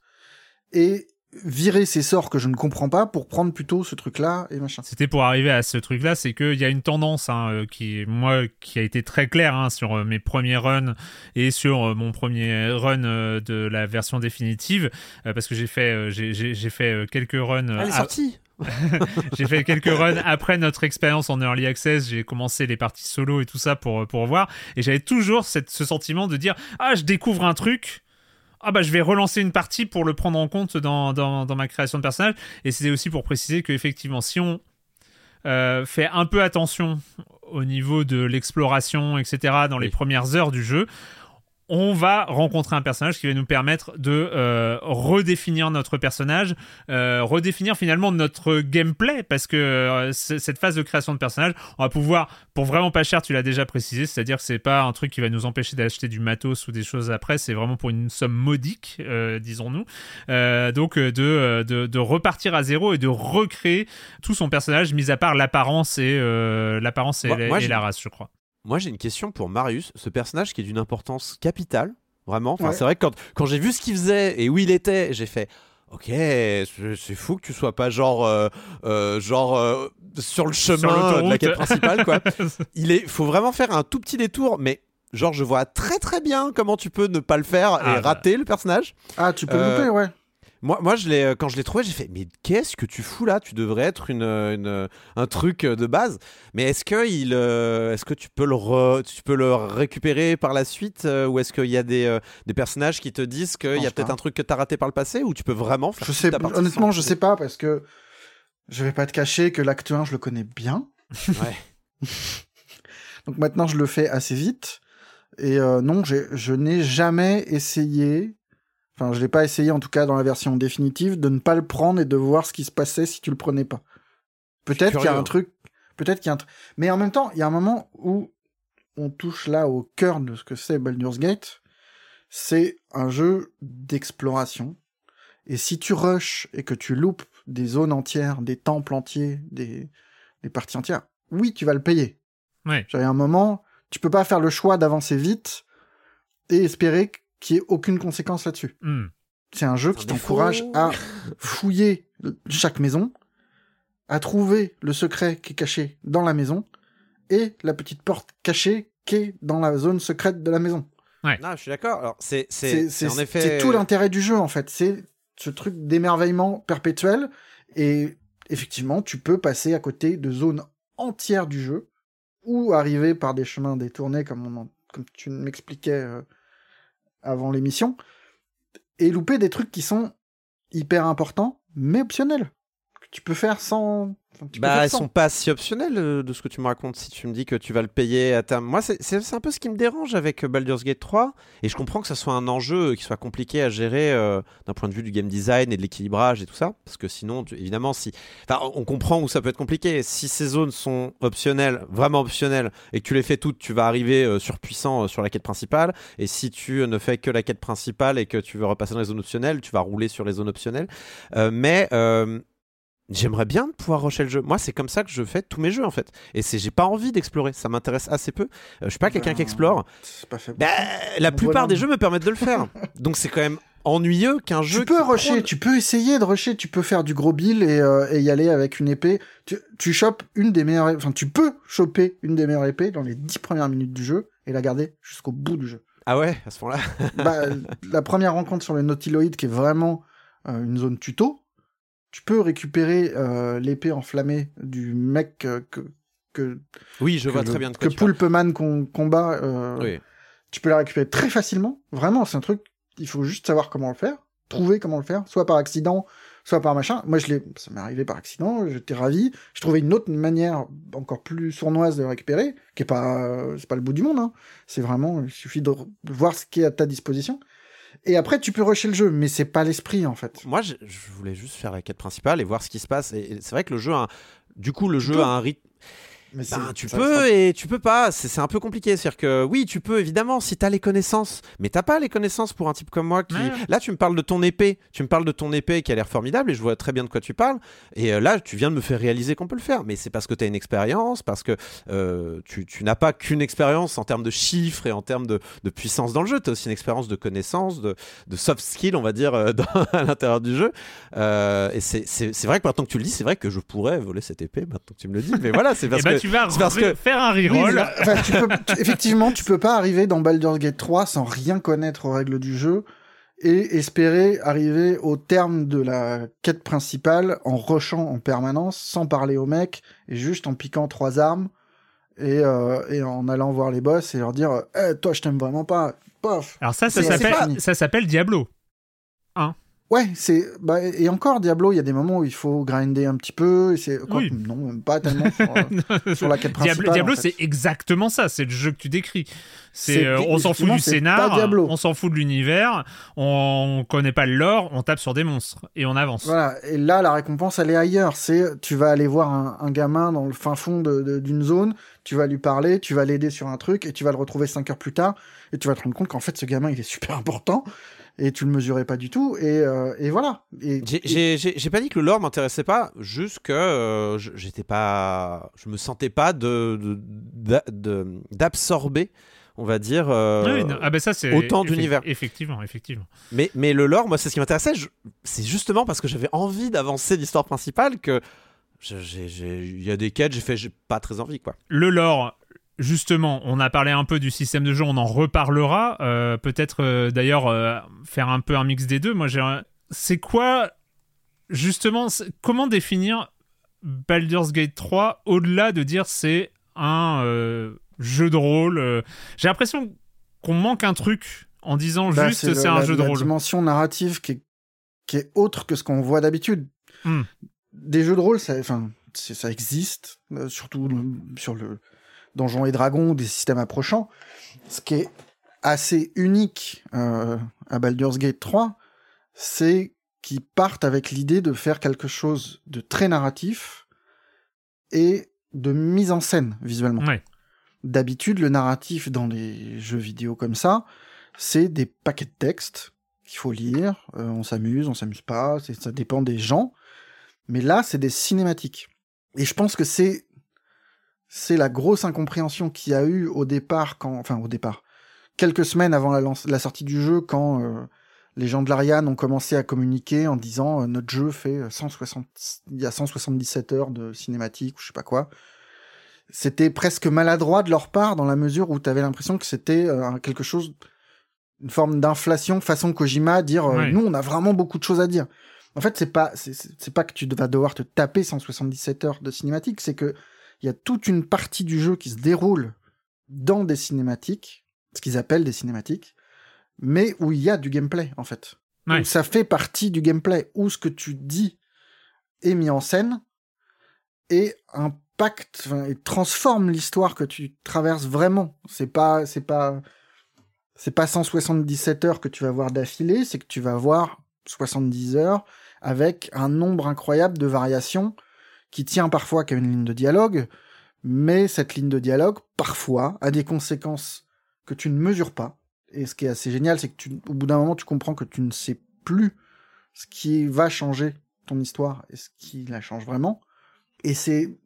Speaker 2: et virer ces sorts que je ne comprends pas pour prendre plutôt ce truc là et machin.
Speaker 1: C'était pour arriver à ce truc-là, c'est qu'il y a une tendance hein, euh, qui, moi, qui a été très claire hein, sur euh, mes premiers runs et sur mon premier run de la version définitive, parce que j'ai fait, j'ai- fait quelques runs. euh,
Speaker 3: Elle est
Speaker 1: à-
Speaker 3: sortie [LAUGHS]
Speaker 1: j'ai fait quelques runs après notre expérience en early access. J'ai commencé les parties solo et tout ça pour, pour voir. Et j'avais toujours cette, ce sentiment de dire Ah, je découvre un truc. Ah, bah, je vais relancer une partie pour le prendre en compte dans, dans, dans ma création de personnage. Et c'était aussi pour préciser qu'effectivement, si on euh, fait un peu attention au niveau de l'exploration, etc., dans les premières heures du jeu, on va rencontrer un personnage qui va nous permettre de euh, redéfinir notre personnage, euh, redéfinir finalement notre gameplay, parce que euh, cette phase de création de personnage, on va pouvoir, pour vraiment pas cher, tu l'as déjà précisé, c'est-à-dire que c'est pas un truc qui va nous empêcher d'acheter du matos ou des choses après, c'est vraiment pour une somme modique, disons-nous. Donc de, de, de repartir à zéro et de recréer tout son personnage, mis à part l'apparence et l'apparence et, la-
Speaker 3: j'ai-
Speaker 1: la race, je crois.
Speaker 3: Moi, j'ai une question pour Marius, ce personnage qui est d'une importance capitale, vraiment. Enfin,
Speaker 2: Ouais.
Speaker 3: C'est vrai que quand, quand j'ai vu ce qu'il faisait et où il était, j'ai fait. Ok, c'est fou que tu sois pas genre, euh, euh, genre euh, sur le chemin de la quête principale, quoi. [LAUGHS] il est, faut vraiment faire un tout petit détour, mais genre je vois très très bien comment tu peux ne pas le faire
Speaker 1: Ah,
Speaker 3: et rater le personnage.
Speaker 2: Ah tu peux
Speaker 3: Euh,
Speaker 2: le louper ouais.
Speaker 3: Moi, moi je l'ai, euh, quand je l'ai trouvé, j'ai fait mais qu'est-ce que tu fous là? Tu devrais être une, euh, une, euh, un truc de base. Mais est-ce que il, est-ce que tu peux le, re- tu peux le récupérer par la suite ou est-ce qu'il y a des, des personnages qui te disent qu'il y a peut-être un truc que t'as raté par le passé ou tu peux vraiment faire
Speaker 2: Je sais, honnêtement, je sais pas parce que je vais pas te cacher que l'acte 1, je le connais bien.
Speaker 3: Ouais. [LAUGHS]
Speaker 2: Donc maintenant, je le fais assez vite. Et euh, non, je n'ai jamais essayé, enfin, je l'ai pas essayé en tout cas dans la version définitive, de ne pas le prendre et de voir ce qui se passait si tu le prenais pas. Peut-être qu'il y a un
Speaker 3: hein.
Speaker 2: truc, peut-être qu'il y a un truc. Mais en même temps, il y a un moment où on touche là au cœur de ce que c'est Baldur's Gate. C'est un jeu d'exploration. Et si tu rushes et que tu loupes des zones entières, des temples entiers, des, des parties entières, oui, tu vas le payer.
Speaker 1: Ouais.
Speaker 2: J'avais un moment, tu peux pas faire le choix d'avancer vite et espérer qu'il ait aucune conséquence là-dessus.
Speaker 1: Hmm.
Speaker 2: C'est un jeu qui t'encourage à fouiller chaque maison, à trouver le secret qui est caché dans la maison et la petite porte cachée qui est dans la zone secrète de la maison.
Speaker 3: Non, je suis d'accord. Alors c'est, c'est, c'est en effet.
Speaker 2: c'est tout l'intérêt du jeu en fait. C'est ce truc d'émerveillement perpétuel et effectivement, tu peux passer à côté de zones entières du jeu ou arriver par des chemins détournés comme on en- comme tu m'expliquais euh, avant l'émission et louper des trucs qui sont hyper importants mais optionnels que tu peux faire sans enfin,
Speaker 3: Bah, elles sont pas si optionnelles euh, de ce que tu me racontes si tu me dis que tu vas le payer à terme. Moi, c'est un peu ce qui me dérange avec euh, Baldur's Gate 3 et je comprends que ça soit un enjeu euh, qui soit compliqué à gérer euh, d'un point de vue du game design et de l'équilibrage et tout ça parce que sinon, tu- évidemment, si. Enfin, on comprend où ça peut être compliqué. Si ces zones sont optionnelles, vraiment optionnelles, et que tu les fais toutes, tu vas arriver euh, surpuissant sur la quête principale. Et si tu ne fais que la quête principale et que tu veux repasser dans les zones optionnelles, tu vas rouler sur les zones optionnelles. Mais. J'aimerais bien pouvoir rusher le jeu. Moi, c'est comme ça que je fais tous mes jeux en fait. Et c'est j'ai pas envie d'explorer. Ça m'intéresse assez peu. Euh, je suis pas quelqu'un
Speaker 2: Ben,
Speaker 3: qui explore.
Speaker 2: c'est pas fait
Speaker 3: Bah, la plupart
Speaker 2: voilà.
Speaker 3: des jeux me permettent de le faire. [LAUGHS] Donc c'est quand même ennuyeux qu'un jeu.
Speaker 2: Tu peux rusher,
Speaker 3: prône-
Speaker 2: tu peux essayer de rusher, tu peux faire du gros bill et, euh, et y aller avec une épée. Tu, tu chopes une des meilleures, enfin tu peux choper une des meilleures épées dans les dix premières minutes du jeu et la garder jusqu'au bout du jeu.
Speaker 3: Ah ouais, à ce moment-là.
Speaker 2: bah, la première rencontre sur le Nautiloid qui est vraiment euh, une zone tuto, tu peux récupérer euh, l'épée enflammée du mec que que
Speaker 3: Oui, je
Speaker 2: que
Speaker 3: vois
Speaker 2: le-
Speaker 3: très bien de quoi
Speaker 2: que. Pulpeman qu'on combat. euh,
Speaker 3: Oui.
Speaker 2: tu peux la récupérer très facilement. Vraiment, c'est un truc, il faut juste savoir comment le faire, trouver comment le faire, soit par accident, soit par machin. Moi, je l'ai, ça m'est arrivé par accident, j'étais ravi. Je trouvais une autre manière encore plus sournoise de le récupérer, qui est pas, euh, c'est pas le bout du monde, hein. C'est vraiment, il suffit de voir ce qui est à ta disposition. Et après, tu peux rusher le jeu, mais c'est pas l'esprit, en fait.
Speaker 3: Moi, je, je voulais juste faire la quête principale et voir ce qui se passe. Et, et c'est vrai que le jeu, a un- du coup, le jeu a un rythme.
Speaker 2: Mais
Speaker 3: Ben, tu peux et tu peux pas, c'est c'est un peu compliqué. C'est-à-dire que oui, tu peux évidemment si t'as les connaissances, mais t'as pas les connaissances pour un type comme moi qui.
Speaker 1: Ouais.
Speaker 3: Là, tu me parles de ton épée, tu me parles de ton épée qui a l'air formidable et je vois très bien de quoi tu parles. Et euh, là, tu viens de me faire réaliser qu'on peut le faire, mais c'est parce que t'as une expérience, parce que euh, tu, tu n'as pas qu'une expérience en termes de chiffres et en termes de, de puissance dans le jeu. T'as aussi une expérience de connaissances, de, de soft skills, on va dire, euh, [LAUGHS] dans- à l'intérieur du jeu. Et c'est- c'est c'est vrai que maintenant que tu le dis, c'est vrai que je pourrais voler cette épée. Maintenant que tu me le dis, mais voilà, c'est [LAUGHS] parce
Speaker 1: bah,
Speaker 3: que
Speaker 1: tu vas
Speaker 3: parce que-
Speaker 1: faire un reroll.
Speaker 2: enfin, tu peux- tu- [LAUGHS] effectivement, tu peux pas arriver dans Baldur's Gate 3 sans rien connaître aux règles du jeu et espérer arriver au terme de la quête principale en rushant en permanence, sans parler aux mecs, et juste en piquant trois armes et, euh, et en allant voir les boss et leur dire Eh, toi je t'aime vraiment pas pof
Speaker 1: Alors ça, ça s'appelle Diablo.
Speaker 2: Ouais c'est bah, et encore Diablo il y a des moments où il faut grinder un petit peu et c'est
Speaker 1: Oui.
Speaker 2: non même pas tellement sur, [LAUGHS] euh, sur la quête principale
Speaker 1: Diablo, Diablo
Speaker 2: en fait.
Speaker 1: c'est exactement ça. C'est le jeu que tu décris. C'est, euh, on s'en fout du scénar, on s'en fout de l'univers, on connaît pas le lore, on tape sur des monstres et on avance.
Speaker 2: Voilà, et là, la récompense, elle est ailleurs. C'est, tu vas aller voir un, un gamin dans le fin fond d'une zone, tu vas lui parler, tu vas l'aider sur un truc, et tu vas le retrouver cinq heures plus tard, et tu vas te rendre compte qu'en fait, ce gamin, il est super important, et tu le mesurais pas du tout, et, euh, et voilà. Et,
Speaker 3: J'ai- pas dit que le lore m'intéressait pas, juste que euh, je- j'étais pas, je me sentais pas de de- d'a- de- d'absorber, on va dire. euh,
Speaker 1: Oui, ah ben ça c'est
Speaker 3: autant
Speaker 1: effe-
Speaker 3: d'univers.
Speaker 1: Effectivement, effectivement.
Speaker 3: Mais mais le lore, moi, c'est ce qui m'intéressait. C'est justement parce que j'avais envie d'avancer l'histoire principale que il y a des quêtes, j'ai fait, j'ai pas très envie, quoi.
Speaker 1: Le lore, justement, on a parlé un peu du système de jeu, on en reparlera. Euh, Peut-être euh, d'ailleurs euh, faire un peu un mix des deux. Moi, j'ai un- c'est quoi justement comment définir Baldur's Gate 3 au-delà de dire c'est un jeu de rôle J'ai l'impression qu'on manque un truc en disant
Speaker 2: Bah,
Speaker 1: juste c'est un
Speaker 2: la-
Speaker 1: jeu de
Speaker 2: la
Speaker 1: rôle.
Speaker 2: dimension narrative qui est, qui est autre que ce qu'on voit d'habitude.
Speaker 1: Hmm.
Speaker 2: Des jeux de rôle, ça, ça existe, surtout sur le Donjons et Dragons, des systèmes approchants. Ce qui est assez unique euh, à Baldur's Gate 3, c'est qu'ils partent avec l'idée de faire quelque chose de très narratif et de mise en scène visuellement.
Speaker 1: Ouais.
Speaker 2: D'habitude, le narratif dans les jeux vidéo comme ça, c'est des paquets de textes qu'il faut lire. euh, on s'amuse, on s'amuse pas, ça dépend des gens. Mais là, c'est des cinématiques. Et je pense que c'est c'est la grosse incompréhension qu'il y a eu au départ, quand, enfin au départ, quelques semaines avant la, lance- la sortie du jeu, quand euh, les gens de l'Ariane ont commencé à communiquer en disant euh, notre jeu fait 160, il y a 177 heures de cinématique ou je sais pas quoi. C'était presque maladroit de leur part dans la mesure où tu avais l'impression que c'était euh, quelque chose, une forme d'inflation façon Kojima, dire euh, nous on a vraiment beaucoup de choses à dire. En fait, c'est pas c'est pas que tu vas devoir te taper 177 heures de cinématique, c'est que il y a toute une partie du jeu qui se déroule dans des cinématiques, ce qu'ils appellent des cinématiques, mais où il y a du gameplay en fait.
Speaker 1: Ouais.
Speaker 2: Où ça fait partie du gameplay, où ce que tu dis est mis en scène et impacte et transforme l'histoire que tu traverses vraiment. C'est pas c'est pas c'est pas 177 heures que tu vas voir d'affilée, c'est que tu vas voir 70 heures avec un nombre incroyable de variations qui tient parfois qu'à une ligne de dialogue, mais cette ligne de dialogue, parfois, a des conséquences que tu ne mesures pas. Et ce qui est assez génial, c'est que tu, au bout d'un moment, tu comprends que tu ne sais plus ce qui va changer ton histoire et ce qui la change vraiment. Et c'est,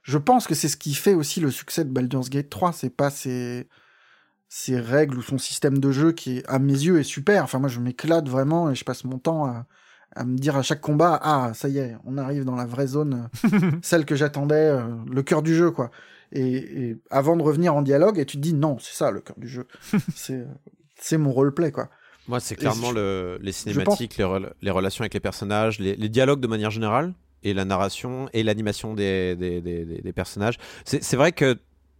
Speaker 2: je pense que c'est ce qui fait aussi le succès de Baldur's Gate 3. C'est pas ses, ses règles ou son système de jeu qui, à mes yeux, est super. Enfin, moi, je m'éclate vraiment et je passe mon temps à, à me dire à chaque combat, ah, ça y est, on arrive dans la vraie zone, [LAUGHS] celle que j'attendais, euh, le cœur du jeu, quoi. Et, et avant de revenir en dialogue, et tu te dis, non, c'est ça le cœur du jeu. [LAUGHS] c'est, c'est mon roleplay, quoi.
Speaker 3: Moi, c'est clairement le, les
Speaker 2: pense-
Speaker 3: cinématiques, les, rela- les relations avec les personnages, les, les dialogues de manière générale, et la narration et l'animation des, des, des- des- des personnages. C'est c'est vrai que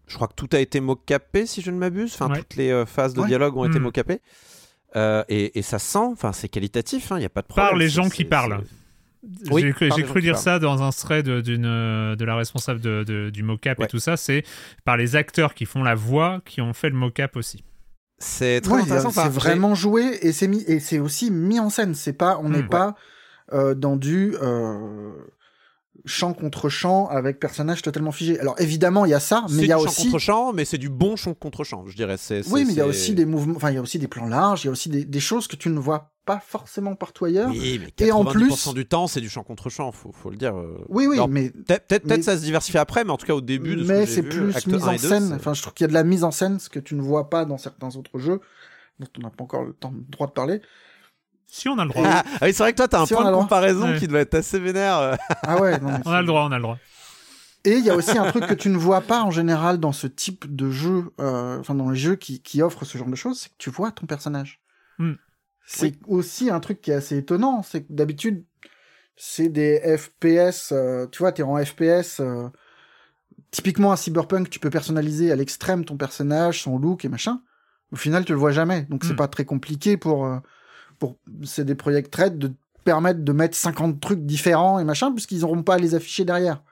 Speaker 3: je crois que tout a été mocapé, si je ne m'abuse. Enfin,
Speaker 1: Ouais.
Speaker 3: toutes les euh, phases de
Speaker 2: Ouais.
Speaker 3: dialogue ont été
Speaker 1: Mm.
Speaker 3: mocapées. Euh, et, et ça sent, enfin, c'est qualitatif, il n'y a pas de problème.
Speaker 1: Par les gens qui parlent.
Speaker 3: Oui,
Speaker 1: j'ai cru, dire
Speaker 3: parlent.
Speaker 1: ça dans un thread d'une euh, de la responsable de, de- du mocap et
Speaker 3: Ouais.
Speaker 1: tout ça. C'est par les acteurs qui font la voix qui ont fait le mocap aussi.
Speaker 3: C'est très
Speaker 2: Ouais,
Speaker 3: intéressant.
Speaker 2: c'est
Speaker 3: Enfin,
Speaker 2: vraiment joué et c'est mis et c'est aussi mis en scène. C'est pas, on n'est
Speaker 1: Mm.
Speaker 2: pas euh, dans du euh, chant contre chant avec personnages totalement figés. Alors évidemment, il y a ça, mais il y a
Speaker 3: chant
Speaker 2: aussi
Speaker 3: contre chant, mais c'est du bon chant contre chant, je dirais. C'est-
Speaker 2: oui, mais il y a aussi des mouvements, enfin il y a aussi des plans larges, il y a aussi des, des choses que tu ne vois pas forcément partout ailleurs.
Speaker 3: Oui, mais
Speaker 2: Et en
Speaker 3: 90%
Speaker 2: plus-
Speaker 3: du temps, c'est du chant contre chant, faut, faut le dire. euh.
Speaker 2: Oui, oui,
Speaker 3: Alors,
Speaker 2: mais
Speaker 3: Peut-être ça se diversifie après, mais en tout cas au début de ce
Speaker 2: mais c'est
Speaker 3: vu,
Speaker 2: plus
Speaker 3: acte
Speaker 2: mise
Speaker 3: 1
Speaker 2: en
Speaker 3: et 2,
Speaker 2: scène. Enfin, je trouve qu'il y a de la mise en scène, ce que tu ne vois pas dans certains autres jeux dont on n'a pas encore le temps, le droit de parler.
Speaker 1: Si on a le droit.
Speaker 3: Ah, ah oui, c'est vrai que toi, t'as un
Speaker 2: Si,
Speaker 3: point
Speaker 2: a
Speaker 3: de comparaison
Speaker 1: Ouais.
Speaker 3: qui doit être assez vénère.
Speaker 2: Ah ouais, non,
Speaker 1: on a le droit, on a le droit.
Speaker 2: Et il y a aussi un truc que tu ne vois pas en général dans ce type de jeu, euh, enfin dans les jeux qui, qui offrent ce genre de choses, c'est que tu vois ton personnage.
Speaker 1: Hmm.
Speaker 2: C'est aussi un truc qui est assez étonnant, c'est que d'habitude c'est des FPS, euh, tu vois, t'es en FPS, euh, typiquement à Cyberpunk, tu peux personnaliser à l'extrême ton personnage, son look et machin. Au final, tu le vois jamais, donc c'est
Speaker 1: Hmm.
Speaker 2: pas très compliqué pour, euh, pour c'est des project trade de te permettre de mettre 50 trucs différents et machin, puisqu'ils n'auront pas à les afficher derrière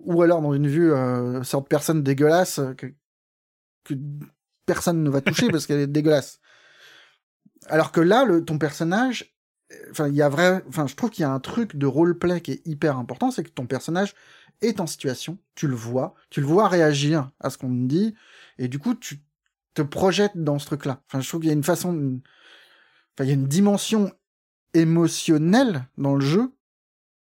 Speaker 2: ou alors dans une vue euh, sorte de personne dégueulasse euh, que, que personne ne va toucher [LAUGHS] parce qu'elle est dégueulasse. Alors que là, le, ton personnage, euh, enfin, il y a vrai, enfin, je trouve qu'il y a un truc de roleplay qui est hyper important, c'est que ton personnage est en situation, tu le vois, tu le vois réagir à ce qu'on te dit, et du coup, tu te projettes dans ce truc-là. Enfin, je trouve qu'il y a une façon, enfin, il y a une dimension émotionnelle dans le jeu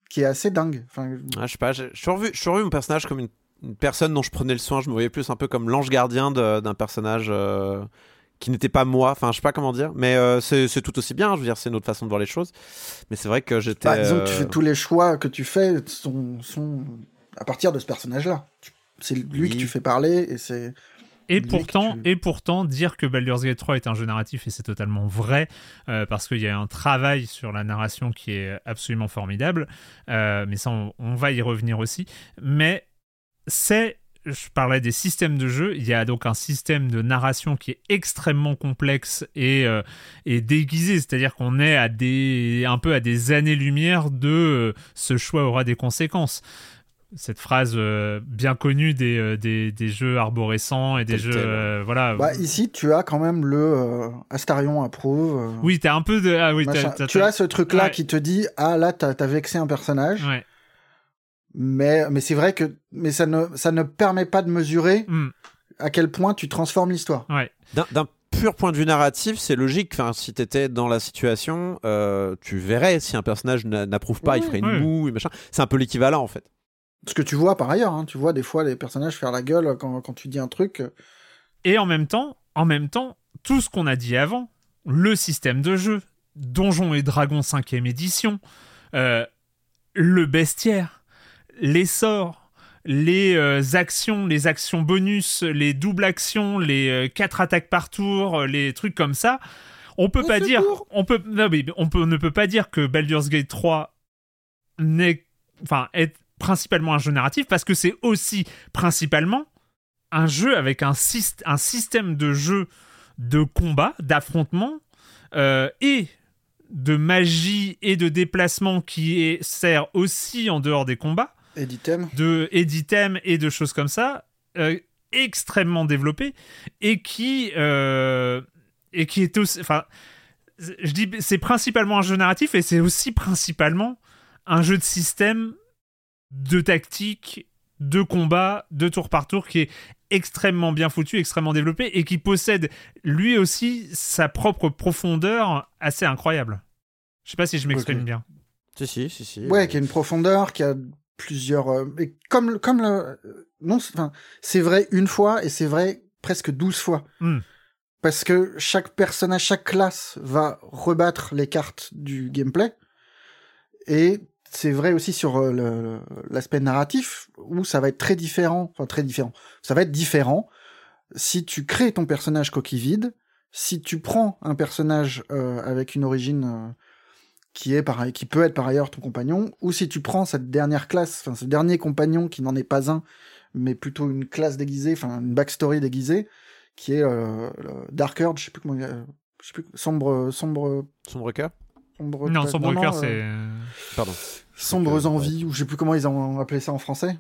Speaker 2: qui est assez dingue. Enfin,
Speaker 3: Ah, je sais pas, j'ai j'ai toujours vu, j'ai toujours vu mon personnage comme une, une personne dont je prenais le soin. Je me voyais plus un peu comme l'ange gardien d'un personnage euh, qui n'était pas moi. Enfin, je sais pas comment dire, mais euh, c'est tout aussi bien. Je veux dire, c'est une autre façon de voir les choses. Mais c'est vrai que j'étais.
Speaker 2: Bah, disons que tu
Speaker 3: euh,
Speaker 2: fais tous les choix que tu fais sont, sont à partir de ce personnage-là. C'est lui
Speaker 3: Oui.
Speaker 2: que tu fais parler et c'est
Speaker 1: Et pourtant, et pourtant, dire que Baldur's Gate 3 est un jeu narratif, et c'est totalement vrai, euh, parce qu'il y a un travail sur la narration qui est absolument formidable, euh, mais ça, on, on va y revenir aussi. Mais c'est, je parlais des systèmes de jeu, il y a donc un système de narration qui est extrêmement complexe et, euh, et déguisé, c'est-à-dire qu'on est à des, un peu à des années-lumière de euh, ce choix aura des conséquences cette phrase euh, bien connue des, euh, des, des jeux arborescents et des
Speaker 3: Tel
Speaker 1: jeux
Speaker 3: tel.
Speaker 1: euh, voilà
Speaker 2: Bah, ici, tu as quand même le euh, Astarion approuve. euh,
Speaker 1: oui t'as un peu de ah oui t'as-
Speaker 2: machin.
Speaker 1: t'as-
Speaker 2: tu as ce truc-là
Speaker 1: Ouais.
Speaker 2: qui te dit ah là t'as as vexé un personnage,
Speaker 1: ouais
Speaker 2: mais mais c'est vrai que mais ça ne ça ne permet pas de mesurer
Speaker 1: Hmm,
Speaker 2: à quel point tu transformes l'histoire.
Speaker 1: ouais
Speaker 3: D'un- D'un pur point de vue narratif, c'est logique. Enfin, si t'étais dans la situation, euh, tu verrais si un personnage n'a- n'approuve pas, il ferait une
Speaker 1: oui.
Speaker 3: moue, et machin. C'est un peu l'équivalent en fait.
Speaker 2: Ce que tu vois par ailleurs, hein, tu vois des fois les personnages faire la gueule quand, quand tu dis un truc.
Speaker 1: et en même temps en même temps tout ce qu'on a dit avant le système de jeu Donjons et Dragons 5ème édition euh, le bestiaire les sorts les euh, actions, les actions bonus, les doubles actions, les euh, quatre attaques par tour, les trucs comme ça, on peut pas dire, on peut, non, mais on peut, ne peut pas dire que Baldur's Gate 3 n'est, enfin, est principalement un jeu narratif parce que c'est aussi principalement un jeu avec un, syst- un système de jeu de combat, d'affrontement euh, et de magie et de déplacement qui est, sert aussi en dehors des combats
Speaker 2: et d'item.
Speaker 1: de et d'items et de choses comme ça euh, extrêmement développé et qui euh, et qui est aussi enfin je dis c'est principalement un jeu narratif et c'est aussi principalement un jeu de système de tactique de combat de tour par tour qui est extrêmement bien foutu extrêmement développé et qui possède lui aussi sa propre profondeur assez incroyable je sais pas si je m'exprime bien
Speaker 3: Si, si, si, si.
Speaker 2: Ouais, qui a une profondeur, qui a plusieurs. euh, et comme comme le euh, non, c'est vrai une fois et c'est vrai presque douze fois.
Speaker 1: Hmm.
Speaker 2: Parce que chaque personnage, chaque classe va rebattre les cartes du gameplay. Et c'est vrai aussi sur euh, l'aspect narratif, où ça va être très différent. Enfin, très différent. Ça va être différent si tu crées ton personnage coquille vide, si tu prends un personnage euh, avec une origine euh, qui est pareil, qui peut être par ailleurs ton compagnon, ou si tu prends cette dernière classe, enfin ce dernier compagnon qui n'en est pas un, mais plutôt une classe déguisée, enfin une backstory déguisée, qui est euh, Dark Urge, je sais plus comment, je sais plus, sombre, sombre,
Speaker 3: Sombre cœur?
Speaker 2: Sombre,
Speaker 1: non sombre cœur
Speaker 2: euh,
Speaker 1: c'est
Speaker 3: Pardon.
Speaker 2: Sombres
Speaker 3: Euh,
Speaker 2: envies, ou je sais plus comment ils ont appelé ça en français,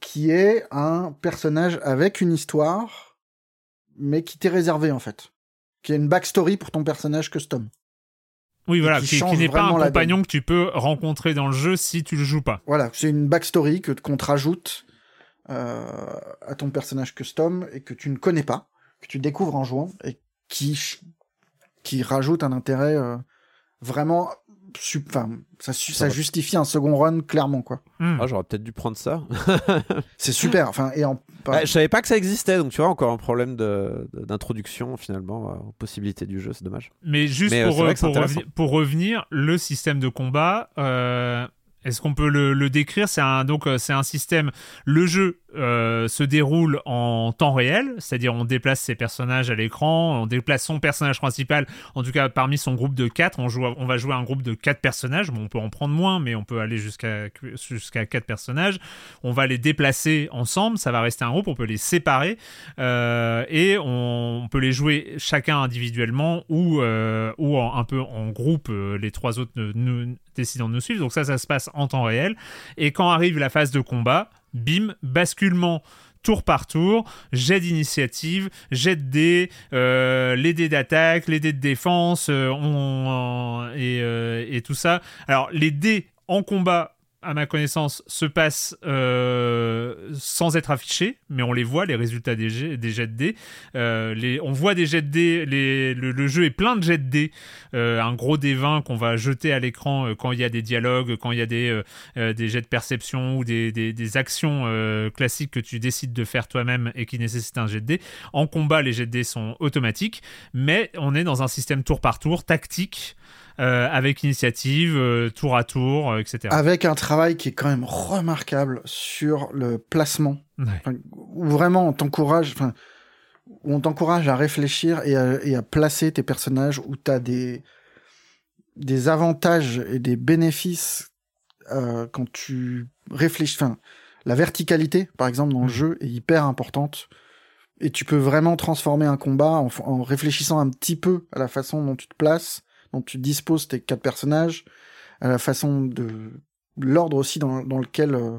Speaker 2: qui est un personnage avec une histoire, mais qui t'est réservé en fait, qui a une backstory pour ton personnage custom.
Speaker 1: Oui, voilà,
Speaker 2: qui
Speaker 1: qui, qui
Speaker 2: change
Speaker 1: n'est pas un compagnon que tu peux rencontrer dans le jeu si tu le joues pas.
Speaker 2: Voilà, c'est une backstory que qu'on te rajoute euh, à ton personnage custom et que tu ne connais pas, que tu découvres en jouant et qui qui rajoute un intérêt euh, vraiment enfin ça, justifie un second run clairement quoi.
Speaker 3: Ah, j'aurais peut-être dû prendre ça. [LAUGHS]
Speaker 2: C'est super. Enfin et en
Speaker 3: Bah, je savais pas que ça existait, donc tu vois, encore un problème d'introduction finalement euh, aux possibilités du jeu, c'est dommage.
Speaker 1: Mais juste
Speaker 3: Mais, euh,
Speaker 1: pour, revi- revenir, le système de combat, euh, est-ce qu'on peut le, le décrire? C'est un donc euh, c'est un système. Le jeu euh, se déroule en temps réel, c'est-à-dire on déplace ses personnages à l'écran, on déplace son personnage principal. En tout cas, parmi son groupe de 4, on, on va jouer un groupe de 4 personnages. Bon, on peut en prendre moins, mais on peut aller jusqu'à jusqu'à 4 personnages. On va les déplacer ensemble, ça va rester un groupe, on peut les séparer euh, et on, peut les jouer chacun individuellement ou, euh, ou en- un peu en groupe, les trois autres ne- nous- décidant de nous suivre. Donc ça, ça se passe en temps réel. Et quand arrive la phase de combat, bim, basculement tour par tour, jet d'initiative, jet de dés, euh, les dés d'attaque, les dés de défense, euh, euh, et tout ça. Alors, les dés en combat, à ma connaissance, se passent euh, sans être affichés, mais on les voit, les résultats des jets, de dés. Euh, on voit des jets de dés, le, jeu est plein de jets de dés, euh, un gros dé 20 qu'on va jeter à l'écran quand il y a des dialogues, quand il y a des, jets de perception ou des, des, actions classiques que tu décides de faire toi-même et qui nécessitent un jet de dés. En combat, les jets de dés sont automatiques, mais on est dans un système tour par tour, tactique, euh, avec initiative, euh, tour à tour, euh, etc.
Speaker 2: avec un travail qui est quand même remarquable sur le placement,
Speaker 1: Ouais.
Speaker 2: Enfin, où vraiment on t'encourage. Enfin, où on t'encourage à réfléchir et à, et à placer tes personnages où tu as des, des avantages et des bénéfices euh, quand tu réfléchis. Enfin, la verticalité, par exemple, dans le jeu est hyper importante. Et tu peux vraiment transformer un combat en réfléchissant un petit peu à la façon dont tu te places, dont tu disposes tes quatre personnages, à la façon de l'ordre aussi dans, lequel euh,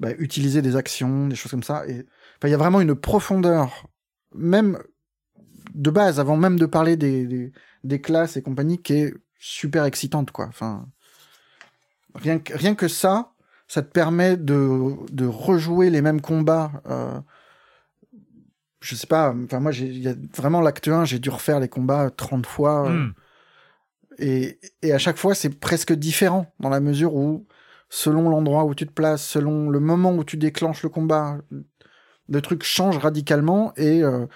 Speaker 2: bah, utiliser des actions, des choses comme ça. Et il y a vraiment une profondeur, même de base, avant même de parler des, classes et compagnie, qui est super excitante, quoi. Enfin, rien que, rien que ça, ça te permet de, de rejouer les mêmes combats. Euh, je sais pas, enfin moi, il vraiment l'acte 1, j'ai dû refaire les combats 30 fois. euh,
Speaker 1: Hmm.
Speaker 2: Et, et à chaque fois, c'est presque différent dans la mesure où, selon l'endroit où tu te places, selon le moment où tu déclenches le combat, le truc change radicalement et, euh,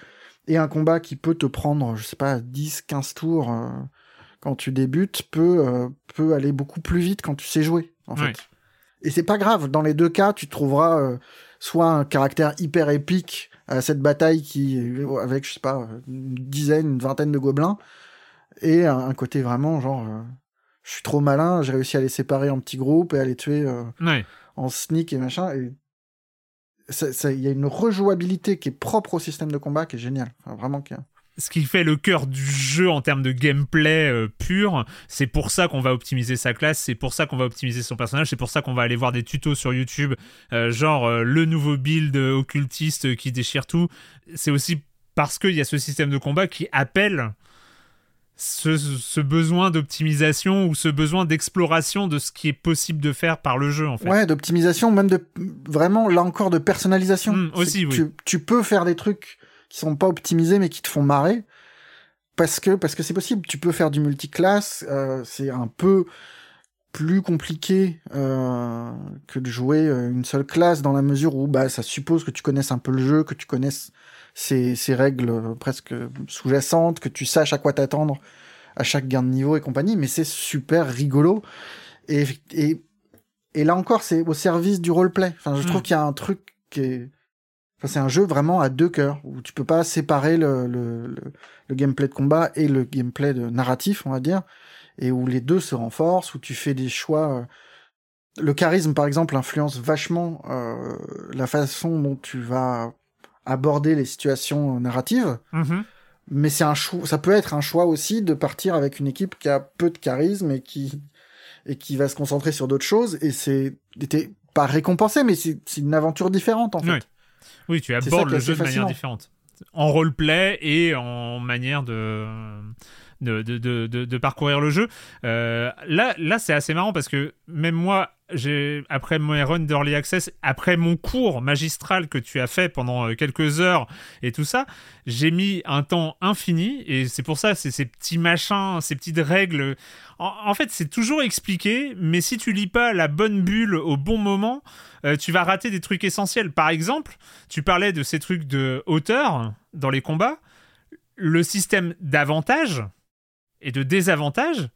Speaker 2: et un combat qui peut te prendre, je sais pas, 10, 15 tours euh, quand tu débutes peut, euh, peut aller beaucoup plus vite quand tu sais jouer, en fait.
Speaker 1: Ouais.
Speaker 2: Et c'est pas grave, dans les deux cas, tu trouveras soit un caractère hyper épique à cette bataille qui, avec, je sais pas, une dizaine, une vingtaine de gobelins, et un, un côté vraiment genre, euh, je suis trop malin, j'ai réussi à les séparer en petits groupes et à les tuer euh,
Speaker 1: Ouais.
Speaker 2: en sneak et machin. Et il y a une rejouabilité qui est propre au système de combat qui est géniale. Enfin, vraiment qui
Speaker 1: ce qui fait le cœur du jeu en termes de gameplay euh, pur. C'est pour ça qu'on va optimiser sa classe, c'est pour ça qu'on va optimiser son personnage, c'est pour ça qu'on va aller voir des tutos sur YouTube, euh, genre euh, le nouveau build occultiste qui déchire tout. C'est aussi parce qu'il y a ce système de combat qui appelle ce, ce besoin d'optimisation ou ce besoin d'exploration de ce qui est possible de faire par le jeu en fait.
Speaker 2: Ouais, d'optimisation, même de vraiment là encore de personnalisation.
Speaker 1: Mm,
Speaker 2: C'est
Speaker 1: aussi, oui.
Speaker 2: tu, tu peux faire des trucs qui sont pas optimisés mais qui te font marrer parce que parce que c'est possible. Tu peux faire du multiclass. euh, c'est un peu plus compliqué euh, que de jouer euh, une seule classe dans la mesure où bah ça suppose que tu connaisses un peu le jeu, que tu connaisses ses, ses règles euh, presque sous-jacentes, que tu saches à quoi t'attendre à chaque gain de niveau et compagnie. Mais c'est super rigolo et, et et là encore, c'est au service du roleplay. Enfin, je trouve
Speaker 1: Mm.
Speaker 2: qu'il y a un truc qui est. Enfin, c'est un jeu vraiment à deux cœurs où tu peux pas séparer le, le, le, le gameplay de combat et le gameplay de narratif, on va dire, et où les deux se renforcent, où tu fais des choix. euh, Le charisme, par exemple, influence vachement euh, la façon dont tu vas aborder les situations narratives
Speaker 1: Mhm.
Speaker 2: mais c'est un choix, ça peut être un choix aussi de partir avec une équipe qui a peu de charisme et qui et qui va se concentrer sur d'autres choses et c'est pas récompensé mais c'est une aventure différente en fait.
Speaker 1: Oui. Oui, tu abordes le jeu de manière différente. En roleplay et en manière de, de, de, de, parcourir le jeu. Euh, là, là c'est assez marrant parce que même moi, après mon run d'Early Access, après mon cours magistral que tu as fait pendant euh, quelques heures et tout ça, j'ai mis un temps infini et c'est pour ça, ces petits machins, ces petites règles. En, fait, c'est toujours expliqué, mais si tu lis pas la bonne bulle au bon moment, euh, tu vas rater des trucs essentiels. Par exemple, tu parlais de ces trucs de hauteur dans les combats. Le système d'avantage et de désavantage,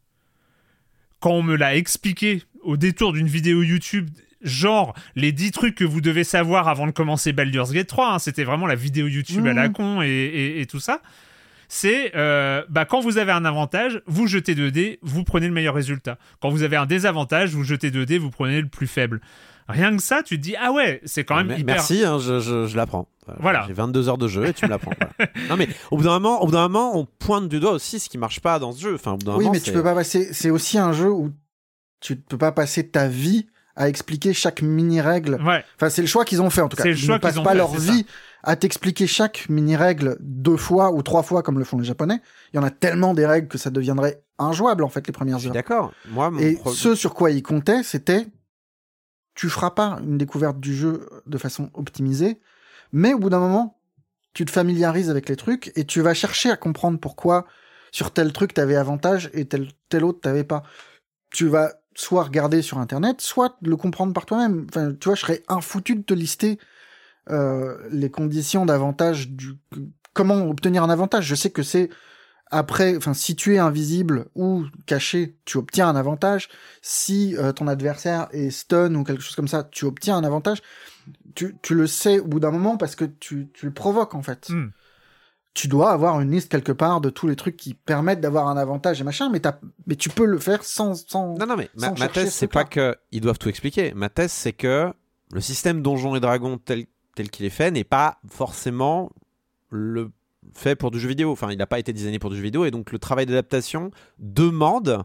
Speaker 1: quand on me l'a expliqué au détour d'une vidéo YouTube, genre les 10 trucs que vous devez savoir avant de commencer Baldur's Gate 3, hein, c'était vraiment la vidéo YouTube à la
Speaker 2: Mhm.
Speaker 1: con et, et- et tout ça. C'est euh, bah, quand vous avez un avantage, vous jetez 2 dés, vous prenez le meilleur résultat. Quand vous avez un désavantage, vous jetez 2 dés, vous prenez le plus faible. Rien que ça, tu te dis, ah ouais, c'est quand même
Speaker 3: Mais-
Speaker 1: hyper.
Speaker 3: Merci, hein, je, je, je l'apprends.
Speaker 1: Voilà.
Speaker 3: J'ai 22 heures de jeu et tu me l'apprends. voilà. [LAUGHS] Non mais au bout d'un moment, au bout d'un moment, on pointe du doigt aussi ce qui marche pas dans ce jeu. Enfin, au bout d'un
Speaker 2: Oui
Speaker 3: moment,
Speaker 2: mais tu peux pas passer c'est aussi un jeu où tu ne peux pas passer ta vie à expliquer chaque mini règle.
Speaker 1: Ouais.
Speaker 2: Enfin c'est le choix qu'ils ont fait en tout cas. Ils ne passent
Speaker 1: ont
Speaker 2: pas
Speaker 1: fait,
Speaker 2: leur
Speaker 1: ça.
Speaker 2: vie à t'expliquer chaque mini règle deux fois ou trois fois comme le font les japonais. Il y en a tellement des règles que ça deviendrait injouable en fait les premières heures.
Speaker 3: d'accord. Moi, mon
Speaker 2: Et
Speaker 3: pro-
Speaker 2: ce sur quoi il comptait, c'était tu feras pas une découverte du jeu de façon optimisée, mais au bout d'un moment, tu te familiarises avec les trucs et tu vas chercher à comprendre pourquoi sur tel truc t'avais avantage et tel, tel autre t'avais pas. Tu vas soit regarder sur internet, soit le comprendre par toi-même. Enfin, tu vois, je serais infoutu de te lister euh, les conditions d'avantage du comment obtenir un avantage. Je sais que c'est après, enfin, si tu es invisible ou caché, tu obtiens un avantage. Si euh, ton adversaire est stun ou quelque chose comme ça, tu obtiens un avantage. Tu, tu le sais au bout d'un moment parce que tu, tu le provoques en fait.
Speaker 1: Hmm.
Speaker 2: Tu dois avoir une liste quelque part de tous les trucs qui permettent d'avoir un avantage et machin, mais, mais tu peux le faire sans. sans...
Speaker 3: Non, non, mais ma, thèse,
Speaker 2: ce
Speaker 3: c'est pas
Speaker 2: truc-là.
Speaker 3: que ils doivent tout expliquer. Ma thèse, c'est que le système Donjons et Dragons tel, tel qu'il est fait n'est pas forcément le fait pour du jeu vidéo. Enfin, il n'a pas été designé pour du jeu vidéo, et donc le travail d'adaptation demande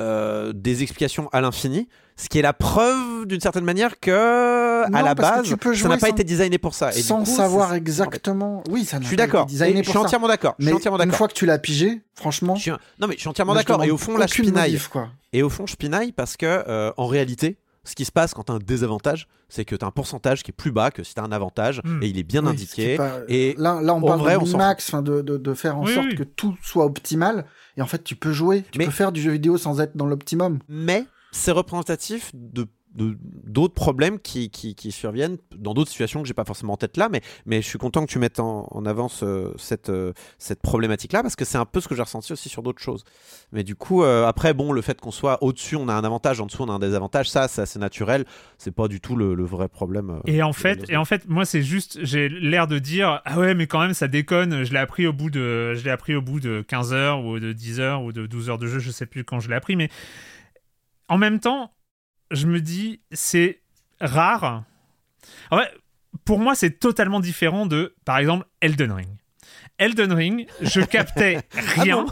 Speaker 3: euh, des explications à l'infini, ce qui est la preuve d'une certaine manière que
Speaker 2: Non,
Speaker 3: à la base, ça n'a pas
Speaker 2: sans-
Speaker 3: été designé pour ça. Et
Speaker 2: sans
Speaker 3: coup,
Speaker 2: savoir exactement. Oui, ça n'a
Speaker 3: Je suis
Speaker 2: pas
Speaker 3: d'accord.
Speaker 2: été designé
Speaker 3: Je
Speaker 2: pour
Speaker 3: suis
Speaker 2: ça.
Speaker 3: entièrement d'accord. Je
Speaker 2: Mais
Speaker 3: suis entièrement
Speaker 2: une fois que tu l'as pigé, franchement.
Speaker 3: Je suis un- Non, mais je suis entièrement d'accord. Et au fond, là, je
Speaker 2: aucune
Speaker 3: pinaille.
Speaker 2: modif, quoi.
Speaker 3: Et au fond, je pinaille parce que, euh, en réalité, ce qui se passe quand tu as un désavantage, c'est que tu as un pourcentage qui est plus bas que si tu as un avantage,
Speaker 1: Hmm.
Speaker 3: et il est bien
Speaker 2: Oui,
Speaker 3: indiqué.
Speaker 2: est pas-
Speaker 3: Et
Speaker 2: là, là, on
Speaker 3: en
Speaker 2: parle
Speaker 3: vrai, on
Speaker 2: de max, de, de, de faire en
Speaker 1: Oui,
Speaker 2: sorte
Speaker 1: oui.
Speaker 2: que tout soit optimal. Et en fait, tu peux jouer, tu
Speaker 3: Mais-
Speaker 2: peux faire du jeu vidéo sans être dans l'optimum.
Speaker 3: mais c'est représentatif de d'autres problèmes qui, qui, qui surviennent dans d'autres situations que j'ai pas forcément en tête là mais, mais je suis content que tu mettes en, en avant ce- cette, euh, cette problématique là parce que c'est un peu ce que j'ai ressenti aussi sur d'autres choses mais du coup euh, après bon le fait qu'on soit au dessus on a un avantage en dessous on a un désavantage ça c'est assez naturel c'est pas du tout le, le vrai problème euh,
Speaker 1: Et en fait, et en fait, moi c'est juste, j'ai l'air de dire ah ouais, mais quand même ça déconne. Je l'ai appris au bout de, je l'ai appris au bout de 15 heures ou de 10 heures ou de 12 heures de jeu, je sais plus quand je l'ai appris, mais en même temps, je me dis c'est rare. En fait, pour moi, c'est totalement différent de, par exemple, Elden Ring. Elden Ring, je captais [LAUGHS] rien.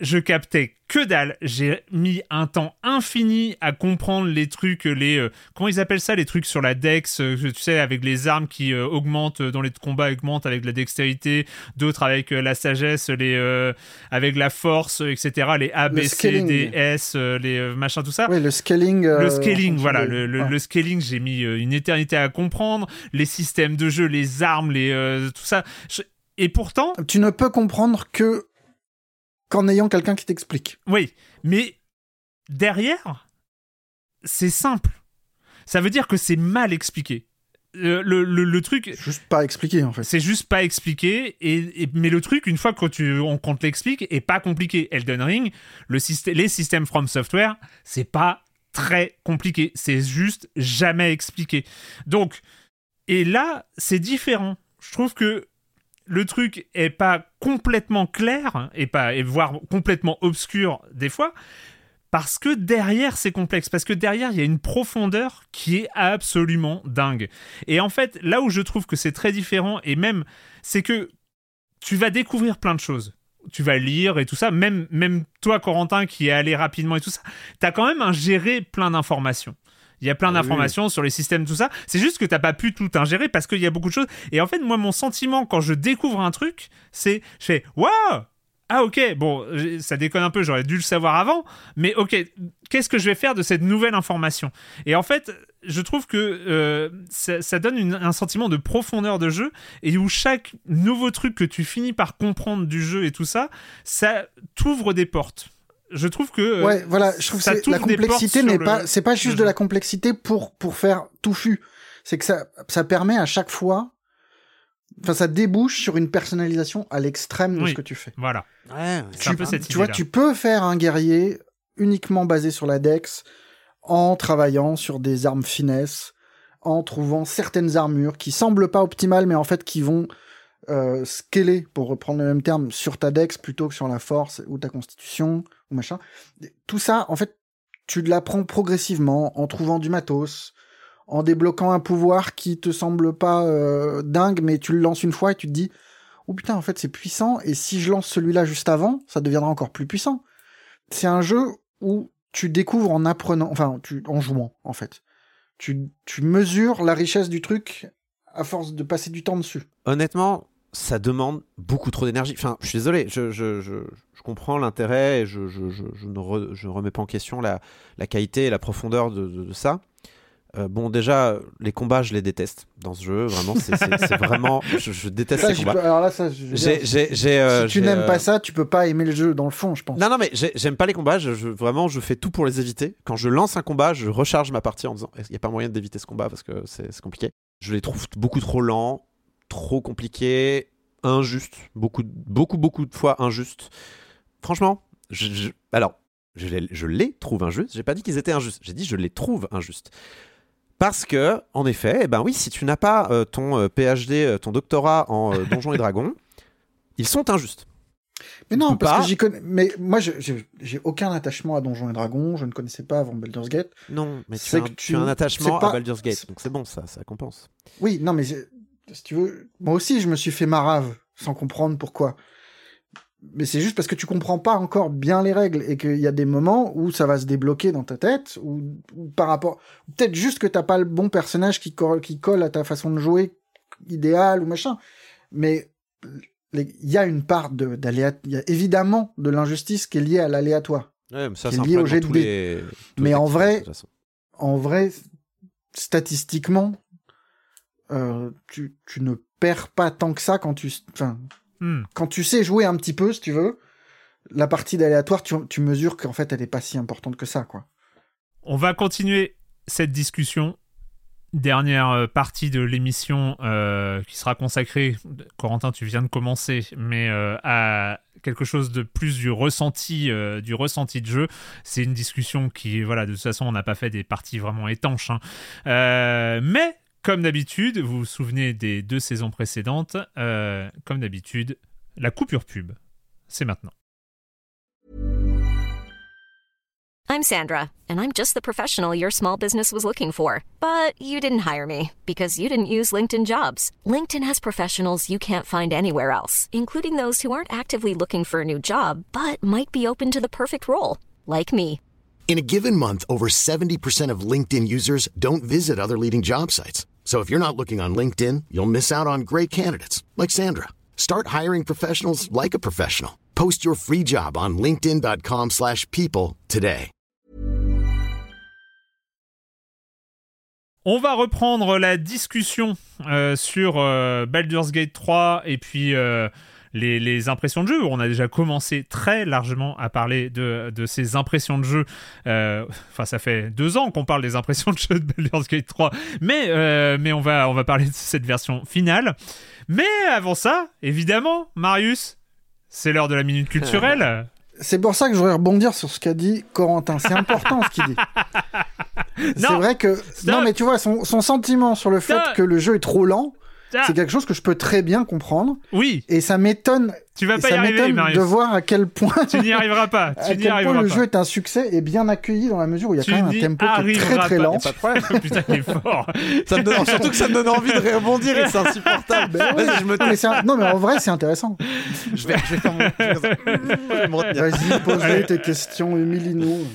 Speaker 1: Je captais que dalle. J'ai mis un temps infini à comprendre les trucs, les euh, comment ils appellent ça, les trucs sur la dex, euh, tu sais, avec les armes qui euh, augmentent euh, dans les combats, augmentent avec la dextérité, d'autres avec la sagesse, les euh, avec la force, etc. Les A, B, C. D, S, les machins, tout ça.
Speaker 2: Oui, le scaling.
Speaker 1: Le scaling, voilà, le, le- le scaling, j'ai mis une éternité à comprendre, les systèmes de jeu, les armes, les euh, tout ça. Je- Et pourtant,
Speaker 2: Tu ne peux comprendre que qu'en ayant quelqu'un qui t'explique.
Speaker 1: oui, mais derrière, c'est simple. Ça veut dire que c'est mal expliqué. Euh, le, le- le truc,
Speaker 2: Juste pas expliqué, en fait.
Speaker 1: c'est juste pas expliqué. Et, et- mais le truc, une fois que tu, on, qu'on te l'explique, est pas compliqué. Elden Ring, le système, les systèmes From Software, c'est pas très compliqué. C'est juste jamais expliqué. Donc, et là, c'est différent. Je trouve que le truc est pas complètement clair et pas et voire complètement obscur des fois parce que derrière c'est complexe. Parce que derrière il y a une profondeur qui est absolument dingue. Et en fait là où je trouve que c'est très différent et même c'est que tu vas découvrir plein de choses. Tu vas lire et tout ça. Même même toi Corentin qui est allé rapidement et tout ça t'as quand même ingéré plein d'informations il y a plein
Speaker 2: Oui.
Speaker 1: d'informations sur les systèmes, tout ça. C'est juste que t'as pas pu tout ingérer parce qu'il y a beaucoup de choses. Et en fait, moi, mon sentiment quand je découvre un truc, c'est je fais waouh ah ok bon ça déconne un peu j'aurais dû le savoir avant mais ok qu'est-ce que je vais faire de cette nouvelle information? Et en fait je trouve que euh, ça, ça donne une- un sentiment de profondeur de jeu et où chaque nouveau truc que tu finis par comprendre du jeu et tout ça ça t'ouvre des portes je trouve que euh,
Speaker 2: ouais, voilà, je trouve que la complexité n'est
Speaker 1: le-
Speaker 2: pas, c'est pas juste de la complexité pour pour faire touffu. C'est que ça ça permet à chaque fois, enfin ça débouche sur une personnalisation à l'extrême de
Speaker 1: Oui.
Speaker 2: ce que tu fais.
Speaker 1: voilà
Speaker 3: Ouais,
Speaker 1: c'est un peu cette
Speaker 2: tu vois, tu peux faire un guerrier uniquement basé sur la dex en travaillant sur des armes finesse, en trouvant certaines armures qui semblent pas optimales, mais en fait qui vont euh, scaler, pour reprendre le même terme, sur ta dex plutôt que sur la force ou ta constitution machin. Tout ça, en fait, tu l'apprends progressivement en trouvant du matos, en débloquant un pouvoir qui te semble pas euh, dingue, mais tu le lances une fois et tu te dis oh putain, en fait, c'est puissant, et si je lance celui-là juste avant, ça deviendra encore plus puissant. C'est un jeu où tu découvres en apprenant, enfin, tu, en jouant, en fait. Tu, tu mesures la richesse du truc à force de passer du temps dessus.
Speaker 3: honnêtement, ça demande beaucoup trop d'énergie. Enfin, je suis désolé, je, je, je, je comprends l'intérêt et je, je, je, je ne re- je remets pas en question la, la qualité et la profondeur de, de- de ça. Euh, bon, déjà, les combats, je les déteste dans ce jeu. Vraiment, c'est [LAUGHS] vraiment. Je, je déteste
Speaker 2: Ça,
Speaker 3: les combats.
Speaker 2: peux- alors là, ça, je
Speaker 3: j'ai, euh,
Speaker 2: si tu n'aimes
Speaker 3: euh,
Speaker 2: pas ça, tu peux pas aimer le jeu dans le fond, je pense.
Speaker 3: Non, non, mais j'ai- j'aime pas les combats. Je, vraiment, je fais tout pour les éviter. Quand je lance un combat, je recharge ma partie en disant il n'y a pas moyen d'éviter ce combat parce que c'est compliqué. Je les trouve beaucoup trop lents, trop compliqués, injustes. Beaucoup, beaucoup, beaucoup de fois injustes. Franchement, je, je- alors, je les, je les trouve injustes. J'ai pas dit qu'ils étaient injustes. J'ai dit je les trouve injustes. Parce que, en effet, eh ben oui, si tu n'as pas euh, ton euh, PhD, euh, ton doctorat en [LAUGHS] Donjons et Dragons, ils sont injustes.
Speaker 2: Mais
Speaker 3: Tu
Speaker 2: non, parce
Speaker 3: pas.
Speaker 2: que j'y connais. Mais moi, j'ai aucun attachement à Donjons et Dragons. Je ne connaissais pas avant Baldur's Gate.
Speaker 3: Non, mais tu
Speaker 2: C'est
Speaker 3: as, un,
Speaker 2: que
Speaker 3: tu
Speaker 2: tu-
Speaker 3: as un attachement
Speaker 2: pas-
Speaker 3: à Baldur's Gate, donc c'est bon, ça, ça compense.
Speaker 2: Oui, non, mais si tu veux, moi aussi, je me suis fait marave sans comprendre pourquoi. Mais c'est juste parce que tu comprends pas encore bien les règles et qu'il y a des moments où ça va se débloquer dans ta tête ou, ou par rapport, peut-être juste que t'as pas le bon personnage qui colle, qui colle à ta façon de jouer idéale ou machin. Mais il y a une part de il y a évidemment de l'injustice qui est liée à l'aléatoire.
Speaker 3: Ouais, mais ça, c'est
Speaker 2: lié au jet de
Speaker 3: tous
Speaker 2: dés.
Speaker 3: les-
Speaker 2: Mais en vrai-. En vrai, statistiquement, euh, tu, tu ne perds pas tant que ça quand tu,
Speaker 1: Hmm.
Speaker 2: quand tu sais jouer un petit peu, si tu veux, la partie d'aléatoire, tu, tu mesures qu'en fait, elle est pas si importante que ça, quoi.
Speaker 1: On va continuer cette discussion. Dernière euh, partie de l'émission euh, qui sera consacrée, Corentin, tu viens de commencer, mais euh, à quelque chose de plus du ressenti, euh, du ressenti de jeu. C'est une discussion qui, voilà, de toute façon, on n'a pas fait des parties vraiment étanches. hein. Mais comme d'habitude, vous vous souvenez des deux saisons précédentes, euh, comme d'habitude, la coupure pub, c'est maintenant.
Speaker 8: I'm Sandra, and I'm just the professional your small business was looking for. But you didn't hire me because you didn't use LinkedIn jobs. LinkedIn has professionals you can't find anywhere else, including those who aren't actively looking for a new job but might be open to the perfect role, like me.
Speaker 9: In a given month, over 70% of LinkedIn users don't visit other leading job sites. So if you're not looking on LinkedIn, you'll miss out on great candidates like Sandra. Start hiring professionals like a professional. Post your free job on linkedin.com/people today.
Speaker 1: On va reprendre la discussion euh, sur euh, Baldur's Gate 3 et puis euh, les, les impressions de jeu. On a déjà commencé très largement à parler de, de ces impressions de jeu. Euh, Enfin, ça fait deux ans qu'on parle des impressions de jeu de Baldur's Gate 3, mais, euh, mais on, va, on va parler de cette version finale. Mais avant ça, évidemment, Marius, c'est l'heure de la minute culturelle. [LAUGHS]
Speaker 2: C'est pour ça que je voudrais rebondir sur ce qu'a dit Corentin. C'est important ce qu'il dit. [LAUGHS] C'est vrai que
Speaker 1: Stop.
Speaker 2: non mais tu vois son, son sentiment sur le fait
Speaker 1: Stop.
Speaker 2: que le jeu est trop lent, c'est quelque chose que je peux très bien comprendre
Speaker 1: oui,
Speaker 2: et ça m'étonne
Speaker 1: tu vas pas y
Speaker 2: ça
Speaker 1: arriver, Marius.
Speaker 2: de voir à quel point
Speaker 1: Tu n'y arriveras pas. [LAUGHS]
Speaker 2: à
Speaker 1: Tu n'y
Speaker 2: quel point le
Speaker 1: pas.
Speaker 2: jeu est un succès et bien accueilli dans la mesure où il y a
Speaker 1: Tu
Speaker 2: quand même un tempo qui est très très lent.
Speaker 1: Y a pas de problème. [LAUGHS] Putain, il est fort.
Speaker 3: Ça me donne- surtout que ça me donne envie de rebondir et c'est insupportable.
Speaker 2: Ben.
Speaker 3: Vas-y, je me
Speaker 2: non, mais un- non, mais en vrai c'est intéressant.
Speaker 3: Je vais, je vais faire mon. Je vais me retenir.
Speaker 2: Vas-y, pose-les tes questions, humilie-nous.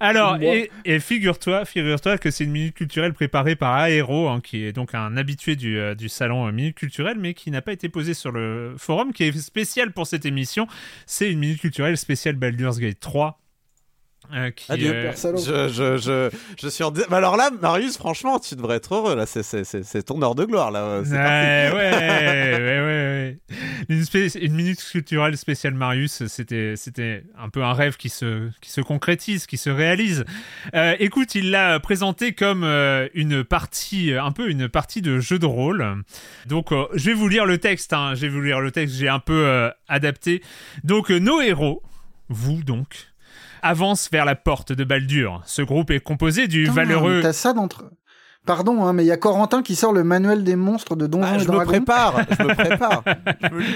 Speaker 1: Alors, et, et figure-toi, figure-toi que c'est une minute culturelle préparée par Aero, hein, qui est donc un habitué du, euh, du salon euh, minute culturelle, mais qui n'a pas été posé sur le forum, qui est spécial pour cette émission. C'est une minute culturelle spéciale Baldur's Gate 3. Euh, qui,
Speaker 3: Adieu,
Speaker 1: euh.
Speaker 3: Je, je, je, je suis en. dé- Bah alors là, Marius, franchement, tu devrais être heureux. Là, c'est, c'est, c'est, c'est ton heure de gloire. Là. C'est
Speaker 1: Ouais,
Speaker 3: parti. [LAUGHS]
Speaker 1: ouais, ouais, ouais, ouais. Une, spé- une minute culturelle spéciale Marius, c'était, c'était un peu un rêve qui se, qui se concrétise, qui se réalise. Euh, écoute, il l'a présenté comme euh, une partie, un peu une partie de jeu de rôle. Donc, euh, je vais vous lire le texte. Hein, je vais vous lire le texte. J'ai un peu euh, adapté. Donc, euh, nos héros, vous donc, avancent vers la porte de Baldur. Ce groupe est composé du
Speaker 2: Putain,
Speaker 1: valeureux.
Speaker 2: T'as ça d'entre. Pardon, hein, mais il y a Corentin qui sort le manuel des monstres de Donjons
Speaker 3: Ah,
Speaker 2: et
Speaker 3: je me
Speaker 2: Dragons.
Speaker 3: prépare. [LAUGHS] Je me prépare.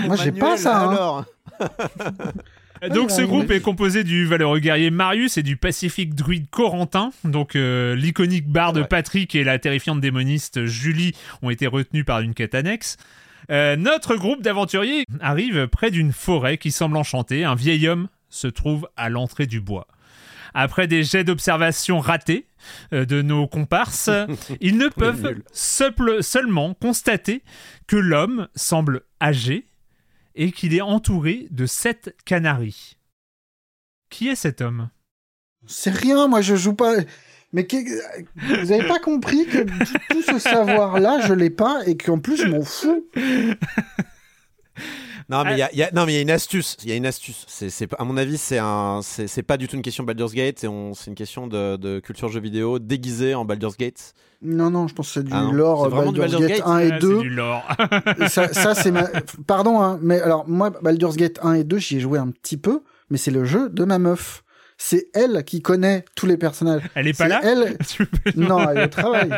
Speaker 2: Moi, j'ai pas ça, hein.
Speaker 3: Alors. [LAUGHS]
Speaker 1: Donc
Speaker 2: Ouais,
Speaker 1: ce groupe est composé du valeureux guerrier Marius et du pacifique druide Corentin. Donc euh, l'iconique barde
Speaker 3: Ouais.
Speaker 1: Patrick et la terrifiante démoniste Julie ont été retenus par une quête annexe. Euh, notre groupe d'aventuriers arrive près d'une forêt qui semble enchantée. Un vieil homme se trouve à l'entrée du bois. Après des jets d'observation ratés euh, de nos comparses, [LAUGHS] ils ne peuvent seulement constater que l'homme semble âgé et qu'il est entouré de sept canaris. Qui est cet homme?
Speaker 2: C'est rien, moi je joue pas. Mais que- vous avez pas compris que tout, tout ce savoir-là, je l'ai pas et qu'en plus je m'en fous. [LAUGHS]
Speaker 3: Non mais il y a, il y a- non mais il y a une astuce. Il y a une astuce. C'est, c'est, à mon avis, c'est un, c'est, c'est pas du tout une question Baldur's Gate. C'est, on- c'est une question de, de culture jeu vidéo déguisée en Baldur's Gate.
Speaker 2: Non, non, je pense que c'est du
Speaker 3: Ah
Speaker 2: lore
Speaker 3: vraiment du
Speaker 2: Baldur's
Speaker 3: Baldur's
Speaker 2: Gate
Speaker 3: Gate
Speaker 2: 1 et
Speaker 1: Ah,
Speaker 2: 2.
Speaker 1: C'est du lore.
Speaker 2: Et ça, ça c'est ma. Pardon, hein, mais alors moi, Baldur's Gate 1 et 2, j'y ai joué un petit peu, mais c'est le jeu de ma meuf. C'est elle qui connaît tous les personnages.
Speaker 1: Elle est pas
Speaker 2: C'est
Speaker 1: là
Speaker 2: Elle. [LAUGHS]
Speaker 1: Tu peux-
Speaker 2: Non, elle travaille.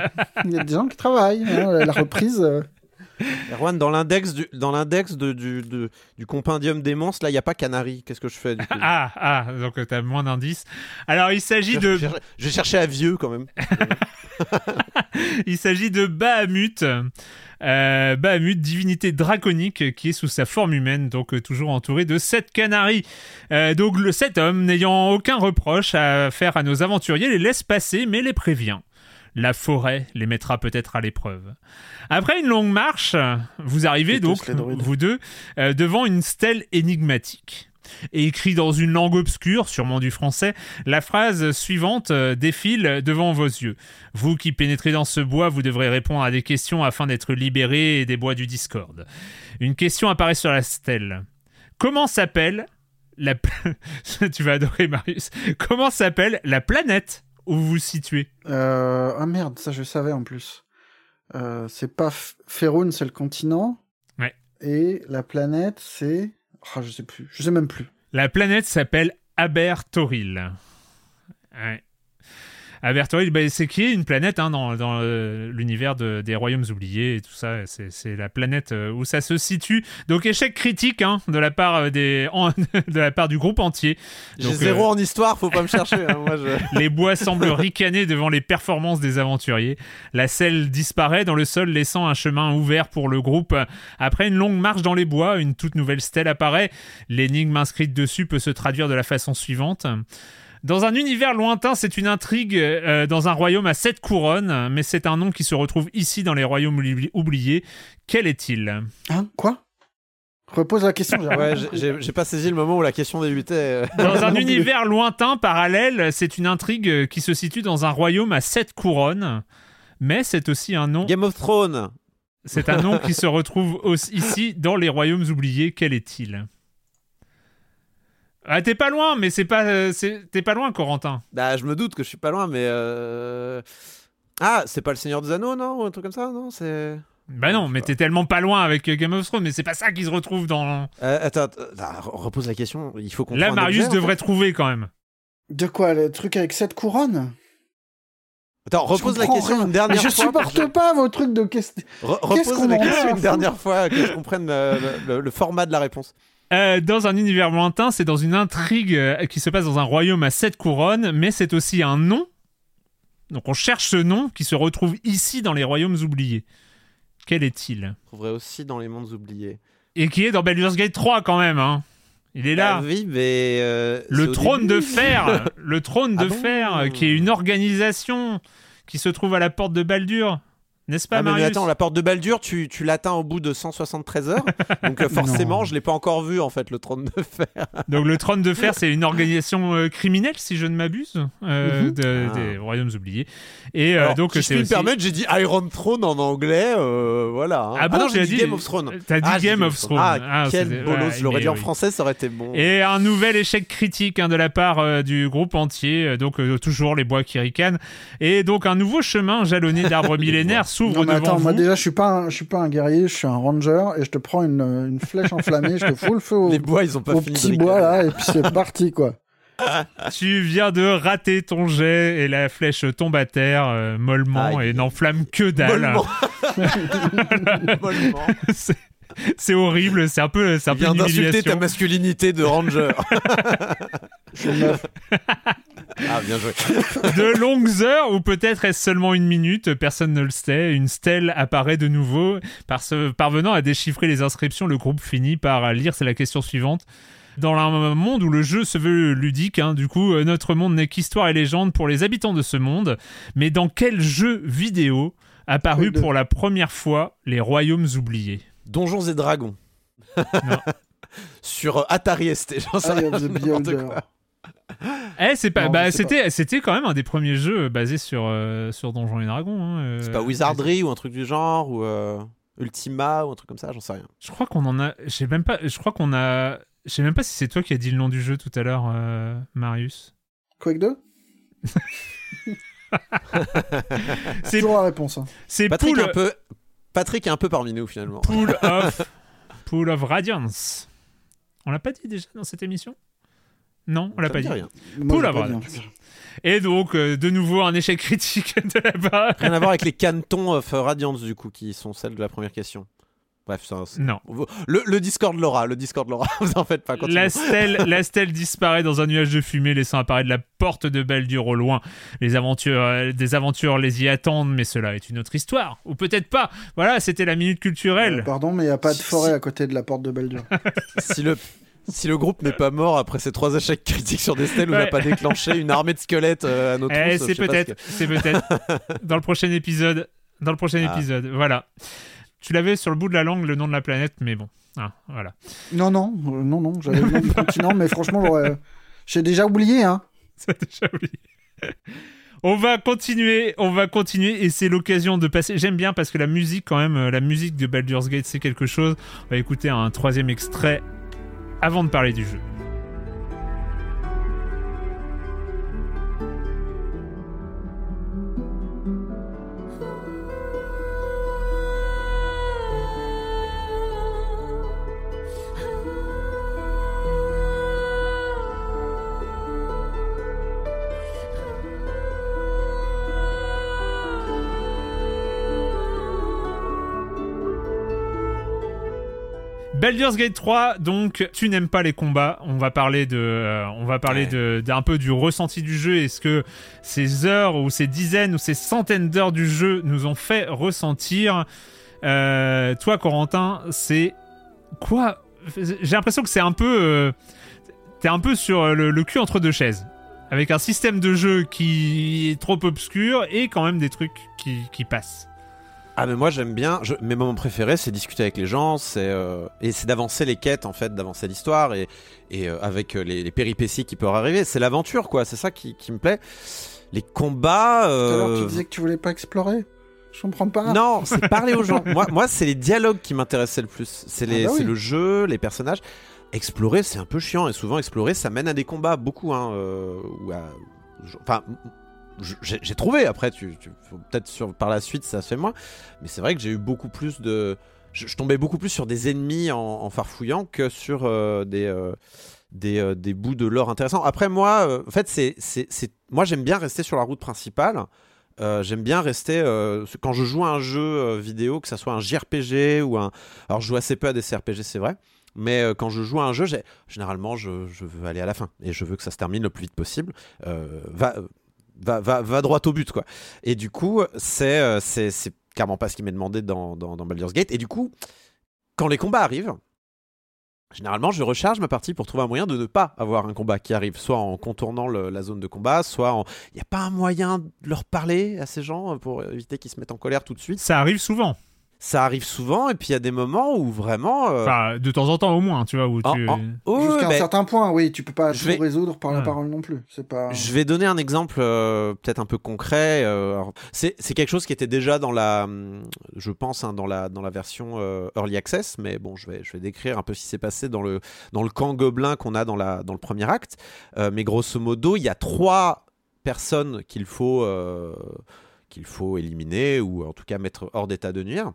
Speaker 2: Il y a des gens qui travaillent. hein, la reprise.
Speaker 3: Erwan, dans l'index du, dans l'index de, du, de- du compendium des là, il n'y a pas Canary. Qu'est-ce que je fais du coup?
Speaker 1: Ah, ah, donc euh, t'as moins d'indices. Alors, il s'agit de,
Speaker 3: je- vais chercher à vieux quand même. [LAUGHS]
Speaker 1: il s'agit de Bahamut. Euh, Bahamut, divinité draconique qui est sous sa forme humaine, donc euh, toujours entouré de sept canaris. Euh, donc le cet homme, n'ayant aucun reproche à faire à nos aventuriers, les laisse passer, mais les prévient. La forêt les mettra peut-être à l'épreuve. Après une longue marche, vous arrivez donc, vous deux, euh, devant une stèle énigmatique. Et écrit dans une langue obscure, sûrement du français, la phrase suivante euh, défile devant vos yeux. Vous qui pénétrez dans ce bois, vous devrez répondre à des questions afin d'être libérés des bois du Discord. Une question apparaît sur la stèle. Comment s'appelle la... [LAUGHS] tu vas adorer Marius. Comment s'appelle la planète où vous vous situez
Speaker 2: Euh, ah merde, ça je savais en plus. Euh, c'est pas F- Faerûn, c'est le continent.
Speaker 1: Ouais.
Speaker 2: Et la planète, c'est. Ah, je sais plus. Je sais même plus.
Speaker 1: La planète s'appelle Abertoril. Ouais. Abertoril, bah, c'est qui est une planète hein, dans, dans, euh, l'univers de- des royaumes oubliés et tout ça. C'est, la planète euh, où ça se situe. Donc échec critique hein, de la part euh, des en- [LAUGHS] de la part du groupe entier.
Speaker 3: J'ai zéro
Speaker 1: euh,
Speaker 3: en histoire, faut pas me chercher. hein, moi, je- [LAUGHS]
Speaker 1: Les bois semblent ricaner devant les performances des aventuriers. La selle disparaît dans le sol, laissant un chemin ouvert pour le groupe. Après une longue marche dans les bois, une toute nouvelle stèle apparaît. L'énigme inscrite dessus peut se traduire de la façon suivante. Dans un univers lointain, c'est une intrigue euh, dans un royaume à sept couronnes, mais c'est un nom qui se retrouve ici dans les royaumes oubli- oubliés. Quel est-il?
Speaker 2: Hein? Quoi? Repose la question. [LAUGHS]
Speaker 3: Ouais, j'ai- pas saisi le moment où la question débutait.
Speaker 1: Dans un [LAUGHS] univers lointain, parallèle, c'est une intrigue qui se situe dans un royaume à sept couronnes, mais c'est aussi un nom
Speaker 3: Game of Thrones.
Speaker 1: C'est un nom qui se retrouve aussi ici dans les royaumes oubliés. Quel est-il? Ah, t'es pas loin, mais c'est pas, euh, t'es pas loin, Corentin.
Speaker 3: Bah, je me doute que je suis pas loin, mais. euh, Ah, c'est pas le Seigneur des Anneaux, non Ou un truc comme ça, non C'est.
Speaker 1: Bah non, mais t'es tellement pas loin avec Game of Thrones, mais c'est pas ça qui se retrouve dans.
Speaker 3: Euh, attends, attends, attends, repose la question. Il faut qu'on.
Speaker 1: Là, Marius
Speaker 3: objet, en
Speaker 1: devrait
Speaker 3: fait.
Speaker 1: trouver quand même.
Speaker 2: De quoi Le truc avec cette couronne
Speaker 3: Attends, repose la question
Speaker 2: rien.
Speaker 3: une dernière
Speaker 2: Mais je
Speaker 3: fois.
Speaker 2: supporte pas vos trucs de questions.
Speaker 3: Re- repose la question une dernière fois, que je comprenne le, le- le format de la réponse.
Speaker 1: Euh, dans un univers lointain, c'est dans une intrigue euh, qui se passe dans un royaume à sept couronnes, mais c'est aussi un nom. Donc on cherche ce nom qui se retrouve ici dans les royaumes oubliés. Quel est-il?
Speaker 3: On trouverait aussi dans les mondes oubliés.
Speaker 1: Et qui est dans Baldur's Gate 3 quand même, hein. Il est là.
Speaker 3: Bah oui, mais. euh,
Speaker 1: Le trône de fer, [LAUGHS] le trône de
Speaker 3: Ah
Speaker 1: fer, qui est une organisation qui se trouve à la porte de Baldur, n'est-ce pas,
Speaker 3: Ah, mais, attends, la porte de Baldur, tu, tu l'atteins au bout de 173 heures. [LAUGHS] donc euh, forcément, je l'ai pas encore vu en fait, le trône de fer. [LAUGHS]
Speaker 1: Donc le trône de fer, c'est une organisation euh, criminelle, si je ne m'abuse, euh,
Speaker 2: Mhm.
Speaker 1: de-
Speaker 3: Ah.
Speaker 1: des royaumes oubliés. Et
Speaker 3: Alors,
Speaker 1: donc
Speaker 3: si je puis me
Speaker 1: aussi...
Speaker 3: permettre, j'ai dit Iron Throne en anglais, voilà. hein.
Speaker 1: Ah bon,
Speaker 3: non,
Speaker 1: j'ai dit-
Speaker 3: Game of Thrones.
Speaker 1: T'as dit
Speaker 3: Ah,
Speaker 1: Game of Thrones.
Speaker 3: Ah,
Speaker 1: Ah,
Speaker 3: quel bolos, je l'aurais dit en français, ça aurait été bon.
Speaker 1: Et un nouvel échec critique hein, de la part du groupe entier, donc toujours les bois qui ricanent. Et donc un nouveau chemin jalonné d'arbres [LAUGHS] millénaires s'ouvre
Speaker 2: Non, mais
Speaker 1: devant
Speaker 2: attends,
Speaker 1: vous.
Speaker 2: moi déjà, je suis pas, un, je suis pas un guerrier, je suis un ranger et je te prends une, une flèche enflammée, je te fous le feu au, [LAUGHS]
Speaker 3: Les bois, ils ont pas
Speaker 2: au
Speaker 3: fini
Speaker 2: petit bois là, et puis c'est parti quoi. [LAUGHS]
Speaker 1: Tu viens de rater ton jet et la flèche tombe à terre euh, mollement
Speaker 3: Aïe.
Speaker 1: et n'enflamme que dalle.
Speaker 3: Mollement. [LAUGHS] Mollement.
Speaker 1: C'est, [LAUGHS] c'est horrible, c'est un peu, c'est un
Speaker 3: Il
Speaker 1: peu
Speaker 3: d'insulter ta masculinité de ranger. [LAUGHS] Ah, bien joué.
Speaker 1: De longues heures, ou peut-être est-ce seulement une minute, personne ne le sait, une stèle apparaît de nouveau. Par ce- parvenant à déchiffrer les inscriptions, le groupe finit par lire, c'est la question suivante. Dans un monde où le jeu se veut ludique, hein, du coup, euh, notre monde n'est qu'histoire et légende pour les habitants de ce monde, mais dans quel jeu vidéo apparu pour la première fois les royaumes oubliés?
Speaker 3: Donjons et Dragons. [LAUGHS] Sur euh, Atari ST, j'en sais
Speaker 2: Eye
Speaker 3: rien.
Speaker 1: Eh, c'est pas,
Speaker 2: Non,
Speaker 1: bah, c'était, c'était quand même un des premiers jeux basés sur, euh, sur Donjons et Dragons. hein, euh,
Speaker 3: C'est pas Wizardry ou un truc du genre ou euh, Ultima ou un truc comme ça, j'en sais rien.
Speaker 1: Je crois qu'on en a. Je sais même pas. Je crois qu'on a. Je sais même pas si c'est toi qui as dit le nom du jeu tout à l'heure, euh, Marius.
Speaker 2: Quake 2 [LAUGHS] [LAUGHS]
Speaker 1: C'est
Speaker 2: Toujours la réponse. hein.
Speaker 1: c'est
Speaker 3: Patrick
Speaker 1: Pool,
Speaker 3: un peu Patrick est un peu parmi nous finalement.
Speaker 1: Pool [LAUGHS] of Pool of Radiance. On l'a pas dit déjà dans cette émission? Non, on l'a pas dit.
Speaker 3: rien.
Speaker 2: Moi,
Speaker 1: Pool of Radiance. Et donc euh, de nouveau un échec critique [LAUGHS] de la part.
Speaker 3: Rien à voir avec les cantons of Radiance du coup qui sont celles de la première question. Bref, ça,
Speaker 1: Non.
Speaker 3: le, le Discord l'aura, le Discord l'aura. [LAUGHS] Vous en faites pas. continuez.
Speaker 1: La stèle, la stèle disparaît dans un nuage de fumée, laissant apparaître la porte de Baldur au loin. Les aventures, euh, des aventures les y attendent, mais cela est une autre histoire. Ou peut-être pas. Voilà, c'était la minute culturelle.
Speaker 2: Euh, pardon, mais il n'y a pas de forêt
Speaker 3: si-
Speaker 2: à côté de la porte de Baldur. [LAUGHS]
Speaker 3: si le si le groupe n'est pas mort après ces trois échecs critiques sur des stèles, ou n'a
Speaker 1: Ouais.
Speaker 3: pas déclenché une armée de squelettes euh, à nos
Speaker 1: Eh, c'est
Speaker 3: ce
Speaker 1: peut-être,
Speaker 3: que-
Speaker 1: c'est peut-être. [LAUGHS] Dans le prochain épisode. Dans le prochain
Speaker 3: Ah.
Speaker 1: épisode. Voilà. Tu l'avais sur le bout de la langue, le nom de la planète, mais bon. Ah, voilà.
Speaker 2: Non, non, euh, non, non, j'avais le nom du continent, mais franchement, j'aurais- j'ai déjà oublié, hein. [LAUGHS]
Speaker 1: Déjà oublié. On va continuer, on va continuer et c'est l'occasion de passer. J'aime bien parce que la musique, quand même, euh, la musique de Baldur's Gate, c'est quelque chose. On va écouter un troisième extrait avant de parler du jeu. Baldur's Gate 3, donc tu n'aimes pas les combats. On va parler de, euh, on va parler de d'un peu du ressenti du jeu. Est-ce que ces heures ou ces dizaines ou ces centaines d'heures du jeu nous ont fait ressentir Euh, Toi, Corentin, c'est quoi? J'ai l'impression que c'est un peu, euh, t'es un peu sur le, le cul entre deux chaises, avec un système de jeu qui est trop obscur et quand même des trucs qui, qui passent.
Speaker 3: Ah mais moi j'aime bien, je- mes moments préférés c'est discuter avec les gens, c'est euh, et c'est d'avancer les quêtes en fait, d'avancer l'histoire et, et euh, avec euh, les, les péripéties qui peuvent arriver, c'est l'aventure quoi, c'est ça qui, qui me plaît. Les combats... Euh,
Speaker 2: tu disais que tu voulais pas explorer? Je comprends pas.
Speaker 3: Non, c'est parler aux gens. [LAUGHS] Moi, moi c'est les dialogues qui m'intéressaient le plus. C'est
Speaker 2: Ah bah oui.
Speaker 3: le jeu, les personnages. Explorer, c'est un peu chiant et souvent explorer, ça mène à des combats beaucoup. Hein, euh, ou à- Enfin, j'ai trouvé. Après, tu, peut-être par la suite, ça se fait moins. Mais c'est vrai que j'ai eu beaucoup plus de. Je, tombais beaucoup plus sur des ennemis en, farfouillant que sur euh, des. euh, des, euh, des bouts de lore intéressants. Après, moi, en fait, c'est, moi j'aime bien rester sur la route principale. J'aime bien rester quand je joue à un jeu vidéo, que ça soit un JRPG ou un. Alors, je joue assez peu à des CRPG, c'est vrai. Mais quand je joue à un jeu, généralement, je, je veux aller à la fin et je veux que ça se termine le plus vite possible. Va, va, va, va droit au but, quoi. Et du coup, c'est, euh, c'est, clairement pas ce qui m'est demandé dans, dans, Baldur's Gate. Et du coup, quand les combats arrivent, Généralement, je recharge ma partie pour trouver un moyen de ne pas avoir un combat qui arrive, soit en contournant la zone de combat, soit en. Il n'y a pas un moyen de leur parler à ces gens euh, pour éviter qu'ils se mettent en colère tout de suite?
Speaker 1: Ça arrive souvent.
Speaker 3: Ça arrive souvent, et puis il y a des moments où vraiment. euh,
Speaker 1: Enfin, de temps en temps au moins, tu vois, où
Speaker 3: en-
Speaker 1: tu...
Speaker 3: en- Oh,
Speaker 2: Jusqu'à un certain point, oui, tu peux pas
Speaker 3: je
Speaker 2: tout
Speaker 3: vais-
Speaker 2: résoudre par la parole non plus. C'est pas.
Speaker 3: Je vais donner un exemple euh, peut-être un peu concret. euh, alors, c'est c'est quelque chose qui était déjà dans la, hum, je pense, hein, dans la dans la version euh, early access, mais bon, je vais je vais décrire un peu ce qui s'est passé dans le dans le camp gobelin qu'on a dans la dans le premier acte. Euh, mais grosso modo, il y a trois personnes qu'il faut euh, qu'il faut éliminer ou en tout cas mettre hors d'état de nuire.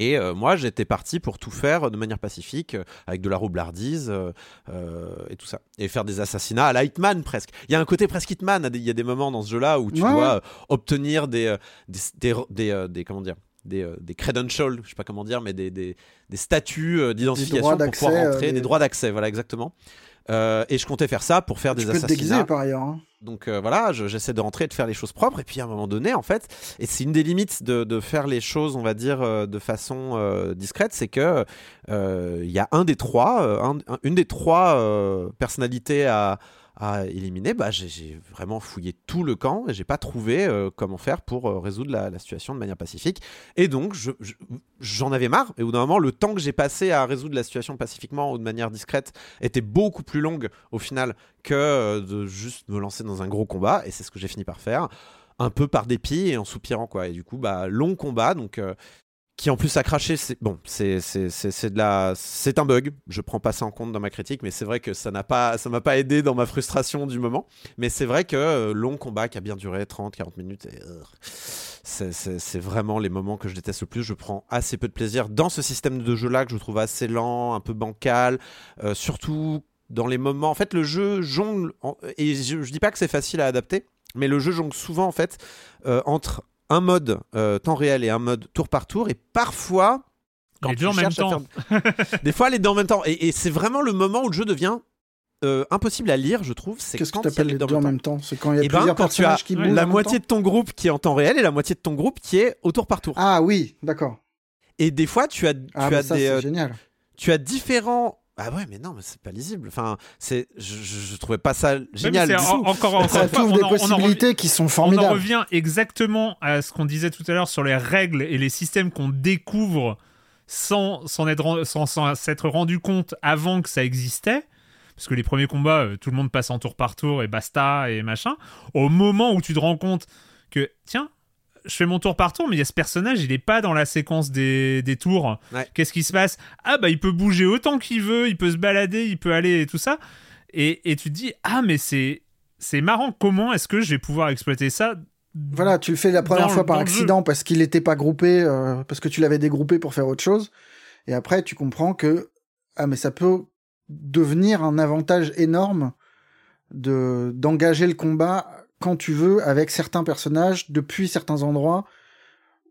Speaker 3: Et euh, moi, j'étais parti pour tout faire de manière pacifique, euh, avec de la roublardise euh, et tout ça. Et faire des assassinats à la Hitman presque. Il y a un côté presque Hitman, il y a des moments dans ce jeu-là où tu
Speaker 2: Ouais,
Speaker 3: dois obtenir des, des, des, des, des- comment dire, des, euh, des credentials, je sais pas comment dire, mais des, des, des statuts euh, d'identification pour pouvoir
Speaker 2: euh,
Speaker 3: rentrer, des- droits d'accès, voilà exactement. Euh, et je comptais faire ça pour faire
Speaker 2: Tu
Speaker 3: des
Speaker 2: peux te
Speaker 3: assassinats.
Speaker 2: déguiser par ailleurs. hein.
Speaker 3: Donc euh, voilà, je- j'essaie de rentrer et de faire les choses propres. Et puis à un moment donné, en fait, et c'est une des limites de, de faire les choses, on va dire, euh, de façon euh, discrète, c'est que il y a un des trois, un- un- une des trois personnalités à, à éliminer. Bah, j'ai- vraiment fouillé tout le camp et j'ai pas trouvé euh, comment faire pour euh, résoudre la, situation de manière pacifique. Et donc, je- je- j'en avais marre. Et au bout d'un moment, le temps que j'ai passé à résoudre la situation pacifiquement ou de manière discrète était beaucoup plus longue au final que euh, de juste me lancer dans un gros combat. Et c'est ce que j'ai fini par faire, un peu par dépit et en soupirant quoi. Et du coup, bah long combat, donc qui en plus a craché. C'est bon, c'est de la, c'est un bug. Je prends pas ça en compte dans ma critique, mais c'est vrai que ça n'a pas, ça m'a pas aidé dans ma frustration du moment. Mais c'est vrai que euh, long combat qui a bien duré 30-40 minutes. Euh, c'est- vraiment les moments que je déteste le plus. Je prends assez peu de plaisir dans ce système de jeu là que je trouve assez lent, un peu bancal, euh, surtout dans les moments. En fait, le jeu jongle, et je, je dis pas que c'est facile à adapter, mais le jeu jongle souvent en fait euh, entre un mode euh, temps réel et un mode tour par tour, et parfois Quand
Speaker 1: Les
Speaker 3: tu
Speaker 1: deux en même temps.
Speaker 3: faire- [LAUGHS] Des fois, les deux en même temps. Et, et c'est vraiment le moment où le jeu devient euh, impossible à lire, je trouve. C'est
Speaker 2: Qu'est-ce que
Speaker 3: quand il y a
Speaker 2: t'appelles les deux en même temps? C'est quand il y a
Speaker 3: Eh ben,
Speaker 2: plusieurs
Speaker 3: quand tu as
Speaker 2: personnages qui bougent en
Speaker 3: la
Speaker 2: même
Speaker 3: moitié
Speaker 2: temps
Speaker 3: de ton groupe qui est en temps réel et la moitié de ton groupe qui est au tour par tour.
Speaker 2: Ah oui, d'accord.
Speaker 3: Et des fois, tu as, tu
Speaker 2: Ah
Speaker 3: as
Speaker 2: bah ça
Speaker 3: des,
Speaker 2: c'est
Speaker 3: euh,
Speaker 2: génial.
Speaker 3: tu as différents. Ah ouais, mais non, mais c'est pas lisible. Enfin, c'est, je, je, je trouvais pas ça génial. du
Speaker 1: en-
Speaker 3: tout.
Speaker 1: encore, encore
Speaker 2: Ça trouve
Speaker 1: on
Speaker 2: des
Speaker 1: en- on en revient-
Speaker 2: possibilités qui sont
Speaker 1: On en
Speaker 2: formidables.
Speaker 1: revient exactement à ce qu'on disait tout à l'heure sur les règles et les systèmes qu'on découvre sans s'en être, sans, sans s'être rendu compte avant que ça existait. Parce que les premiers combats, euh, tout le monde passe en tour par tour et basta et machin. Au moment où tu te rends compte que, tiens, je fais mon tour par tour, mais il y a ce personnage, il est pas dans la séquence des, des tours.
Speaker 3: Ouais.
Speaker 1: Qu'est-ce qui se passe? Ah bah il peut bouger autant qu'il veut, il peut se balader, il peut aller et tout ça. Et, et tu te dis, ah mais c'est, c'est marrant, comment est-ce que je vais pouvoir exploiter ça
Speaker 2: Voilà, tu le fais la première fois par accident parce qu'il n'était pas groupé, euh, parce que tu l'avais dégroupé pour faire autre chose. Et après, tu comprends que ah mais ça peut devenir un avantage énorme de d'engager le combat quand tu veux avec certains personnages depuis certains endroits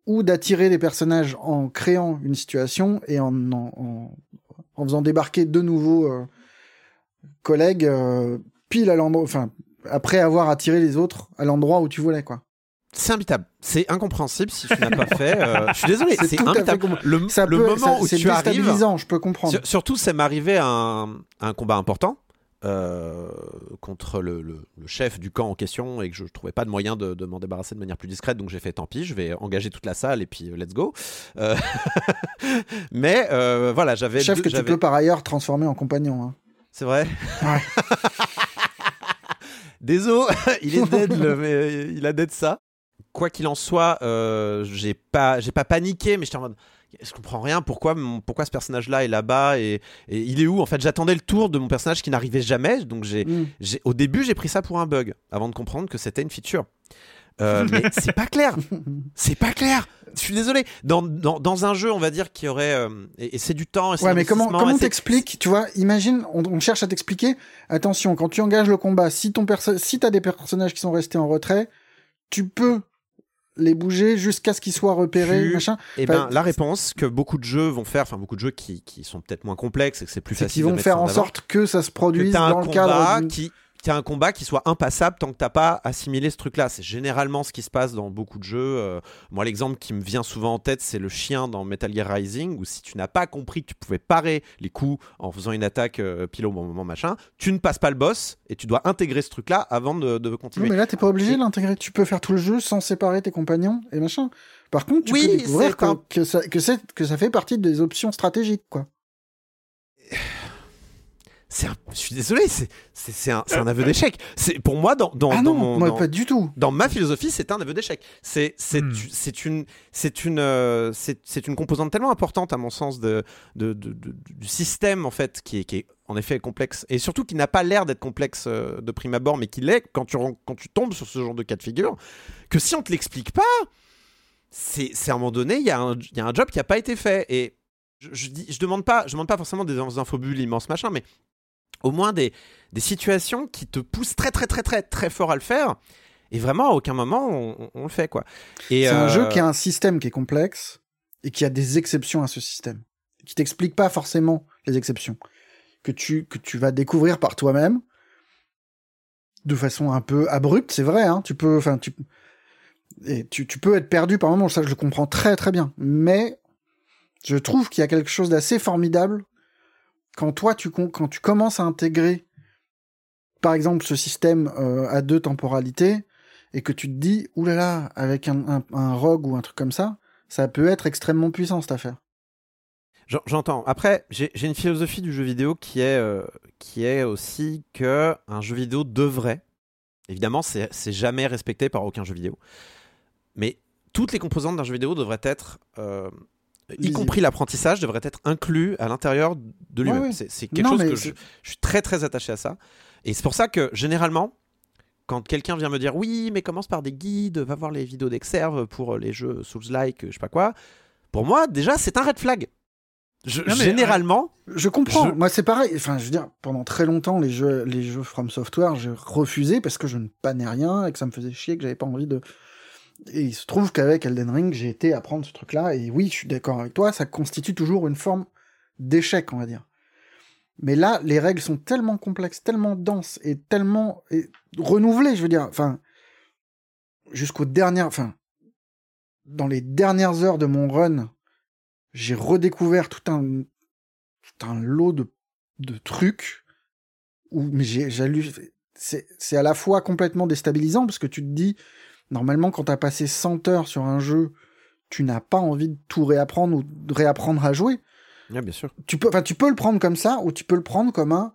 Speaker 2: ou d'attirer les personnages en créant une situation et en en, en, en faisant débarquer de nouveaux euh, collègues euh, pile à l'endroit, enfin après avoir attiré les autres à l'endroit où tu voulais quoi.
Speaker 3: C'est imbitable. C'est incompréhensible si tu n'as pas fait. euh, [LAUGHS] je suis désolé,
Speaker 2: C'est
Speaker 3: imbitable. Le,
Speaker 2: Ça
Speaker 3: le
Speaker 2: peut,
Speaker 3: moment
Speaker 2: ça-
Speaker 3: où tu arrives.
Speaker 2: je peux comprendre.
Speaker 3: Sur- surtout, ça m'est arrivé à un, à un combat important euh, contre le, le- le chef du camp en question et que je ne trouvais pas de moyen de, de m'en débarrasser de manière plus discrète. Donc j'ai fait tant pis, je vais engager toute la salle et puis euh, let's go. Euh, [LAUGHS] mais euh, voilà, j'avais.
Speaker 2: Chef
Speaker 3: deux-
Speaker 2: que tu peux par ailleurs transformer en compagnon. hein.
Speaker 3: C'est vrai
Speaker 2: Ouais. [LAUGHS]
Speaker 3: Désolé, [LAUGHS] il est dead, le- mais il a dead ça. Quoi qu'il en soit, j'ai pas, j'ai pas paniqué, mais j'étais en mode, je comprends rien. Pourquoi, mon- pourquoi ce personnage-là est là-bas et, et il est où En fait, j'attendais le tour de mon personnage qui n'arrivait jamais. Donc, j'ai,
Speaker 2: Mm.
Speaker 3: au début, j'ai pris ça pour un bug avant de comprendre que c'était une feature. Euh, [LAUGHS] mais c'est pas clair. C'est pas clair. Je suis désolé. Dans, dans, dans un jeu, on va dire qu'il y aurait euh, et, et c'est du temps. Et
Speaker 2: Ouais, mais comment comment t'expliques Tu vois, imagine, on, on cherche à t'expliquer. Attention, quand tu engages le combat, si ton perso si t'as des personnages qui sont restés en retrait, tu peux les bouger jusqu'à ce qu'ils soient repérés,
Speaker 3: Tu-
Speaker 2: machin.
Speaker 3: Eh
Speaker 2: Enfin,
Speaker 3: ben, la réponse que beaucoup de jeux vont faire, enfin beaucoup de jeux qui, qui sont peut-être moins complexes et que c'est plus
Speaker 2: C'est
Speaker 3: facile
Speaker 2: qu'ils
Speaker 3: de
Speaker 2: vont faire en sorte que ça se produise dans le cadre.
Speaker 3: qui a un combat qui soit impassable tant que t'as pas assimilé ce truc-là. C'est généralement ce qui se passe dans beaucoup de jeux. Euh, moi, l'exemple qui me vient souvent en tête, c'est le chien dans Metal Gear Rising, où si tu n'as pas compris que tu pouvais parer les coups en faisant une attaque euh, pile au bon moment, machin, tu ne passes pas le boss et tu dois intégrer ce truc-là avant de, de
Speaker 2: Non,
Speaker 3: continuer.
Speaker 2: mais là, t'es pas obligé de l'intégrer. Tu peux faire tout le jeu sans séparer tes compagnons et machin. Par contre, tu
Speaker 3: Oui,
Speaker 2: peux découvrir que,
Speaker 3: un-
Speaker 2: que, ça, que, c'est- que ça fait partie des options stratégiques, quoi. [SIGHS]
Speaker 3: C'est un- Je suis désolé, c'est un, aveu d'échec. C'est pour moi dans, dans,
Speaker 2: ah
Speaker 3: dans
Speaker 2: non,
Speaker 3: mon-
Speaker 2: moi,
Speaker 3: dans-
Speaker 2: pas du tout.
Speaker 3: dans ma philosophie, c'est un aveu d'échec. C'est
Speaker 1: Hmm.
Speaker 3: une c'est une euh, c'est c'est une composante tellement importante à mon sens de, de, de- de- du système en fait qui est, qui est en effet complexe et surtout qui n'a pas l'air d'être complexe euh, de prime abord, mais qui l'est quand tu ren- quand tu tombes sur ce genre de cas de figure. Que si on te l'explique pas, c'est à un moment donné il y a un il y a un job qui a pas été fait et je, je dis je demande pas je demande pas forcément des infobules immenses machin, mais au moins des, des situations qui te poussent très très très très très fort à le faire. Et vraiment, à aucun moment, on, le fait, quoi.
Speaker 2: C'est un
Speaker 3: euh,
Speaker 2: jeu qui a un système qui est complexe et qui a des exceptions à ce système. Qui t'explique pas forcément les exceptions. Que tu, que tu vas découvrir par toi-même. De façon un peu abrupte, c'est vrai, hein. Tu peux, enfin, tu, et tu, tu peux être perdu par moment, ça je le comprends très très bien. Mais, je trouve qu'il y a quelque chose d'assez formidable quand toi, tu, quand tu commences à intégrer, par exemple, ce système euh, à deux temporalités, et que tu te dis, oulala, avec un, un, rogue ou un truc comme ça, ça peut être extrêmement puissant cette affaire.
Speaker 3: j'en- J'entends. Après, j'ai une philosophie du jeu vidéo qui est, euh, qui est aussi que un jeu vidéo devrait, évidemment, c'est jamais respecté par aucun jeu vidéo, mais toutes les composantes d'un jeu vidéo devraient être, euh, y compris l'apprentissage, devraient être inclus à l'intérieur de lui-même.
Speaker 2: Ouais, ouais.
Speaker 3: C'est quelque
Speaker 2: Non,
Speaker 3: chose que je, je suis très très attaché à ça. Et c'est pour ça que généralement, quand quelqu'un vient me dire oui, mais commence par des guides, va voir les vidéos d'Exerve pour les jeux Souls-like, je sais pas quoi, pour moi, déjà, c'est un red flag. Je-
Speaker 1: Non, mais,
Speaker 3: généralement,
Speaker 2: Je comprends.
Speaker 3: Je-
Speaker 2: Moi, c'est pareil. Enfin, je veux dire, pendant très longtemps, les jeux, les jeux From Software, j'ai refusé parce que je ne pannais rien et que ça me faisait chier, que j'avais pas envie de, Et il se trouve qu'avec Elden Ring, j'ai été apprendre ce truc-là, et oui, je suis d'accord avec toi, ça constitue toujours une forme d'échec, on va dire. Mais là, les règles sont tellement complexes, tellement denses, et tellement renouvelées, je veux dire, enfin, jusqu'aux dernières, enfin, dans les dernières heures de mon run, j'ai redécouvert tout un, tout un lot de, de trucs où, mais j'ai, c'est à la fois complètement déstabilisant parce que tu te dis, normalement, quand t'as passé 100 heures sur un jeu, tu n'as pas envie de tout réapprendre ou de réapprendre à jouer.
Speaker 3: Bien sûr.
Speaker 2: Tu peux, tu peux le prendre comme ça ou tu peux le prendre comme un,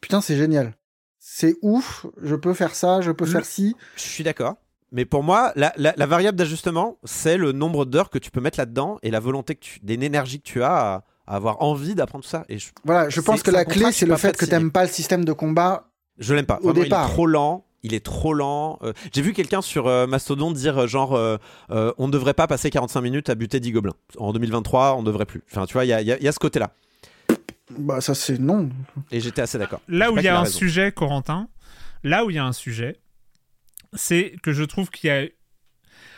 Speaker 2: putain, c'est génial. C'est ouf, je peux faire ça, je peux
Speaker 3: Le-
Speaker 2: faire ci.
Speaker 3: Je suis d'accord. Mais pour moi, la, la- la variable d'ajustement, c'est le nombre d'heures que tu peux mettre là-dedans et la volonté que tu, l'énergie que tu as à, à avoir envie d'apprendre tout ça. Et je,
Speaker 2: Voilà, je pense que la clé, c'est le fait que t'aimes pas le système de combat.
Speaker 3: je l'aime pas.
Speaker 2: Au
Speaker 3: Vraiment,
Speaker 2: départ.
Speaker 3: Il est trop lent. Il est trop lent. Euh, J'ai vu quelqu'un sur euh, Mastodon dire euh, genre euh, euh, on ne devrait pas passer 45 minutes à buter 10 gobelins. En 2023, on ne devrait plus. Enfin, tu vois, il y a, y y ce côté-là.
Speaker 2: Bah, ça, c'est non.
Speaker 3: Et j'étais assez d'accord.
Speaker 1: Là où il y a un
Speaker 3: raison.
Speaker 1: sujet, Corentin, là où il y a un sujet, c'est que je trouve qu'il y a.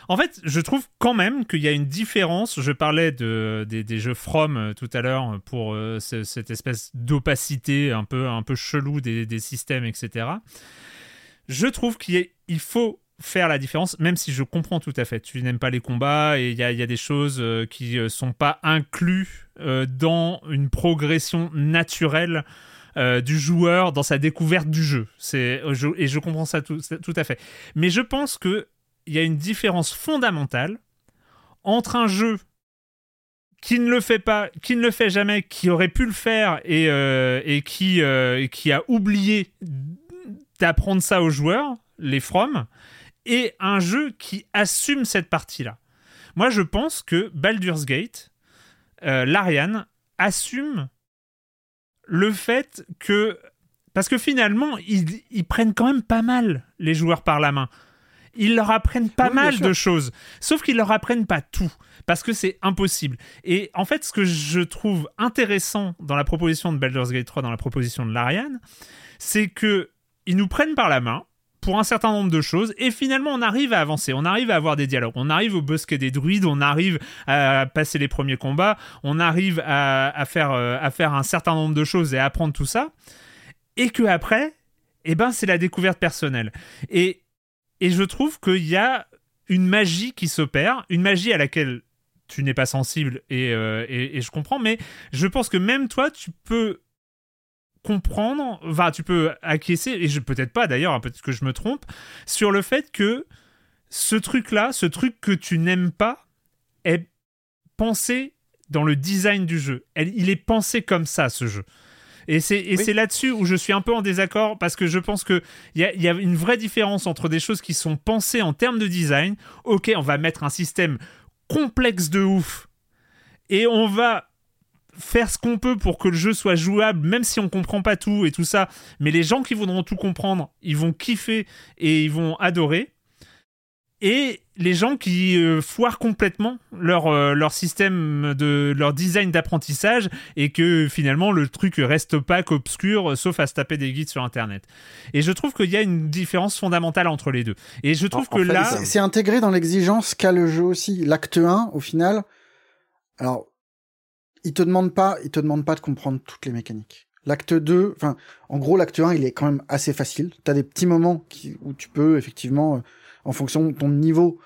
Speaker 1: En fait, je trouve quand même qu'il y a une différence. Je parlais de, des, des jeux From tout à l'heure pour euh, ce- cette espèce d'opacité un peu, un peu chelou des, des systèmes, etc. Je trouve qu'il faut faire la différence, même si je comprends tout à fait. Tu n'aimes pas les combats et il y a, des choses euh, qui ne sont pas inclus euh, dans une progression naturelle euh, du joueur dans sa découverte du jeu. Et je comprends ça tout, à fait. Mais je pense que il y a une différence fondamentale entre un jeu qui ne le fait pas, qui ne le fait jamais, qui aurait pu le faire euh, euh, et qui a oublié d'apprendre ça aux joueurs, les From, et un jeu qui assume cette partie-là. Moi, je pense que Baldur's Gate, euh, l'Ariane, assume le fait que. Parce que finalement, ils, ils prennent quand même pas mal les joueurs par la main. Ils leur apprennent pas
Speaker 3: Oui,
Speaker 1: mal de choses. Sauf qu'ils leur apprennent pas tout. Parce que c'est impossible. Et en fait, ce que je trouve intéressant dans la proposition de Baldur's Gate 3, dans la proposition de l'Ariane, c'est que ils nous prennent par la main pour un certain nombre de choses et finalement on arrive à avancer, on arrive à avoir des dialogues, on arrive au bosquet des druides, on arrive à passer les premiers combats, on arrive à, à faire, euh, à faire un certain nombre de choses et à apprendre tout ça. Et que après, eh ben c'est la découverte personnelle. Et, et je trouve qu'il y a une magie qui s'opère, une magie à laquelle tu n'es pas sensible et, euh, et je comprends, mais je pense que même toi, tu peux comprendre, enfin, tu peux acquiescer, et je peut-être pas d'ailleurs, hein, peut-être que je me trompe, sur le fait que ce truc-là, ce truc que tu n'aimes pas, est pensé dans le design du jeu. Elle- il est pensé comme ça, ce jeu. Et c'est
Speaker 3: Oui.
Speaker 1: là-dessus où je suis un peu en désaccord parce que je pense qu'il y a, y a une vraie différence entre des choses qui sont pensées en termes de design. Ok, on va mettre un système complexe de ouf et on va faire ce qu'on peut pour que le jeu soit jouable, même si on comprend pas tout et tout ça. Mais les gens qui voudront tout comprendre, ils vont kiffer et ils vont adorer. Et les gens qui euh, foirent complètement leur, euh, leur système de leur design d'apprentissage et que finalement le truc reste opaque, obscur, sauf à se taper des guides sur internet. Et je trouve qu'il y a une différence fondamentale entre les deux. Et je trouve
Speaker 3: En- en
Speaker 1: que
Speaker 3: fait,
Speaker 1: là,
Speaker 2: C'est- C'est intégré dans l'exigence qu'a le jeu aussi. L'acte 1, au final, alors, il te demande pas, il te demande pas de comprendre toutes les mécaniques. L'acte 2, enfin, en gros, l'acte 1, il est quand même assez facile. T'as des petits moments qui, où tu peux, effectivement, euh, en fonction de ton niveau,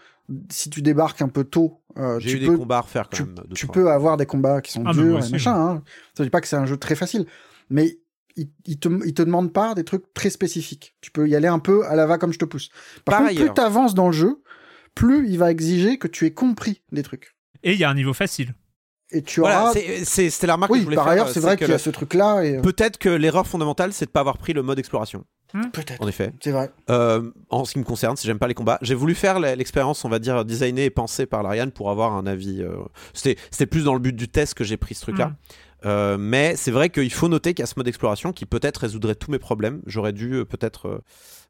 Speaker 2: si tu débarques un peu tôt, euh,
Speaker 3: J'ai
Speaker 2: tu
Speaker 3: des
Speaker 2: peux,
Speaker 3: combats à refaire quand
Speaker 2: tu,
Speaker 3: même. deux,
Speaker 2: tu
Speaker 3: trois.
Speaker 2: peux avoir des combats qui sont
Speaker 1: Ah,
Speaker 2: durs
Speaker 1: aussi,
Speaker 2: et machin, hein. Ça veut dire pas que c'est un jeu très facile. Mais il, il te, il te demande pas des trucs très spécifiques. Tu peux y aller un peu à la va comme je te pousse. Par,
Speaker 3: Par
Speaker 2: contre,
Speaker 3: ailleurs.
Speaker 2: plus t'avances dans le jeu, plus il va exiger que tu aies compris des trucs.
Speaker 1: et il y a un niveau facile.
Speaker 2: Et tu
Speaker 3: Voilà,
Speaker 2: auras...
Speaker 3: c'était la remarque que je
Speaker 2: Oui,
Speaker 3: voulais
Speaker 2: par
Speaker 3: faire.
Speaker 2: ailleurs, c'est vrai
Speaker 3: que
Speaker 2: qu'il y a ce truc-là. Et... euh,
Speaker 3: Peut-être que l'erreur fondamentale, c'est de pas avoir pris le mode exploration.
Speaker 2: Peut-être.
Speaker 3: En effet.
Speaker 2: C'est vrai.
Speaker 3: Euh, en ce qui me concerne, si j'aime pas les combats, j'ai voulu faire l'expérience, on va dire, designée et pensée par l'Ariane pour avoir un avis. euh, C'était plus dans le but du test que j'ai pris ce truc-là.
Speaker 1: Mm.
Speaker 3: Euh, mais c'est vrai qu'il faut noter qu'il y a ce mode exploration qui peut-être résoudrait tous mes problèmes. J'aurais dû euh, peut-être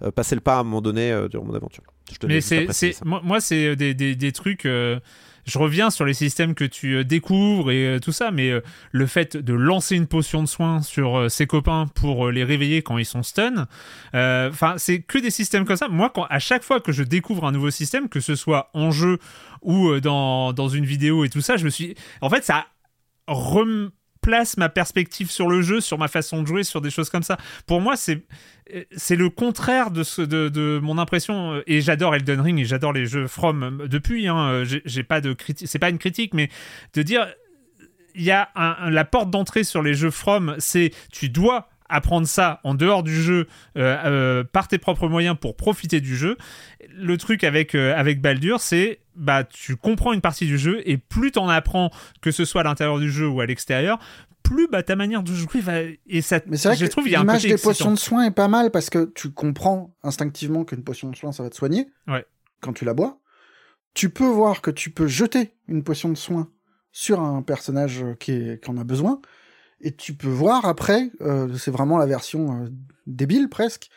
Speaker 3: euh, passer le pas à un moment donné euh, durant mon aventure. Je te
Speaker 1: Mais c'est, moi, moi, c'est des, des, des trucs. Je reviens sur les systèmes que tu euh, découvres et euh, tout ça, mais euh, le fait de lancer une potion de soin sur ses copains pour les réveiller quand ils sont stun, enfin, c'est que des systèmes comme ça. Moi, quand, à chaque fois que je découvre un nouveau système, que ce soit en jeu ou dans, dans une vidéo et tout ça, je me suis. En fait, ça replace ma perspective sur le jeu, sur ma façon de jouer, sur des choses comme ça. Pour moi, c'est c'est le contraire de, ce, de, mon impression euh, et j'adore Elden Ring et j'adore les jeux From euh, depuis hein, euh, j'ai pas de critique c'est pas une critique mais de dire il y a la porte d'entrée sur les jeux From c'est tu dois apprendre ça en dehors du jeu euh, euh, par tes propres moyens pour profiter du jeu le truc avec euh, avec Baldur c'est bah tu comprends une partie du jeu et plus t'en apprends que ce soit à l'intérieur du jeu ou à l'extérieur plus bah ta manière de jouer va et ça
Speaker 2: Mais c'est vrai
Speaker 1: je
Speaker 2: que
Speaker 1: trouve il y a un
Speaker 2: l'image
Speaker 1: côté
Speaker 2: des
Speaker 1: excitant.
Speaker 2: potions de soin est pas mal parce que tu comprends instinctivement qu'une potion de soin, ça va te soigner
Speaker 1: Ouais.
Speaker 2: quand tu la bois. Tu peux voir que tu peux jeter une potion de soin sur un personnage qui, est, qui en a besoin. Et tu peux voir après, euh, c'est vraiment la version euh, débile presque,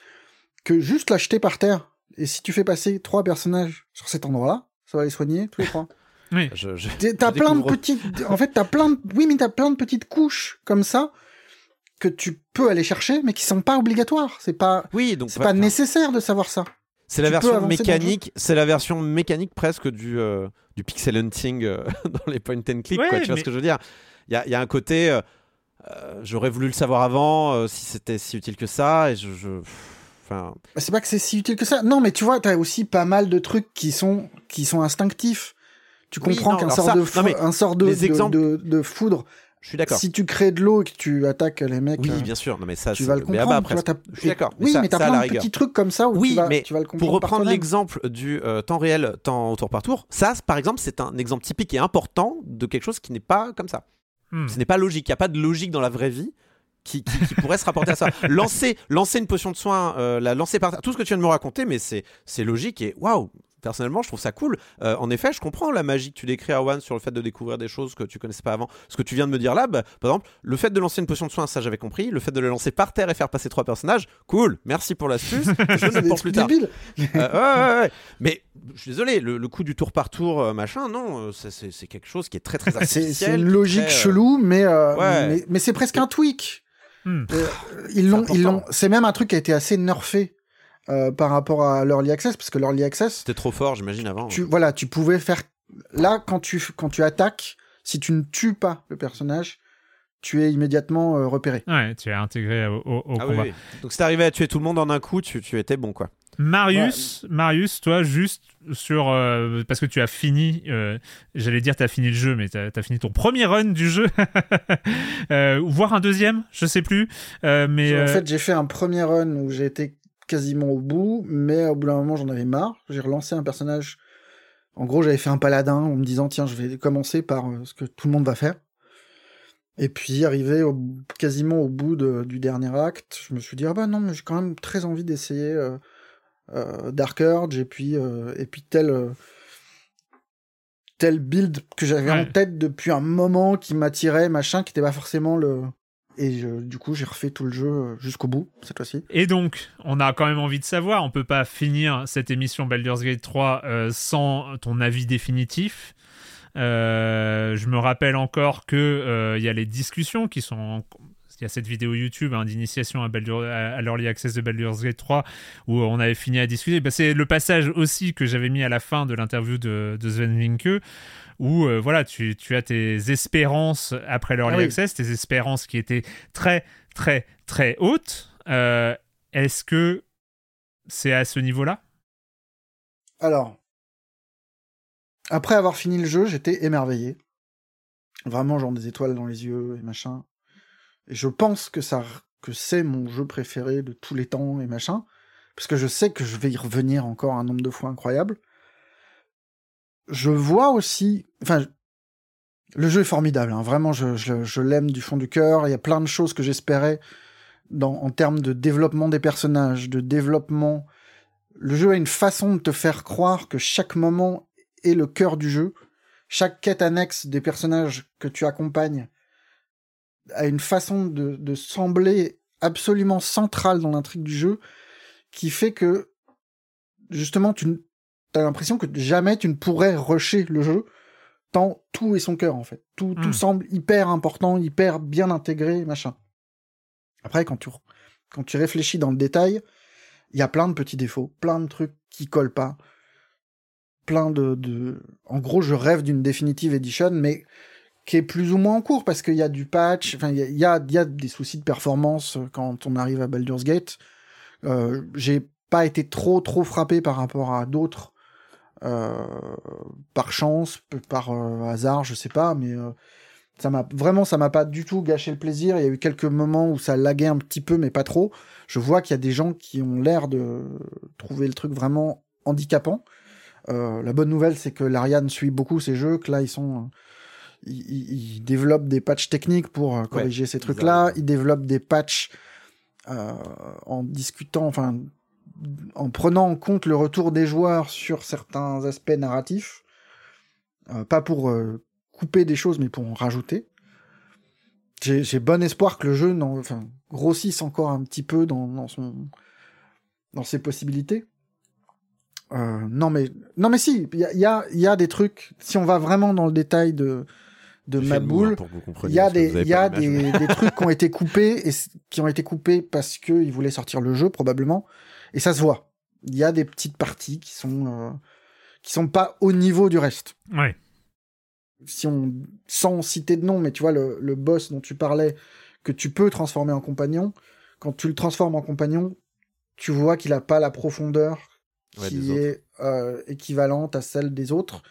Speaker 2: que juste la jeter par terre. Et si tu fais passer trois personnages sur cet endroit-là, ça va les soigner tous les trois. [LAUGHS]
Speaker 1: Oui.
Speaker 3: Je- je-
Speaker 2: T'as
Speaker 3: je
Speaker 2: plein de petites, en fait, t'as plein de, oui, mais t'as plein de petites couches comme ça que tu peux aller chercher, mais qui sont pas obligatoires. C'est pas,
Speaker 3: Oui, donc
Speaker 2: c'est
Speaker 3: enfin,
Speaker 2: pas nécessaire de savoir ça.
Speaker 3: C'est la
Speaker 2: tu
Speaker 3: version mécanique, c'est la version mécanique presque du, euh, du pixel hunting euh, [LAUGHS] dans les point and click,
Speaker 1: Ouais,
Speaker 3: quoi, tu vois ce que je veux dire? Il y a, il y a un côté, euh, euh, j'aurais voulu le savoir avant, euh, si c'était si utile que ça, et je... je- Enfin,
Speaker 2: Bah, C'est pas que c'est si utile que ça. Non, mais tu vois, t'as aussi pas mal de trucs qui sont, qui sont instinctifs. Tu comprends qu'un sort, de, fou- sort
Speaker 3: les exemples-
Speaker 2: de, de foudre,
Speaker 3: je suis d'accord.
Speaker 2: si tu crées de l'eau et que tu attaques les mecs,
Speaker 3: Oui,
Speaker 2: euh,
Speaker 3: bien sûr, non mais ça,
Speaker 2: tu vas le
Speaker 3: mais
Speaker 2: comprendre. tu vois, t'as-
Speaker 3: Je suis d'accord.
Speaker 2: Oui,
Speaker 3: ça-
Speaker 2: mais t'as plein de petits trucs comme ça où
Speaker 3: Oui,
Speaker 2: tu, vas,
Speaker 3: mais
Speaker 2: tu vas le comprendre.
Speaker 3: Pour reprendre l'exemple du euh, temps réel, temps au tour par tour, ça, par exemple, c'est un exemple typique et important de quelque chose qui n'est pas comme ça.
Speaker 1: Hmm.
Speaker 3: Ce n'est pas logique. Il n'y a pas de logique dans la vraie vie qui, qui- qui pourrait se rapporter à ça. [LAUGHS] Lancer, lancer une potion de soin, euh, la lancer par tout ce que tu viens de me raconter, mais c'est c'est logique et waouh. Personnellement, je trouve ça cool. Euh, en effet, je comprends la magie que tu décris à One sur le fait de découvrir des choses que tu connaissais pas avant. Ce que tu viens de me dire là, bah, par exemple, le fait de lancer une potion de soin, ça j'avais compris. Le fait de le lancer par terre et faire passer trois personnages, cool. Merci pour l'astuce. [LAUGHS] Je
Speaker 2: C'est
Speaker 3: ne pour plus tard. Euh, ouais, ouais, ouais. Mais je suis désolé, le, le coup du tour par tour, euh, machin, non, c'est- quelque chose qui est très très [LAUGHS]
Speaker 2: C'est
Speaker 3: artificiel.
Speaker 2: c'est une logique
Speaker 3: très, euh,
Speaker 2: chelou, mais, euh,
Speaker 3: ouais.
Speaker 2: mais, mais c'est presque un tweak.
Speaker 1: Hmm.
Speaker 2: Euh, ils l'ont, ils l'ont. C'est même un truc qui a été assez nerfé euh, par rapport à l'early access, parce que l'early access,
Speaker 3: C'était trop fort, j'imagine, avant.
Speaker 2: tu, voilà, tu pouvais faire. Là, quand tu, quand tu attaques, si tu ne tues pas le personnage, tu es immédiatement euh, repéré.
Speaker 1: Ouais, tu es intégré au, au- au
Speaker 3: Ah
Speaker 1: combat.
Speaker 3: oui. Donc si t'arrivais à tuer tout le monde en un coup, tu, tu étais bon, quoi.
Speaker 1: Marius, Marius, toi, juste sur. euh, parce que tu as fini. euh, J'allais dire, tu as fini le jeu, mais tu as, fini ton premier run du jeu. [LAUGHS] Euh, ou voire un deuxième, je sais plus. Euh, mais.
Speaker 2: En
Speaker 1: euh,
Speaker 2: fait, j'ai fait un premier run où j'ai été quasiment au bout, mais au bout d'un moment, j'en avais marre. J'ai relancé un personnage. En gros, j'avais fait un paladin en me disant, tiens, je vais commencer par euh, ce que tout le monde va faire. Et puis, arrivé au, quasiment au bout de- du dernier acte, je me suis dit, ah bah non, mais j'ai quand même très envie d'essayer euh, euh, Dark Urge et puis, euh, et puis tel, tel build que j'avais en tête depuis un moment qui m'attirait, machin, qui n'était pas forcément le. Et du coup, j'ai refait tout le jeu euh, jusqu'au bout, cette fois-ci.
Speaker 1: Et donc, on a quand même envie de savoir, on peut pas finir cette émission Baldur's Gate 3 euh, sans ton avis définitif. Euh, je me rappelle encore que euh, il y a les discussions qui sont il y a cette vidéo YouTube hein, d'initiation à, l'Early Access de Baldur's Gate 3 où on avait fini à discuter. Bah, c'est le passage aussi que j'avais mis à la fin de l'interview de, de Sven Vinke où euh, voilà, tu, tu as tes espérances après l'Early
Speaker 2: Ah oui.
Speaker 1: Access, tes espérances qui étaient très, très, très hautes. Euh, Est-ce que c'est à ce niveau-là?
Speaker 2: Alors, après avoir fini le jeu, j'étais émerveillé. Vraiment, genre des étoiles dans les yeux et machin. Et je pense que ça, que c'est mon jeu préféré de tous les temps et machin. Parce que je sais que je vais y revenir encore un nombre de fois incroyable. Je vois aussi, enfin, le jeu est formidable, hein. vraiment, je, l'aime du fond du cœur. Il y a plein de choses que j'espérais dans, en termes de développement des personnages, de développement. Le jeu a une façon de te faire croire que chaque moment est le cœur du jeu. Chaque quête annexe des personnages que tu accompagnes a une façon de, de sembler absolument centrale dans l'intrigue du jeu qui fait que justement tu as l'impression que jamais tu ne pourrais rusher le jeu tant tout est son cœur en fait. Tout, tout
Speaker 1: Hmm.
Speaker 2: semble hyper important, hyper bien intégré, machin. Après, quand tu, quand tu réfléchis dans le détail, il y a plein de petits défauts, plein de trucs qui collent pas, plein de, de... En gros, je rêve d'une Definitive Edition, mais qui est plus ou moins en cours, parce qu'il y a du patch, enfin, il y a, y, a, il y a des soucis de performance quand on arrive à Baldur's Gate. Euh, J'ai pas été trop, trop frappé par rapport à d'autres, euh, par chance, par euh, hasard, je sais pas, mais... Euh, ça m'a vraiment ça m'a pas du tout gâché le plaisir. Il y a eu quelques moments où ça laguait un petit peu mais pas trop. Je vois qu'il y a des gens qui ont l'air de trouver le truc vraiment handicapant. Euh, la bonne nouvelle c'est que l'Ariane suit beaucoup ces jeux que là ils sont euh, ils, développent des patchs techniques pour euh, corriger ces trucs là ils développent des patchs euh, en discutant enfin en prenant en compte le retour des joueurs sur certains aspects narratifs Euh, pas pour euh, couper des choses, mais pour en rajouter. J'ai bon espoir que le jeu enfin, grossisse encore un petit peu dans, dans son, dans ses possibilités. Euh, non mais non mais si, il y a, il y, a, il y a des trucs. Si on va vraiment dans le détail de de ma boule, il y a des
Speaker 3: vous avez
Speaker 2: il y a
Speaker 3: pas l'image,
Speaker 2: des, des trucs qui ont [LAUGHS] été coupés et qui ont été coupés parce que ils voulaient sortir le jeu probablement et ça se voit. Il y a des petites parties qui sont euh, qui sont pas au niveau du reste
Speaker 1: Ouais.
Speaker 2: si on sans citer de nom, mais tu vois le, le boss dont tu parlais que tu peux transformer en compagnon, quand tu le transformes en compagnon, tu vois qu'il a pas la profondeur
Speaker 3: Ouais,
Speaker 2: qui est euh, équivalente à celle des autres,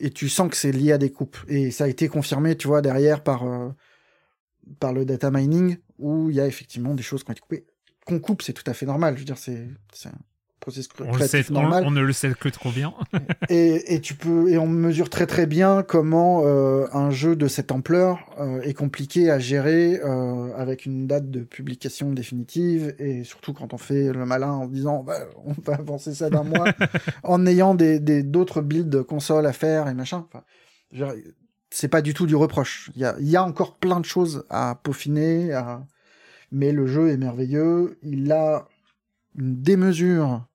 Speaker 2: et tu sens que c'est lié à des coupes. Et ça a été confirmé, tu vois, derrière par euh, par le data mining où il y a effectivement des choses qui ont été coupées. Qu'on coupe, c'est tout à fait normal. Je veux dire, c'est un processus
Speaker 1: On, le sait,
Speaker 2: créatif
Speaker 1: on,
Speaker 2: normal
Speaker 1: on ne le sait que trop bien. [LAUGHS]
Speaker 2: et, et tu peux et on mesure très très bien comment euh, un jeu de cette ampleur euh, est compliqué à gérer euh, avec une date de publication définitive et surtout quand on fait le malin en disant bah, on va avancer ça d'un mois [LAUGHS] en ayant des des- d'autres builds console à faire et machin. Enfin, c'est pas du tout du reproche. Il y a, y a encore plein de choses à peaufiner, à... mais le jeu est merveilleux. Il a une démesure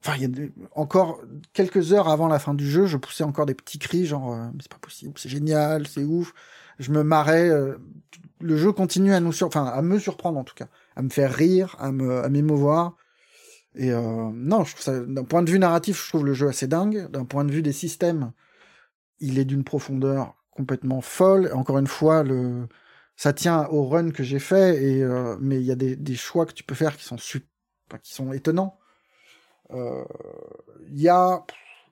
Speaker 2: Enfin, il y a encore quelques heures avant la fin du jeu, je poussais encore des petits cris, genre euh, c'est pas possible, c'est génial, c'est ouf. Je me marrais. euh, le jeu continue à nous me surprendre en tout cas, à me faire rire, à m'émouvoir. Et euh, non, je trouve d'un point de vue narratif, je trouve le jeu assez dingue. D'un point de vue des systèmes, il est d'une profondeur complètement folle. Encore une fois, le, ça tient au run que j'ai fait, et euh, mais il y a des, des choix que tu peux faire qui sont qui sont étonnants. Euh, Il y a,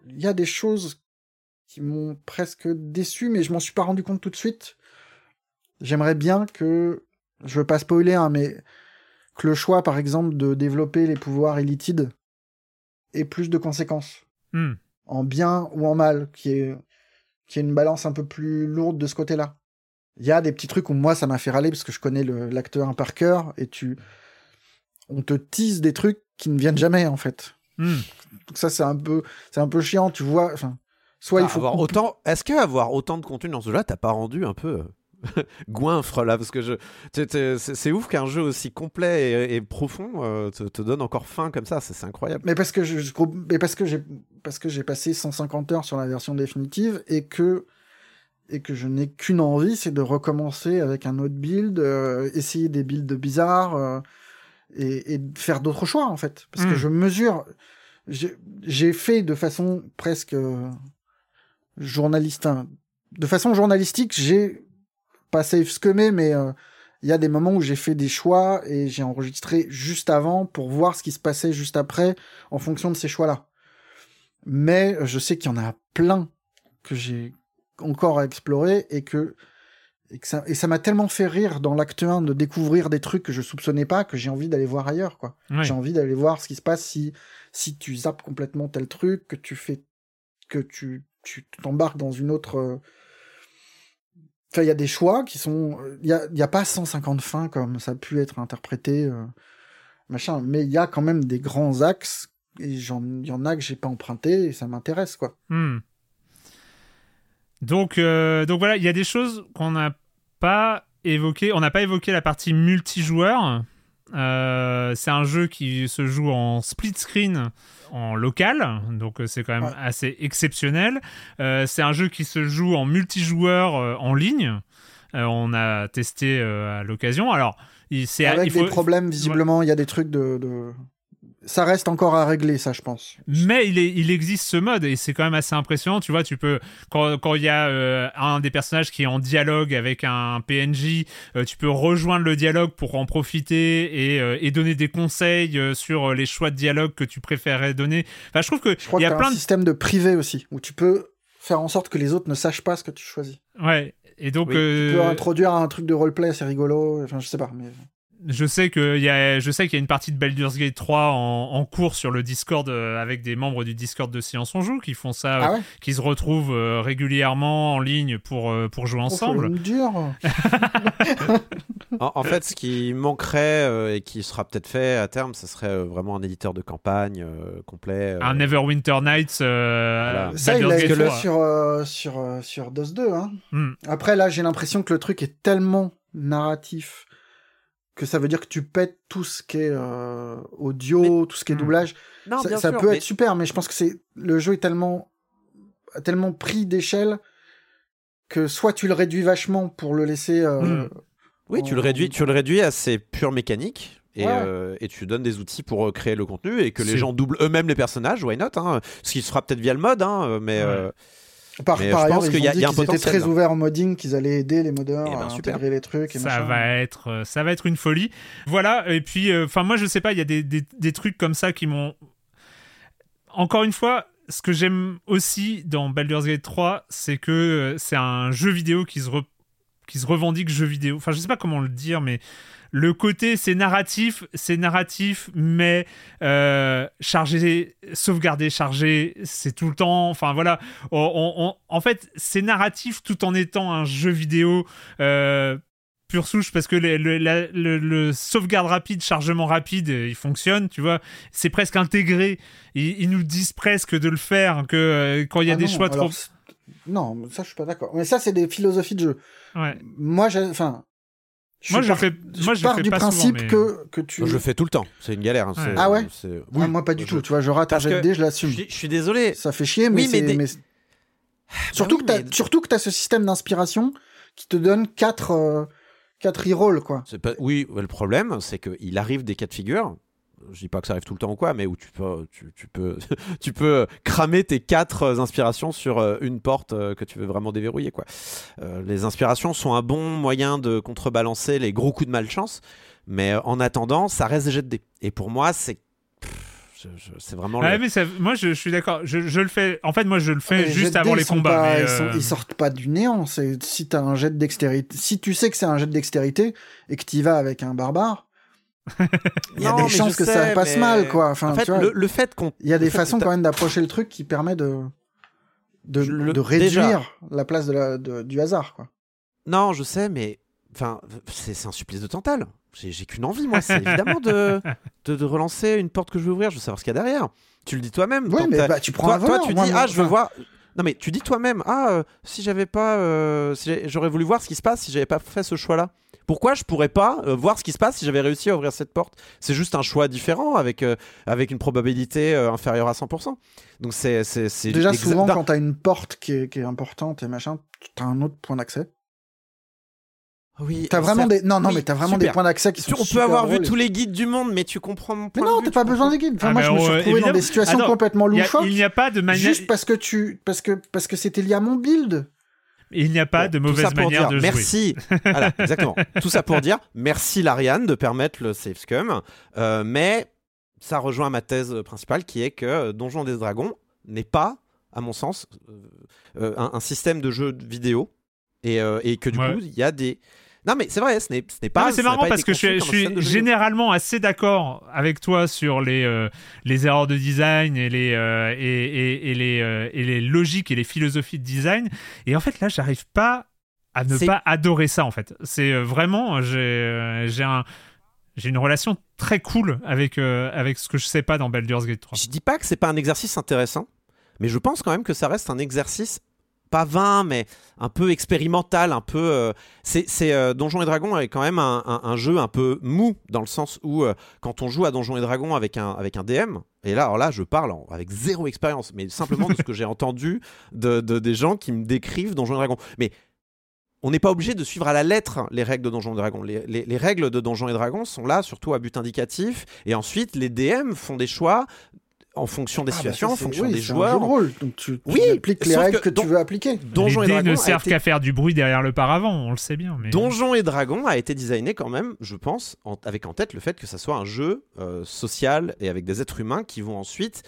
Speaker 2: y a des choses qui m'ont presque déçu, mais je m'en suis pas rendu compte tout de suite. J'aimerais bien que, je veux pas spoiler, hein, mais que le choix, par exemple, de développer les pouvoirs élitides ait plus de conséquences,
Speaker 1: Hmm.
Speaker 2: en bien ou en mal, qui est, qui est une balance un peu plus lourde de ce côté-là. Il y a des petits trucs où moi ça m'a fait râler parce que je connais le- l'acte 1 par cœur et tu, on te tease des trucs qui ne viennent jamais en fait.
Speaker 1: Hmm.
Speaker 2: Donc ça c'est un peu, c'est un peu chiant, tu vois. Enfin, soit il
Speaker 3: Ah,
Speaker 2: faut
Speaker 3: avoir autant. Est-ce que avoir autant de contenu dans ce jeu-là, t'as pas rendu un peu euh, [LAUGHS] goinfre là? Parce que je, c'est ouf qu'un jeu aussi complet et, et profond euh, te, te donne encore faim comme ça. C'est c'est incroyable.
Speaker 2: Mais parce que je, je- mais parce que j'ai parce que j'ai passé 150 heures sur la version définitive et que et que je n'ai qu'une envie, c'est de recommencer avec un autre build, euh, essayer des builds bizarres euh, et, et faire d'autres choix en fait. Parce que
Speaker 1: Mm.
Speaker 2: je mesure, j'ai fait de façon presque euh, journaliste, hein, de façon journalistique, j'ai pas safe scumé, mais euh, il y a des moments où j'ai fait des choix et j'ai enregistré juste avant pour voir ce qui se passait juste après en fonction de ces choix-là. Mais euh, je sais qu'il y en a plein que j'ai encore à explorer et que, et que ça et ça m'a tellement fait rire dans l'acte 1 de découvrir des trucs que je soupçonnais pas que j'ai envie d'aller voir ailleurs quoi. J'ai envie d'aller voir ce qui se passe si si tu zappes complètement tel truc, que tu fais que tu tu t'embarques dans une autre euh, Enfin, il y a des choix qui sont. Il y a, il y a pas 150 fins comme ça a pu être interprété, euh, machin. Mais il y a quand même des grands axes et j'en- il y en a que j'ai pas emprunté et ça m'intéresse, quoi.
Speaker 1: Hmm. Donc, euh, donc voilà, il y a des choses qu'on n'a pas évoqué, on n'a pas évoqué la partie multijoueur. Euh, c'est un jeu qui se joue en split screen en local, donc euh, c'est quand même
Speaker 2: Ouais.
Speaker 1: assez exceptionnel. Euh, c'est un jeu qui se joue en multijoueur en ligne. On a testé à l'occasion. Alors, il,
Speaker 2: Avec
Speaker 1: il faut,
Speaker 2: des problèmes, visiblement, il y a des trucs de, de- Ça reste encore à régler, ça, je pense.
Speaker 1: Mais il, est, il existe ce mode et c'est quand même assez impressionnant. Tu vois, tu peux quand quand il y a euh, un des personnages qui est en dialogue avec un PNJ, euh, tu peux rejoindre le dialogue pour en profiter et, euh, et donner des conseils sur les choix de dialogue que tu préférerais donner. Enfin, je trouve que il y
Speaker 2: qu'il
Speaker 1: a
Speaker 2: y a
Speaker 1: plein
Speaker 2: un
Speaker 1: de
Speaker 2: système de privé aussi, où tu peux faire en sorte que les autres ne sachent pas ce que tu choisis.
Speaker 1: ouais. Et donc,
Speaker 3: Oui,
Speaker 2: Tu peux introduire un truc de roleplay, c'est rigolo. Enfin, je sais pas. Mais...
Speaker 1: Je sais qu'il y a, je sais qu'il y a une partie de Baldur's Gate 3 en, en cours sur le Discord euh, avec des membres du Discord de Silence on joue qui font ça,
Speaker 2: Ah
Speaker 1: euh, qui se retrouvent euh, régulièrement en ligne pour euh, pour jouer
Speaker 2: Oh,
Speaker 1: ensemble.
Speaker 2: me dire. [LAUGHS]
Speaker 3: En, en fait, ce qui manquerait euh, et qui sera peut-être fait à terme, ce serait euh, vraiment un éditeur de campagne euh, complet. euh,
Speaker 1: Un Neverwinter Nights. euh,
Speaker 3: Voilà.
Speaker 2: Ça, il
Speaker 1: Baldur's
Speaker 2: fait
Speaker 1: 3.
Speaker 2: sur, euh, sur, euh, sur DOS 2. Hein.
Speaker 1: Hmm.
Speaker 2: Après, là, j'ai l'impression que le truc est tellement narratif que ça veut dire que tu pètes tout ce qui est euh, audio, tout ce qui est
Speaker 1: Hmm.
Speaker 2: doublage.
Speaker 3: Non,
Speaker 2: ça
Speaker 3: bien
Speaker 2: ça
Speaker 3: sûr,
Speaker 2: peut
Speaker 3: mais-
Speaker 2: être super, mais je pense que c'est le jeu est tellement a tellement pris d'échelle que soit tu le réduis vachement pour le laisser. euh,
Speaker 1: Hmm.
Speaker 3: Oui, tu le réduis, tu le réduis à ses pures mécaniques. Et,
Speaker 2: Ouais.
Speaker 3: euh, et tu donnes des outils pour créer le contenu et que les gens doublent eux-mêmes les personnages, why not hein, Ce qui se fera peut-être via le mode, hein, mais
Speaker 1: Ouais.
Speaker 2: Par,
Speaker 3: Mais
Speaker 2: par
Speaker 3: je
Speaker 2: ailleurs,
Speaker 3: pense
Speaker 2: ils
Speaker 3: qu'il y a-
Speaker 2: ont dit
Speaker 3: il y a un
Speaker 2: qu'ils étaient
Speaker 3: potentiel,
Speaker 2: très
Speaker 3: là.
Speaker 2: ouverts au modding, qu'ils allaient aider les modeurs
Speaker 3: Eh ben,
Speaker 2: à
Speaker 3: super.
Speaker 2: intégrer les trucs et
Speaker 1: ça
Speaker 2: machin.
Speaker 1: va être euh, ça va être une folie voilà et puis euh, enfin moi je sais pas il y a des, des, des trucs comme ça qui m'ont encore une fois ce que j'aime aussi dans Baldur's Gate 3 c'est que euh, c'est un jeu vidéo qui se re- qui se revendique jeu vidéo enfin je sais pas comment le dire mais le côté c'est narratif c'est narratif mais euh, chargé sauvegarder chargé c'est tout le temps enfin voilà on- on- on- en fait c'est narratif tout en étant un jeu vidéo euh, pure souche parce que le, le- la- le- le sauvegarde rapide, chargement rapide, euh, il fonctionne, tu vois. C'est presque intégré. Ils, ils nous disent presque de le faire, que euh, quand il y a
Speaker 2: Ah
Speaker 1: des
Speaker 2: non,
Speaker 1: choix trop.
Speaker 2: alors, Non, ça je suis pas d'accord. Mais ça c'est des philosophies de jeu.
Speaker 1: Ouais.
Speaker 2: Moi, j'ai,
Speaker 1: Moi, je
Speaker 2: pars-
Speaker 1: fais- moi, je
Speaker 2: pars
Speaker 1: fais
Speaker 2: du
Speaker 1: pas
Speaker 2: principe
Speaker 1: souvent, mais-
Speaker 2: que que tu.
Speaker 3: je le fais tout le temps. C'est une galère. hein,
Speaker 1: Ouais.
Speaker 2: Ah ouais Ah, moi pas du
Speaker 3: je-
Speaker 2: tout. Tu vois, je rate un
Speaker 3: Parce
Speaker 2: jet de dés, je l'assume.
Speaker 3: Je, je suis désolé.
Speaker 2: Ça fait chier, mais,
Speaker 3: Oui, mais
Speaker 2: c'est-
Speaker 3: des-
Speaker 2: mais- surtout
Speaker 3: oui,
Speaker 2: que t'as,
Speaker 3: mais-
Speaker 2: surtout que t'as ce système d'inspiration qui te donne quatre euh, quatre rerolls quoi.
Speaker 3: Pas... Oui, le problème, c'est qu'il arrive des cas de figure. Je dis pas que ça arrive tout le temps ou quoi, mais où tu peux, tu, tu peux, [LAUGHS] tu peux cramer tes quatre euh, inspirations sur euh, une porte euh, que tu veux vraiment déverrouiller. Quoi. Euh, les inspirations sont un bon moyen de contrebalancer les gros coups de malchance, mais en attendant, ça reste des jets de dés. Et pour moi, c'est c'est vraiment.
Speaker 1: Ouais,
Speaker 3: le-
Speaker 1: mais ça- moi, je, je suis d'accord. Je, je le fais. En fait, moi, je le fais
Speaker 2: Les
Speaker 1: juste avant les combats.
Speaker 2: pas-
Speaker 1: mais,
Speaker 2: ils, sont- ils sortent pas du néant. Si t'as un jet de dextérité, si tu sais que c'est un jet de dextérité et que t'y vas avec un barbare, il y a
Speaker 3: Non,
Speaker 2: des chances que ça passe
Speaker 3: mais-
Speaker 2: mal quoi. Enfin,
Speaker 3: en fait,
Speaker 2: tu vois,
Speaker 3: le, le fait qu'on.
Speaker 2: il y a des façons quand même d'approcher le truc qui permet de de,
Speaker 3: Je le-
Speaker 2: de réduire
Speaker 3: déjà.
Speaker 2: la place de la, de- du hasard quoi.
Speaker 3: Non, je sais, mais enfin, c'est un supplice de Tantale. J'ai qu'une envie, moi, c'est évidemment de, de, de relancer une porte que je veux ouvrir. Je veux savoir ce qu'il y a derrière. Tu le dis toi-même. Quand
Speaker 2: mais bah, tu prends
Speaker 3: toi,
Speaker 2: un
Speaker 3: toi, tu
Speaker 2: Moi,
Speaker 3: dis
Speaker 2: moi,
Speaker 3: ah, je veux
Speaker 2: enfin,
Speaker 3: voir. Non, mais tu dis toi-même ah, euh, si j'avais pas, euh, si j'aurais voulu voir ce qui se passe si j'avais pas fait ce choix-là. Pourquoi je pourrais pas euh, voir ce qui se passe si j'avais réussi à ouvrir cette porte? C'est juste un choix différent avec euh, avec une probabilité euh, inférieure à 100%. Donc c'est c'est c'est
Speaker 2: Déjà souvent quand t'as une porte qui est, qui est importante et machin, t'as un autre point d'accès.
Speaker 3: oui,
Speaker 2: T'as vraiment des non non
Speaker 3: Oui,
Speaker 2: mais t'as vraiment
Speaker 3: super.
Speaker 2: des points d'accès qui sont
Speaker 3: on peut
Speaker 2: super
Speaker 3: avoir vu tous les guides du monde, mais tu comprends mon point de
Speaker 2: non, t'as pas besoin des guides. Enfin,
Speaker 1: Ah,
Speaker 2: moi,
Speaker 1: mais
Speaker 2: je me suis retrouvé dans des situations
Speaker 1: Attends,
Speaker 2: complètement loufoques.
Speaker 1: Il n'y a pas de manière.
Speaker 2: Juste parce que tu parce que parce que c'était lié à mon build.
Speaker 1: Il n'y a pas
Speaker 3: Bon,
Speaker 1: de mauvaise manière
Speaker 3: dire
Speaker 1: de jouer.
Speaker 3: merci. [LAUGHS] voilà, exactement. Tout ça pour dire merci Lariane de permettre le safe scum, euh, mais ça rejoint ma thèse principale qui est que Donjons des Dragons n'est pas, à mon sens, euh, euh, un, un système de jeu vidéo et, euh, et que du
Speaker 1: Ouais.
Speaker 3: coup il y a des non mais c'est vrai, ce n'est pas.
Speaker 1: c'est marrant parce que je suis, généralement assez d'accord avec toi sur les, euh, les erreurs de design et les, euh, et, et- et les, euh, et les logiques et les philosophies de design. Et en fait, là, j'arrive pas à ne pas adorer ça, en fait. C'est vraiment, j'ai j'ai un. J'ai une relation très cool avec, euh, avec ce que je sais pas dans Baldur's Gate 3.
Speaker 3: Je dis pas que c'est pas un exercice intéressant, mais je pense quand même que ça reste un exercice pas vain, mais un peu expérimental, un peu. euh, c'est euh, Donjons et Dragons est quand même un, jeu un peu mou dans le sens où euh, quand on joue à Donjons et Dragons avec un avec un DM. Et là, alors là, je parle avec zéro expérience, mais simplement de ce que j'ai [LAUGHS] entendu de, de- des gens qui me décrivent Donjons et Dragons. Mais on n'est pas obligé de suivre à la lettre les règles de Donjons et Dragons. Les, les- les règles de Donjons et Dragons sont là surtout à but indicatif. Et ensuite, les DM font des choix en fonction des
Speaker 2: Ah, bah,
Speaker 3: situations,
Speaker 2: ça,
Speaker 3: en fonction
Speaker 2: oui,
Speaker 3: des
Speaker 2: c'est un
Speaker 3: joueurs.
Speaker 2: jeu de rôle, donc tu, tu
Speaker 3: Oui,
Speaker 2: appliques les règles
Speaker 3: que
Speaker 2: que, tu veux appliquer.
Speaker 3: Donjons et
Speaker 1: les dés
Speaker 3: Dragons
Speaker 1: ne
Speaker 3: a
Speaker 1: servent
Speaker 3: été-
Speaker 1: qu'à faire du bruit derrière le paravent, on le sait bien. Mais...
Speaker 3: Donjons et Dragons a été designé quand même, je pense, en- avec en tête le fait que ça soit un jeu euh, social et avec des êtres humains qui vont ensuite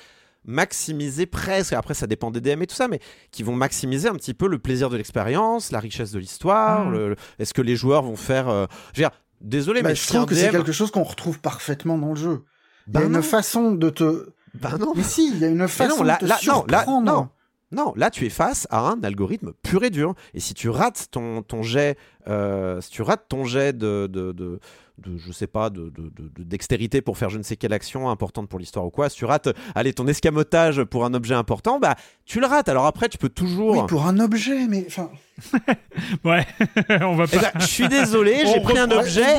Speaker 3: maximiser presque, après ça dépend des DM et tout ça, mais qui vont maximiser un petit peu le plaisir de l'expérience, la richesse de l'histoire,
Speaker 1: Mm.
Speaker 3: le- le- est-ce que les joueurs vont faire... euh, je veux dire, désolé,
Speaker 2: Bah,
Speaker 3: mais
Speaker 2: je
Speaker 3: si
Speaker 2: trouve que c'est quelque chose qu'on retrouve parfaitement dans le jeu. Il y
Speaker 3: Ben
Speaker 2: a une
Speaker 3: non.
Speaker 2: façon de te.
Speaker 3: Bah non.
Speaker 2: Mais si, il y a une façon
Speaker 3: là-
Speaker 2: de
Speaker 3: non, là-
Speaker 2: surprendre.
Speaker 3: non. Non, là tu es face à un algorithme pur et dur. Et si tu rates ton, ton jet, euh, si tu rates ton jet de, de, de, de- je sais pas, de, de- de- de dextérité pour faire je ne sais quelle action importante pour l'histoire ou quoi, si tu rates, allez, ton escamotage pour un objet important, bah tu le rates. Alors après, tu peux toujours.
Speaker 2: Oui, pour un objet, mais enfin. [LAUGHS]
Speaker 1: Ouais, [LAUGHS] on va
Speaker 3: Eh
Speaker 1: pas.
Speaker 3: ben, je suis désolé, [LAUGHS] j'ai pris un objet,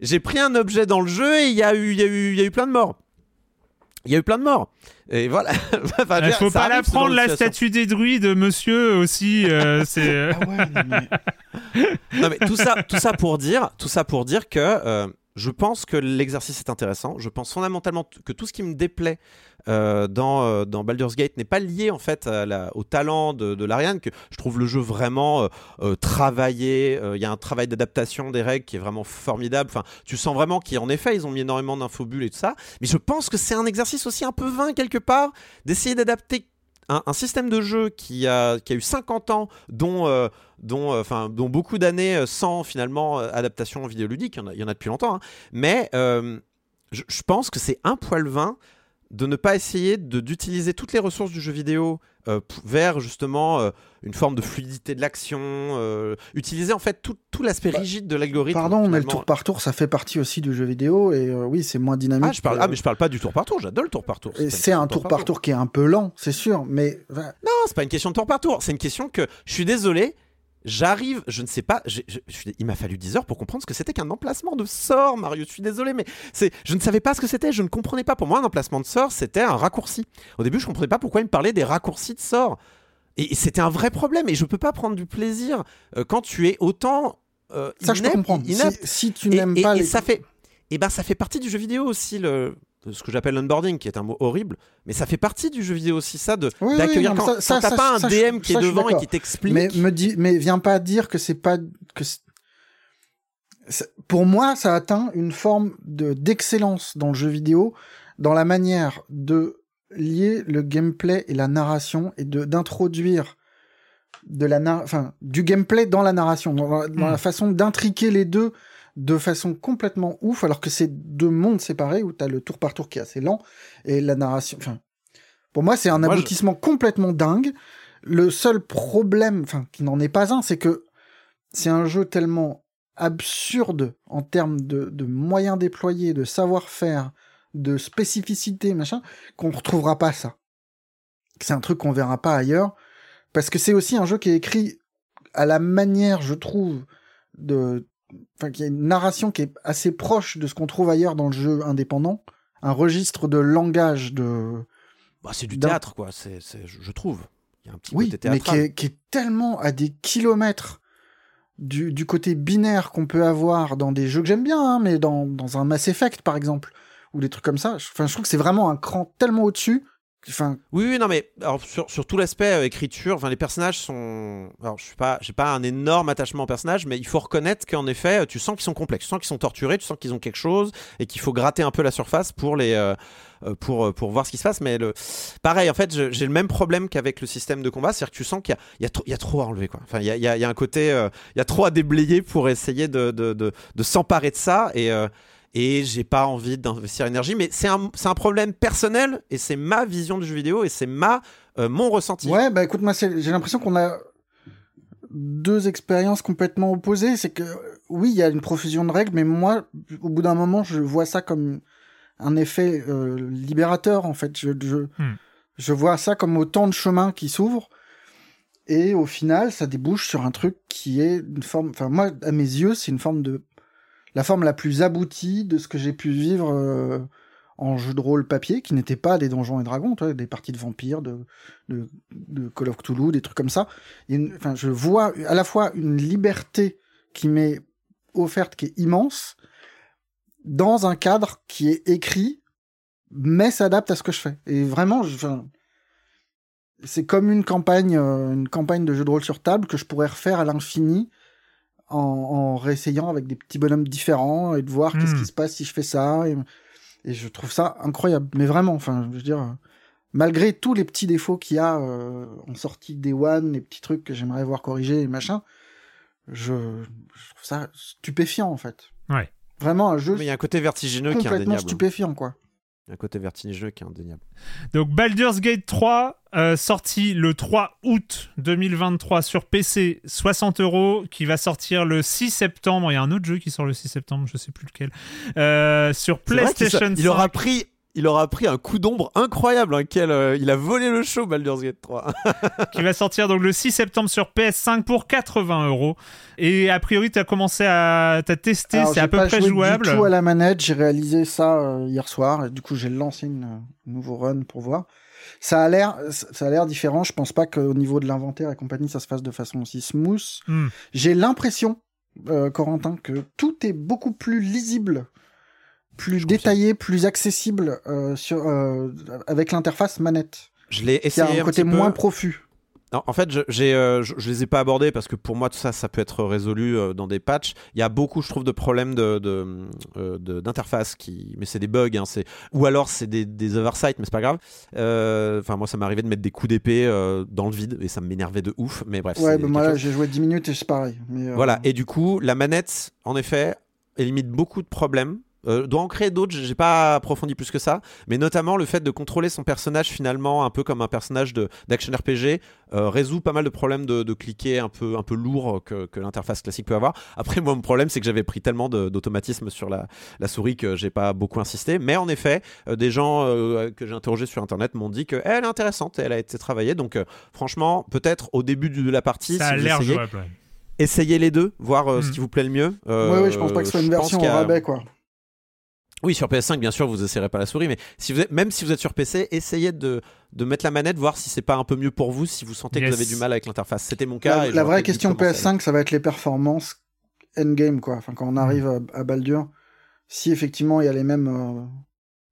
Speaker 3: j'ai pris un objet dans le jeu et il y a eu, il y a eu, il y a eu plein de morts. Il y a eu plein de morts. Et voilà. [LAUGHS] Enfin, dire,
Speaker 1: faut pas la prendre la statue des druides, monsieur aussi. euh, [LAUGHS] c'est. euh,
Speaker 2: Ah ouais, non, mais-
Speaker 3: non mais tout ça, tout ça pour dire, tout ça pour dire que euh, je pense que l'exercice est intéressant. Je pense fondamentalement que tout ce qui me déplaît euh, dans, euh, dans Baldur's Gate n'est pas lié en fait au talent de, de l'Ariane. Je trouve le jeu vraiment euh, travaillé. Il y a un travail d'adaptation des règles qui est vraiment formidable. Enfin, tu sens vraiment qu'en effet ils ont mis énormément d'infobules et tout ça. Mais je pense que c'est un exercice aussi un peu vain quelque part d'essayer d'adapter un, un système de jeu qui a, qui a eu 50 ans, dont, euh, dont, euh, dont beaucoup d'années euh, sans finalement adaptation vidéoludique, il y en a, y en a depuis longtemps, hein. mais je, pense que c'est un poil vain de ne pas essayer d'utiliser toutes les ressources du jeu vidéo euh, vers justement euh, une forme de fluidité de l'action, euh, utiliser en fait tout, tout l'aspect rigide de l'algorithme.
Speaker 2: Bah, Pardon, mais le
Speaker 3: finalement.
Speaker 2: tour par tour, ça fait partie aussi du jeu vidéo et oui, c'est moins dynamique.
Speaker 3: Ah, je parle,
Speaker 2: que-
Speaker 3: ah, mais je parle pas du tour par tour, j'adore le tour par tour.
Speaker 2: C'est un tour par tour qui est un peu lent, c'est sûr, mais
Speaker 3: Non, c'est pas une question de tour par tour. C'est une question que je suis désolé. J'arrive, je ne sais pas, je- je il m'a fallu 10 heures pour comprendre ce que c'était qu'un emplacement de sort, Mario. Je suis désolé, mais c'est, je ne savais pas ce que c'était, je ne comprenais pas. Pour moi, un emplacement de sort, c'était un raccourci. Au début, je comprenais pas pourquoi il me parlait des raccourcis de sort. Et, et c'était un vrai problème, et je peux pas prendre du plaisir euh, quand tu es autant. euh,
Speaker 2: ça je peux comprendre. Si, si tu n'aimes pas
Speaker 3: et
Speaker 2: les...
Speaker 3: ça fait et ben ça fait partie du jeu vidéo aussi le ce que j'appelle l'unboarding qui est un mot horrible mais ça fait partie du jeu vidéo aussi ça de
Speaker 2: Oui,
Speaker 3: d'accueillir quand,
Speaker 2: ça-
Speaker 3: quand t'as
Speaker 2: ça-
Speaker 3: pas un
Speaker 2: je-
Speaker 3: DM qui est devant et qui t'explique
Speaker 2: Mais me dis, mais viens pas dire que c'est pas que pour moi ça atteint une forme de d'excellence dans le jeu vidéo dans la manière de lier le gameplay et la narration et de d'introduire de la enfin du gameplay dans la narration dans la, dans
Speaker 1: Hmm.
Speaker 2: la façon d'intriquer les deux de façon complètement ouf alors que c'est deux mondes séparés où t'as le tour par tour qui est assez lent et la narration enfin pour moi c'est un
Speaker 3: Moi, je-
Speaker 2: aboutissement complètement dingue le seul problème, enfin, qui n'en est pas un, c'est que c'est un jeu tellement absurde en termes de, de moyens déployés, de savoir-faire, de spécificité, machin, qu'on retrouvera pas ça. C'est un truc qu'on verra pas ailleurs, parce que c'est aussi un jeu qui est écrit à la manière, je trouve, de, enfin, qui a une narration qui est assez proche de ce qu'on trouve ailleurs dans le jeu indépendant, un registre de langage de,
Speaker 3: Bah, c'est du théâtre quoi c'est, je, trouve il y a un petit
Speaker 2: Oui,
Speaker 3: côté
Speaker 2: mais qui
Speaker 3: théâtral
Speaker 2: est, qui est tellement à des kilomètres du, du côté binaire qu'on peut avoir dans des jeux que j'aime bien, hein, mais dans, dans un Mass Effect par exemple, ou des trucs comme ça. Enfin, je trouve que c'est vraiment un cran tellement au-dessus.
Speaker 3: Oui non mais sur, tout l'aspect euh, écriture les personnages sont alors je suis pas un énorme attachement aux personnages mais il faut reconnaître qu'en effet tu sens qu'ils sont complexes tu sens qu'ils sont torturés tu sens qu'ils ont quelque chose et qu'il faut gratter un peu la surface pour les euh, euh, pour, euh, pour voir ce qui se passe. Mais le... pareil, en fait, j'ai le même problème qu'avec le système de combat, c'est-à-dire que tu sens qu'il y y, y a trop à enlever. Quoi. Enfin, il y a, y a- un côté, euh, il y a trop à déblayer pour essayer de, de, de, de s'emparer de ça. Et, euh, et j'ai pas envie d'investir énergie. Mais c'est un, c'est un problème personnel et c'est ma vision du jeu vidéo et c'est ma, euh, mon ressenti.
Speaker 2: ouais, bah écoute, moi, j'ai l'impression qu'on a deux expériences complètement opposées. C'est que, oui, il y a une profusion de règles, mais moi, au bout d'un moment, je vois ça comme un effet euh, libérateur, en fait. Je, je,
Speaker 1: Hmm.
Speaker 2: je vois ça comme autant de chemins qui s'ouvrent. Et au final, ça débouche sur un truc qui est une forme. Enfin, moi, à mes yeux, c'est une forme de. La forme la plus aboutie de ce que j'ai pu vivre euh, en jeu de rôle papier, qui n'était pas des donjons et dragons, des parties de vampires, de, de, de Call of Cthulhu, des trucs comme ça. Enfin, je vois à la fois une liberté qui m'est offerte, qui est immense, dans un cadre qui est écrit, mais s'adapte à ce que je fais. Et vraiment, c'est comme une campagne, euh, une campagne de jeu de rôle sur table que je pourrais refaire à l'infini en, en réessayant avec des petits bonhommes différents et de voir qu'est-ce
Speaker 1: Hmm.
Speaker 2: qui se passe si je fais ça. Et, et je trouve ça incroyable. Mais vraiment, enfin, je veux dire, malgré tous les petits défauts qu'il y a euh, en sortie des One, les petits trucs que j'aimerais voir corrigés et machin, je, je trouve ça stupéfiant en fait.
Speaker 1: Ouais.
Speaker 2: Vraiment un jeu
Speaker 3: Mais il y a un côté vertigineux qui est
Speaker 2: complètement
Speaker 3: indéniable.
Speaker 2: stupéfiant quoi.
Speaker 3: Il un côté vertigineux qui est indéniable.
Speaker 1: Donc Baldur's Gate 3, euh, sorti le 3 août 2023 sur PC, 60 euros, qui va sortir le 6 septembre. Il y a un autre jeu qui sort le 6 septembre, je sais plus lequel. Euh, sur
Speaker 3: C'est vrai
Speaker 1: PlayStation
Speaker 3: sa-
Speaker 1: 5.
Speaker 3: il aura pris. Il aura pris un coup d'ombre incroyable, hein, quel, euh, il a volé le show Baldur's Gate 3. [LAUGHS]
Speaker 1: qui va sortir donc le 6 septembre sur PS5 pour 80 euros. Et a priori, tu as commencé à t'as testé,
Speaker 2: Alors,
Speaker 1: c'est à peu
Speaker 2: pas
Speaker 1: près
Speaker 2: joué
Speaker 1: jouable.
Speaker 2: Du tout à la manette, j'ai réalisé ça euh, hier soir et du coup j'ai lancé une, un nouveau run pour voir. Ça a l'air, ça a l'air différent. Je pense pas qu'au niveau de l'inventaire et compagnie, ça se fasse de façon aussi smooth.
Speaker 1: Hmm.
Speaker 2: J'ai l'impression, euh, Corentin, que tout est beaucoup plus lisible, plus détaillé, plus accessible euh, sur, euh, avec l'interface manette.
Speaker 3: Je l'ai
Speaker 2: Il y a
Speaker 3: essayé
Speaker 2: un côté
Speaker 3: peu.
Speaker 2: moins profus.
Speaker 3: Non, en fait, je, j'ai, euh, je, je les ai pas abordés parce que pour moi, tout ça, ça peut être résolu euh, dans des patchs. Il y a beaucoup, je trouve, de problèmes de, de, euh, de- d'interface qui, mais c'est des bugs, hein, c'est, ou alors c'est des, des oversights, mais c'est pas grave. Euh, Enfin, moi, ça m'est arrivé de mettre des coups d'épée euh, dans le vide et ça m'énervait de ouf. Mais bref.
Speaker 2: Ouais, bah, moi là, j'ai joué 10 minutes et c'est pareil. Mais, euh,
Speaker 3: Voilà. Et du coup, la manette, en effet, élimine beaucoup de problèmes. Euh, doit en créer d'autres, j'ai pas approfondi plus que ça, mais notamment le fait de contrôler son personnage finalement un peu comme un personnage de- d'action RPG euh, résout pas mal de problèmes de, de cliquer un peu, un peu lourd que, que l'interface classique peut avoir. Après, moi, mon problème, c'est que j'avais pris tellement d'automatisme sur la, la souris que j'ai pas beaucoup insisté. Mais en effet, euh, des gens euh, que j'ai interrogés sur internet m'ont dit qu'elle est intéressante et elle a été travaillée. Donc, euh, franchement, peut-être au début de la partie,
Speaker 1: Ça
Speaker 3: si
Speaker 1: a l'air
Speaker 3: essayez,
Speaker 1: jouable. ouais.
Speaker 3: essayez les deux, voir euh, ce
Speaker 1: Mm.
Speaker 3: qui vous plaît le mieux. Euh,
Speaker 2: ouais, je pense pas que ce soit une version au rabais, quoi.
Speaker 3: Oui, sur PS5, bien sûr, vous essayerez pas la souris, mais si vous êtes, même si vous êtes sur PC, essayez de, de mettre la manette, voir si c'est pas un peu mieux pour vous, si vous sentez que vous avez du mal avec l'interface. C'était mon cas.
Speaker 2: La,
Speaker 3: et
Speaker 2: la
Speaker 3: j'aurais
Speaker 2: vraie question
Speaker 3: commencer avec-
Speaker 2: PS5, ça va être les performances endgame, quoi. Enfin, quand on arrive à, à Baldur, si effectivement il y a les mêmes, euh,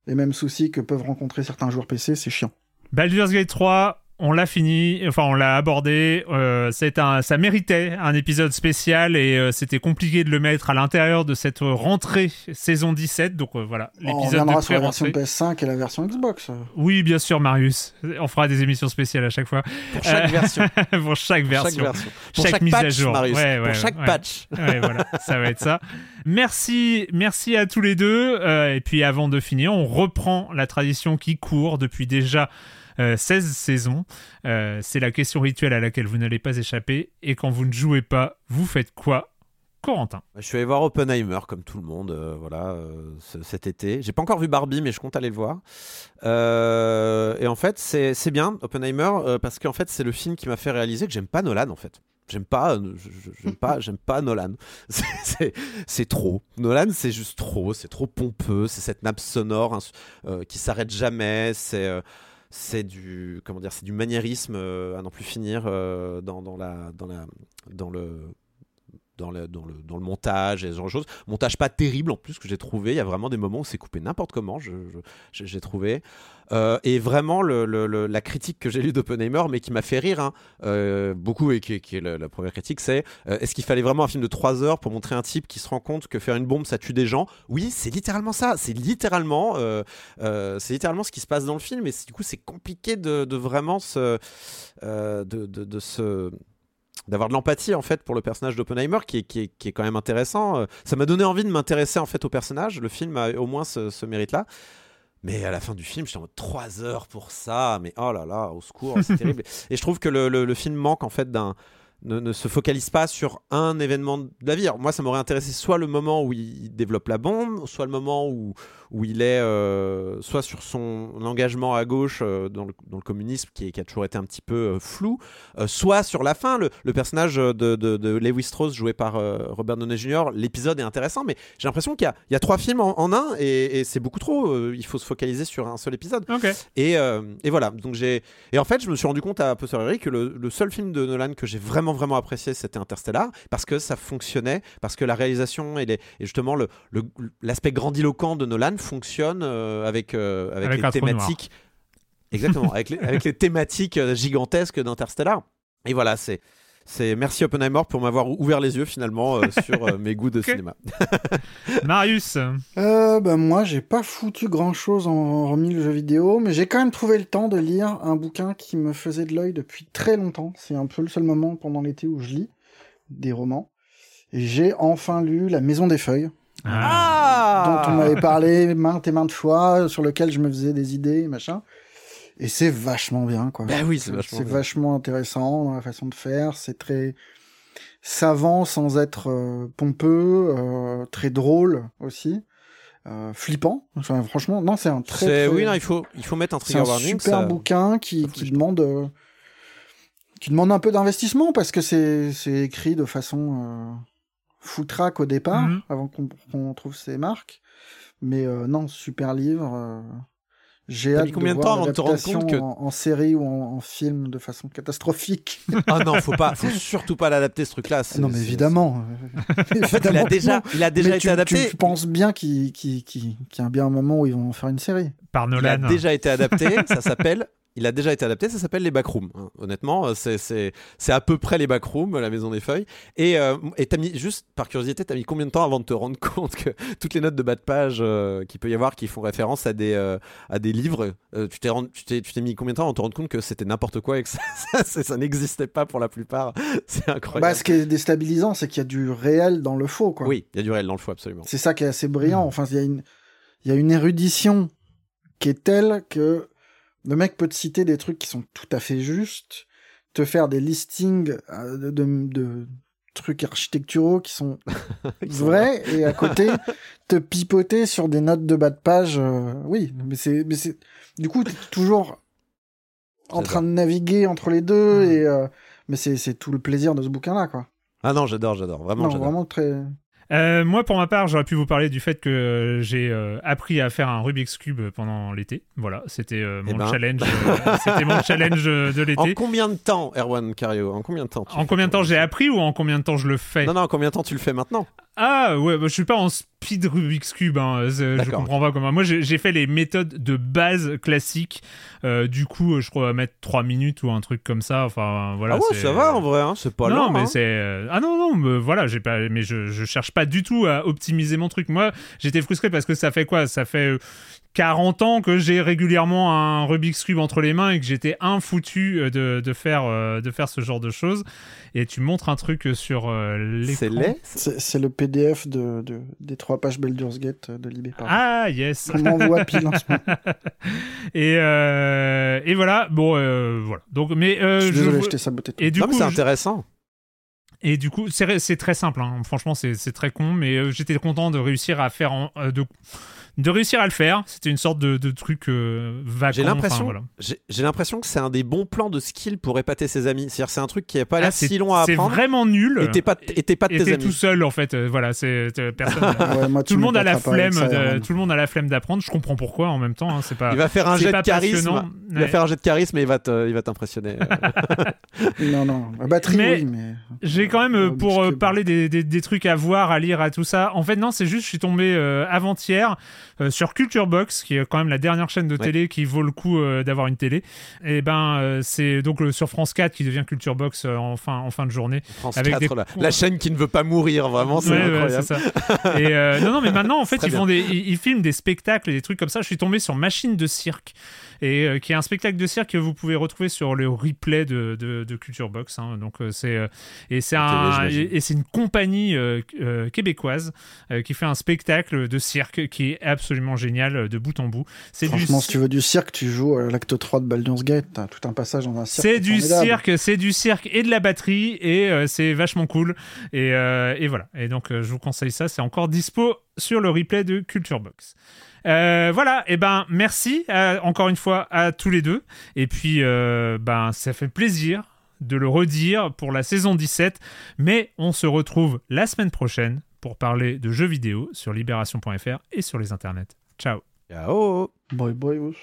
Speaker 2: les mêmes soucis que peuvent rencontrer certains joueurs PC, c'est chiant.
Speaker 1: Baldur's Gate 3, on l'a fini, enfin on l'a abordé. euh, c'est un, ça méritait un épisode spécial et euh, c'était compliqué de le mettre à l'intérieur de cette rentrée saison 17. Donc euh, voilà,
Speaker 2: on
Speaker 1: l'épisode
Speaker 2: reviendra
Speaker 1: de
Speaker 2: sur la version
Speaker 1: pré-rentrée.
Speaker 2: PS5 et la version Xbox.
Speaker 1: Oui, bien sûr, Marius. On fera des émissions spéciales à chaque fois.
Speaker 3: Pour chaque
Speaker 1: Euh,
Speaker 3: version. [LAUGHS]
Speaker 1: pour chaque
Speaker 3: Pour
Speaker 1: version.
Speaker 3: chaque version. Pour
Speaker 1: Chaque
Speaker 3: chaque,
Speaker 1: mise à
Speaker 3: patch,
Speaker 1: jour.
Speaker 3: Marius.
Speaker 1: Ouais,
Speaker 3: pour chaque
Speaker 1: ouais.
Speaker 3: patch.
Speaker 1: Ouais, voilà, [LAUGHS] ça va être ça. Merci, merci à tous les deux. Euh, et puis avant de finir, on reprend la tradition qui court depuis déjà euh, 16 saisons. Euh, c'est la question rituelle à laquelle vous n'allez pas échapper. Et quand vous ne jouez pas, vous faites quoi Corentin?
Speaker 3: Je suis allé voir Oppenheimer comme tout le monde, euh, voilà, euh, ce- cet été. J'ai pas encore vu Barbie, mais je compte aller le voir. Euh, et en fait, c'est bien Oppenheimer euh, parce qu'en fait, c'est le film qui m'a fait réaliser que j'aime pas Nolan en fait. J'aime pas, euh, j'aime pas, [LAUGHS] j'aime pas Nolan. [LAUGHS] C'est- trop. Nolan, c'est juste trop. C'est trop pompeux. C'est cette nappe sonore hein, euh, qui s'arrête jamais. C'est euh, c'est du comment dire, c'est du maniérisme euh, à n'en plus finir euh, dans, dans la dans la dans le dans le, dans, le, dans le montage et ce genre de choses. Montage pas terrible en plus que j'ai trouvé. Il y a vraiment des moments où c'est coupé n'importe comment, je- je- j'ai j'ai trouvé. Euh, et vraiment, le, le- la critique que j'ai lue d'Oppenheimer, mais qui m'a fait rire hein, euh, beaucoup, et qui, est la, première critique, c'est euh, est-ce qu'il fallait vraiment un film de 3 heures pour montrer un type qui se rend compte que faire une bombe, ça tue des gens? Oui, c'est littéralement ça. C'est littéralement, c'est littéralement ce qui se passe dans le film. Et du coup, c'est compliqué de, de vraiment se, de, de se d'avoir de l'empathie en fait pour le personnage d'Oppenheimer qui est, qui, est, qui est quand même intéressant. Euh, Ça m'a donné envie de m'intéresser en fait au personnage. Le film a au moins ce, ce mérite-là. Mais à la fin du film, j'étais en mode 3 heures pour ça. Mais oh là là, au secours, c'est [LAUGHS] terrible. Et je trouve que le, le- le film manque en fait d'un ne, ne se focalise pas sur un événement de la vie. Alors, moi, ça m'aurait intéressé soit le moment où il développe la bombe, soit le moment où, où il est euh, soit sur son engagement à gauche euh, dans, le, dans, le, communisme qui, est, qui, a toujours été un petit peu euh, flou, soit sur la fin, le, le personnage de, de, de, Lewis Strauss joué par Robert Downey Jr., l'épisode est intéressant, mais j'ai l'impression qu'il y, y, a trois films en, en un et, et c'est beaucoup trop. Il faut se focaliser sur un seul épisode.
Speaker 1: Okay.
Speaker 3: Et, et, voilà. Donc j'ai et en fait, je me suis rendu compte à posteriori que le, le seul film de Nolan que j'ai vraiment vraiment apprécié, c'était Interstellar, parce que ça fonctionnait, parce que la réalisation et, les, et justement le l'aspect grandiloquent de Nolan fonctionne euh, avec, euh, avec,
Speaker 1: avec,
Speaker 3: les thématiques. Exactement, avec, les, avec les [LAUGHS] thématiques euh, gigantesques d'Interstellar. Et voilà, c'est. C'est merci Oppenheimer pour m'avoir ouvert les yeux finalement euh, [LAUGHS] sur euh, mes goûts de cinéma. [LAUGHS]
Speaker 1: Marius
Speaker 2: euh, ben Moi, j'ai pas foutu grand chose en remis le jeu vidéo, mais j'ai quand même trouvé le temps de lire un bouquin qui me faisait de l'œil depuis très longtemps. C'est un peu le seul moment pendant l'été où je lis des romans. Et j'ai enfin lu La Maison des Feuilles.
Speaker 3: Ah
Speaker 2: dont on m'avait parlé maintes et maintes fois, sur lequel je me faisais des idées, machin. Et c'est vachement bien, quoi.
Speaker 3: Bah oui, c'est vachement,
Speaker 2: c'est vachement intéressant dans la façon de faire. C'est très savant sans être euh, pompeux, euh, très drôle aussi. Euh, flippant. Enfin, franchement, non, c'est un très.
Speaker 3: Oui, non, il faut, il faut mettre un trigger
Speaker 2: c'est un
Speaker 3: warning.
Speaker 2: super
Speaker 3: ça...
Speaker 2: bouquin qui, qui demande, euh, qui demande un peu d'investissement parce que c'est, c'est écrit de façon euh, foutraque au départ,
Speaker 1: Mhm.
Speaker 2: avant qu'on, trouve ses marques. Mais euh, non, super livre. J'ai
Speaker 3: T'as
Speaker 2: hâte
Speaker 3: mis combien
Speaker 2: de,
Speaker 3: de temps
Speaker 2: voir
Speaker 3: avant de te rendre compte que
Speaker 2: en, en, série ou en, en, film de façon catastrophique?
Speaker 3: Ah non, faut pas, [LAUGHS] faut surtout pas l'adapter ce truc-là.
Speaker 2: Non mais [LAUGHS] évidemment.
Speaker 3: il a déjà, il a déjà
Speaker 2: mais
Speaker 3: été
Speaker 2: tu,
Speaker 3: adapté.
Speaker 2: Tu penses bien qu'il qu qu y a bien un moment où ils vont en faire une série.
Speaker 1: Par Nolan.
Speaker 3: Il a déjà été adapté. ça s'appelle il a déjà été adapté, ça s'appelle les Backrooms. Hein. Honnêtement, c'est à peu près les Backrooms, la Maison des Feuilles. Et euh, t'as mis, juste par curiosité, t'as mis combien de temps avant de te rendre [LAUGHS] compte que toutes les notes de bas de page euh, qu'il peut y avoir qui font référence à des, euh, à des livres, tu t'es tu t'es mis combien de temps avant de te rendre compte que c'était n'importe quoi et que [LAUGHS] ça, ça, ça n'existait pas pour la plupart? [LAUGHS] C'est incroyable.
Speaker 2: Bah, ce qui est déstabilisant, c'est qu'il y a du réel dans le faux. Quoi.
Speaker 3: Oui, il y a du réel dans le faux, absolument.
Speaker 2: C'est ça qui est assez brillant. Enfin, il y, a une, il y a une érudition qui est telle que le mec peut te citer des trucs qui sont tout à fait justes, te faire des listings de, de, de trucs architecturaux qui sont [LAUGHS] vrais, et à côté, te pipoter sur des notes de bas de page. Euh, oui, mais c'est, mais c'est, du coup, t'es toujours en train de naviguer entre les deux, mmh. et, euh, mais c'est, c'est tout le plaisir de ce bouquin-là, quoi.
Speaker 3: Ah non, j'adore, j'adore, vraiment,
Speaker 2: non,
Speaker 3: j'adore.
Speaker 2: Vraiment très.
Speaker 1: Euh, moi, pour ma part, j'aurais pu vous parler du fait que j'ai euh, appris à faire un Rubik's Cube pendant l'été. Voilà, c'était euh, mon,
Speaker 3: eh ben...
Speaker 1: challenge. [LAUGHS] c'était mon challenge de l'été.
Speaker 3: En combien de temps, Erwan Cario? En combien de temps
Speaker 1: En combien de temps j'ai appris ou en combien de temps je le fais?
Speaker 3: Non, non, en combien de temps tu le fais maintenant?
Speaker 1: Ah ouais, bah, je suis pas en speed Rubik's Cube, hein, je comprends pas comment. Moi j'ai fait les méthodes de base classiques, euh, du coup je crois mettre 3 minutes ou un truc comme ça, enfin voilà.
Speaker 3: Ah ouais, ça va en vrai, hein, c'est pas
Speaker 1: non, mais
Speaker 3: hein.
Speaker 1: c'est... Ah non, non, mais voilà, j'ai pas... mais je, je cherche pas du tout à optimiser mon truc. Moi j'étais frustré parce que ça fait quoi? Ça fait... 40 ans que j'ai régulièrement un Rubik's Cube entre les mains et que j'étais infoutu de, de, faire, de faire ce genre de choses. Et tu montres un truc sur euh, l'écran.
Speaker 3: C'est
Speaker 2: C'est le PDF de, de, des trois pages Baldur's Gate de Libé.
Speaker 1: Ah, yes
Speaker 2: On m'envoie pile en ce moment. [LAUGHS]
Speaker 1: et, euh, et voilà, bon, euh, voilà. Donc, mais,
Speaker 2: je suis désolé, je, je t'ai saboté.
Speaker 1: Et du
Speaker 3: non,
Speaker 1: coup,
Speaker 3: c'est intéressant.
Speaker 1: Et du coup, c'est très simple, hein. franchement, c'est très con, mais euh, j'étais content de réussir à faire... En, euh, de de réussir à le faire. C'était une sorte de, de truc euh, vague.
Speaker 3: J'ai l'impression, enfin, voilà. j'ai l'impression que c'est un des bons plans de skill pour épater ses amis. C'est-à-dire, c'est un truc qui n'est pas
Speaker 1: ah,
Speaker 3: l'air si long à apprendre.
Speaker 1: C'est vraiment nul.
Speaker 3: Et t'es pas, et t'es pas de
Speaker 1: et
Speaker 3: tes amis.
Speaker 1: tout seul en fait. Euh, voilà, c'est personne. [LAUGHS]
Speaker 2: ouais, moi,
Speaker 1: tout le monde a la flemme. De, tout le monde a la flemme d'apprendre. Je comprends pourquoi en même temps. Hein, c'est pas.
Speaker 3: Il va faire un jet de charisme. Il va faire un jet de charisme et il va te, il va t'impressionner. [LAUGHS]
Speaker 2: non, non. La batterie,
Speaker 1: mais
Speaker 2: oui, mais.
Speaker 1: J'ai quand même euh, pour euh, parler des, des, des, trucs à voir, à lire, à tout ça. En fait, non, c'est juste, je suis tombé euh, avant-hier sur Culture Box, qui est quand même la dernière chaîne de
Speaker 3: Ouais.
Speaker 1: télé qui vaut le coup euh, d'avoir une télé. Et ben, euh, c'est donc euh, sur France 4 qui devient Culture Box euh, en, fin, en fin de journée.
Speaker 3: France
Speaker 1: Avec
Speaker 3: 4,
Speaker 1: des-
Speaker 3: la, la chaîne qui ne veut pas mourir, vraiment, c'est
Speaker 1: Ouais, ça. Et euh, non, non, mais [LAUGHS] maintenant, en fait, ils, font des, ils, ils filment des spectacles et des trucs comme ça. Je suis tombé sur Machine de cirque, et euh, qui est un spectacle de cirque que vous pouvez retrouver sur le replay de, de, de Culture Box. hein. Donc, euh, c'est, euh, Et c'est
Speaker 3: télé,
Speaker 1: un,
Speaker 3: j'imagine.
Speaker 1: et, et c'est une compagnie euh, euh, québécoise euh, qui fait un spectacle de cirque qui est absolument génial euh, de bout en bout. C'est du
Speaker 2: Franchement, si tu veux du cirque, tu joues à l'acte 3 de Baldur's Gate. T'as tout un passage dans un cirque.
Speaker 1: C'est du
Speaker 2: formidable.
Speaker 1: cirque, c'est du cirque et de la batterie et euh, c'est vachement cool. Et, euh, et voilà. Et donc euh, je vous conseille ça. C'est encore dispo sur le replay de Culture Box. Euh, voilà. Et ben merci euh, encore une fois à tous les deux. Et puis euh, ben ça fait plaisir de le redire pour la saison 17. Mais on se retrouve la semaine prochaine pour parler de jeux vidéo sur libération.fr et sur les internets. Ciao.
Speaker 3: Ciao
Speaker 2: Bye bye.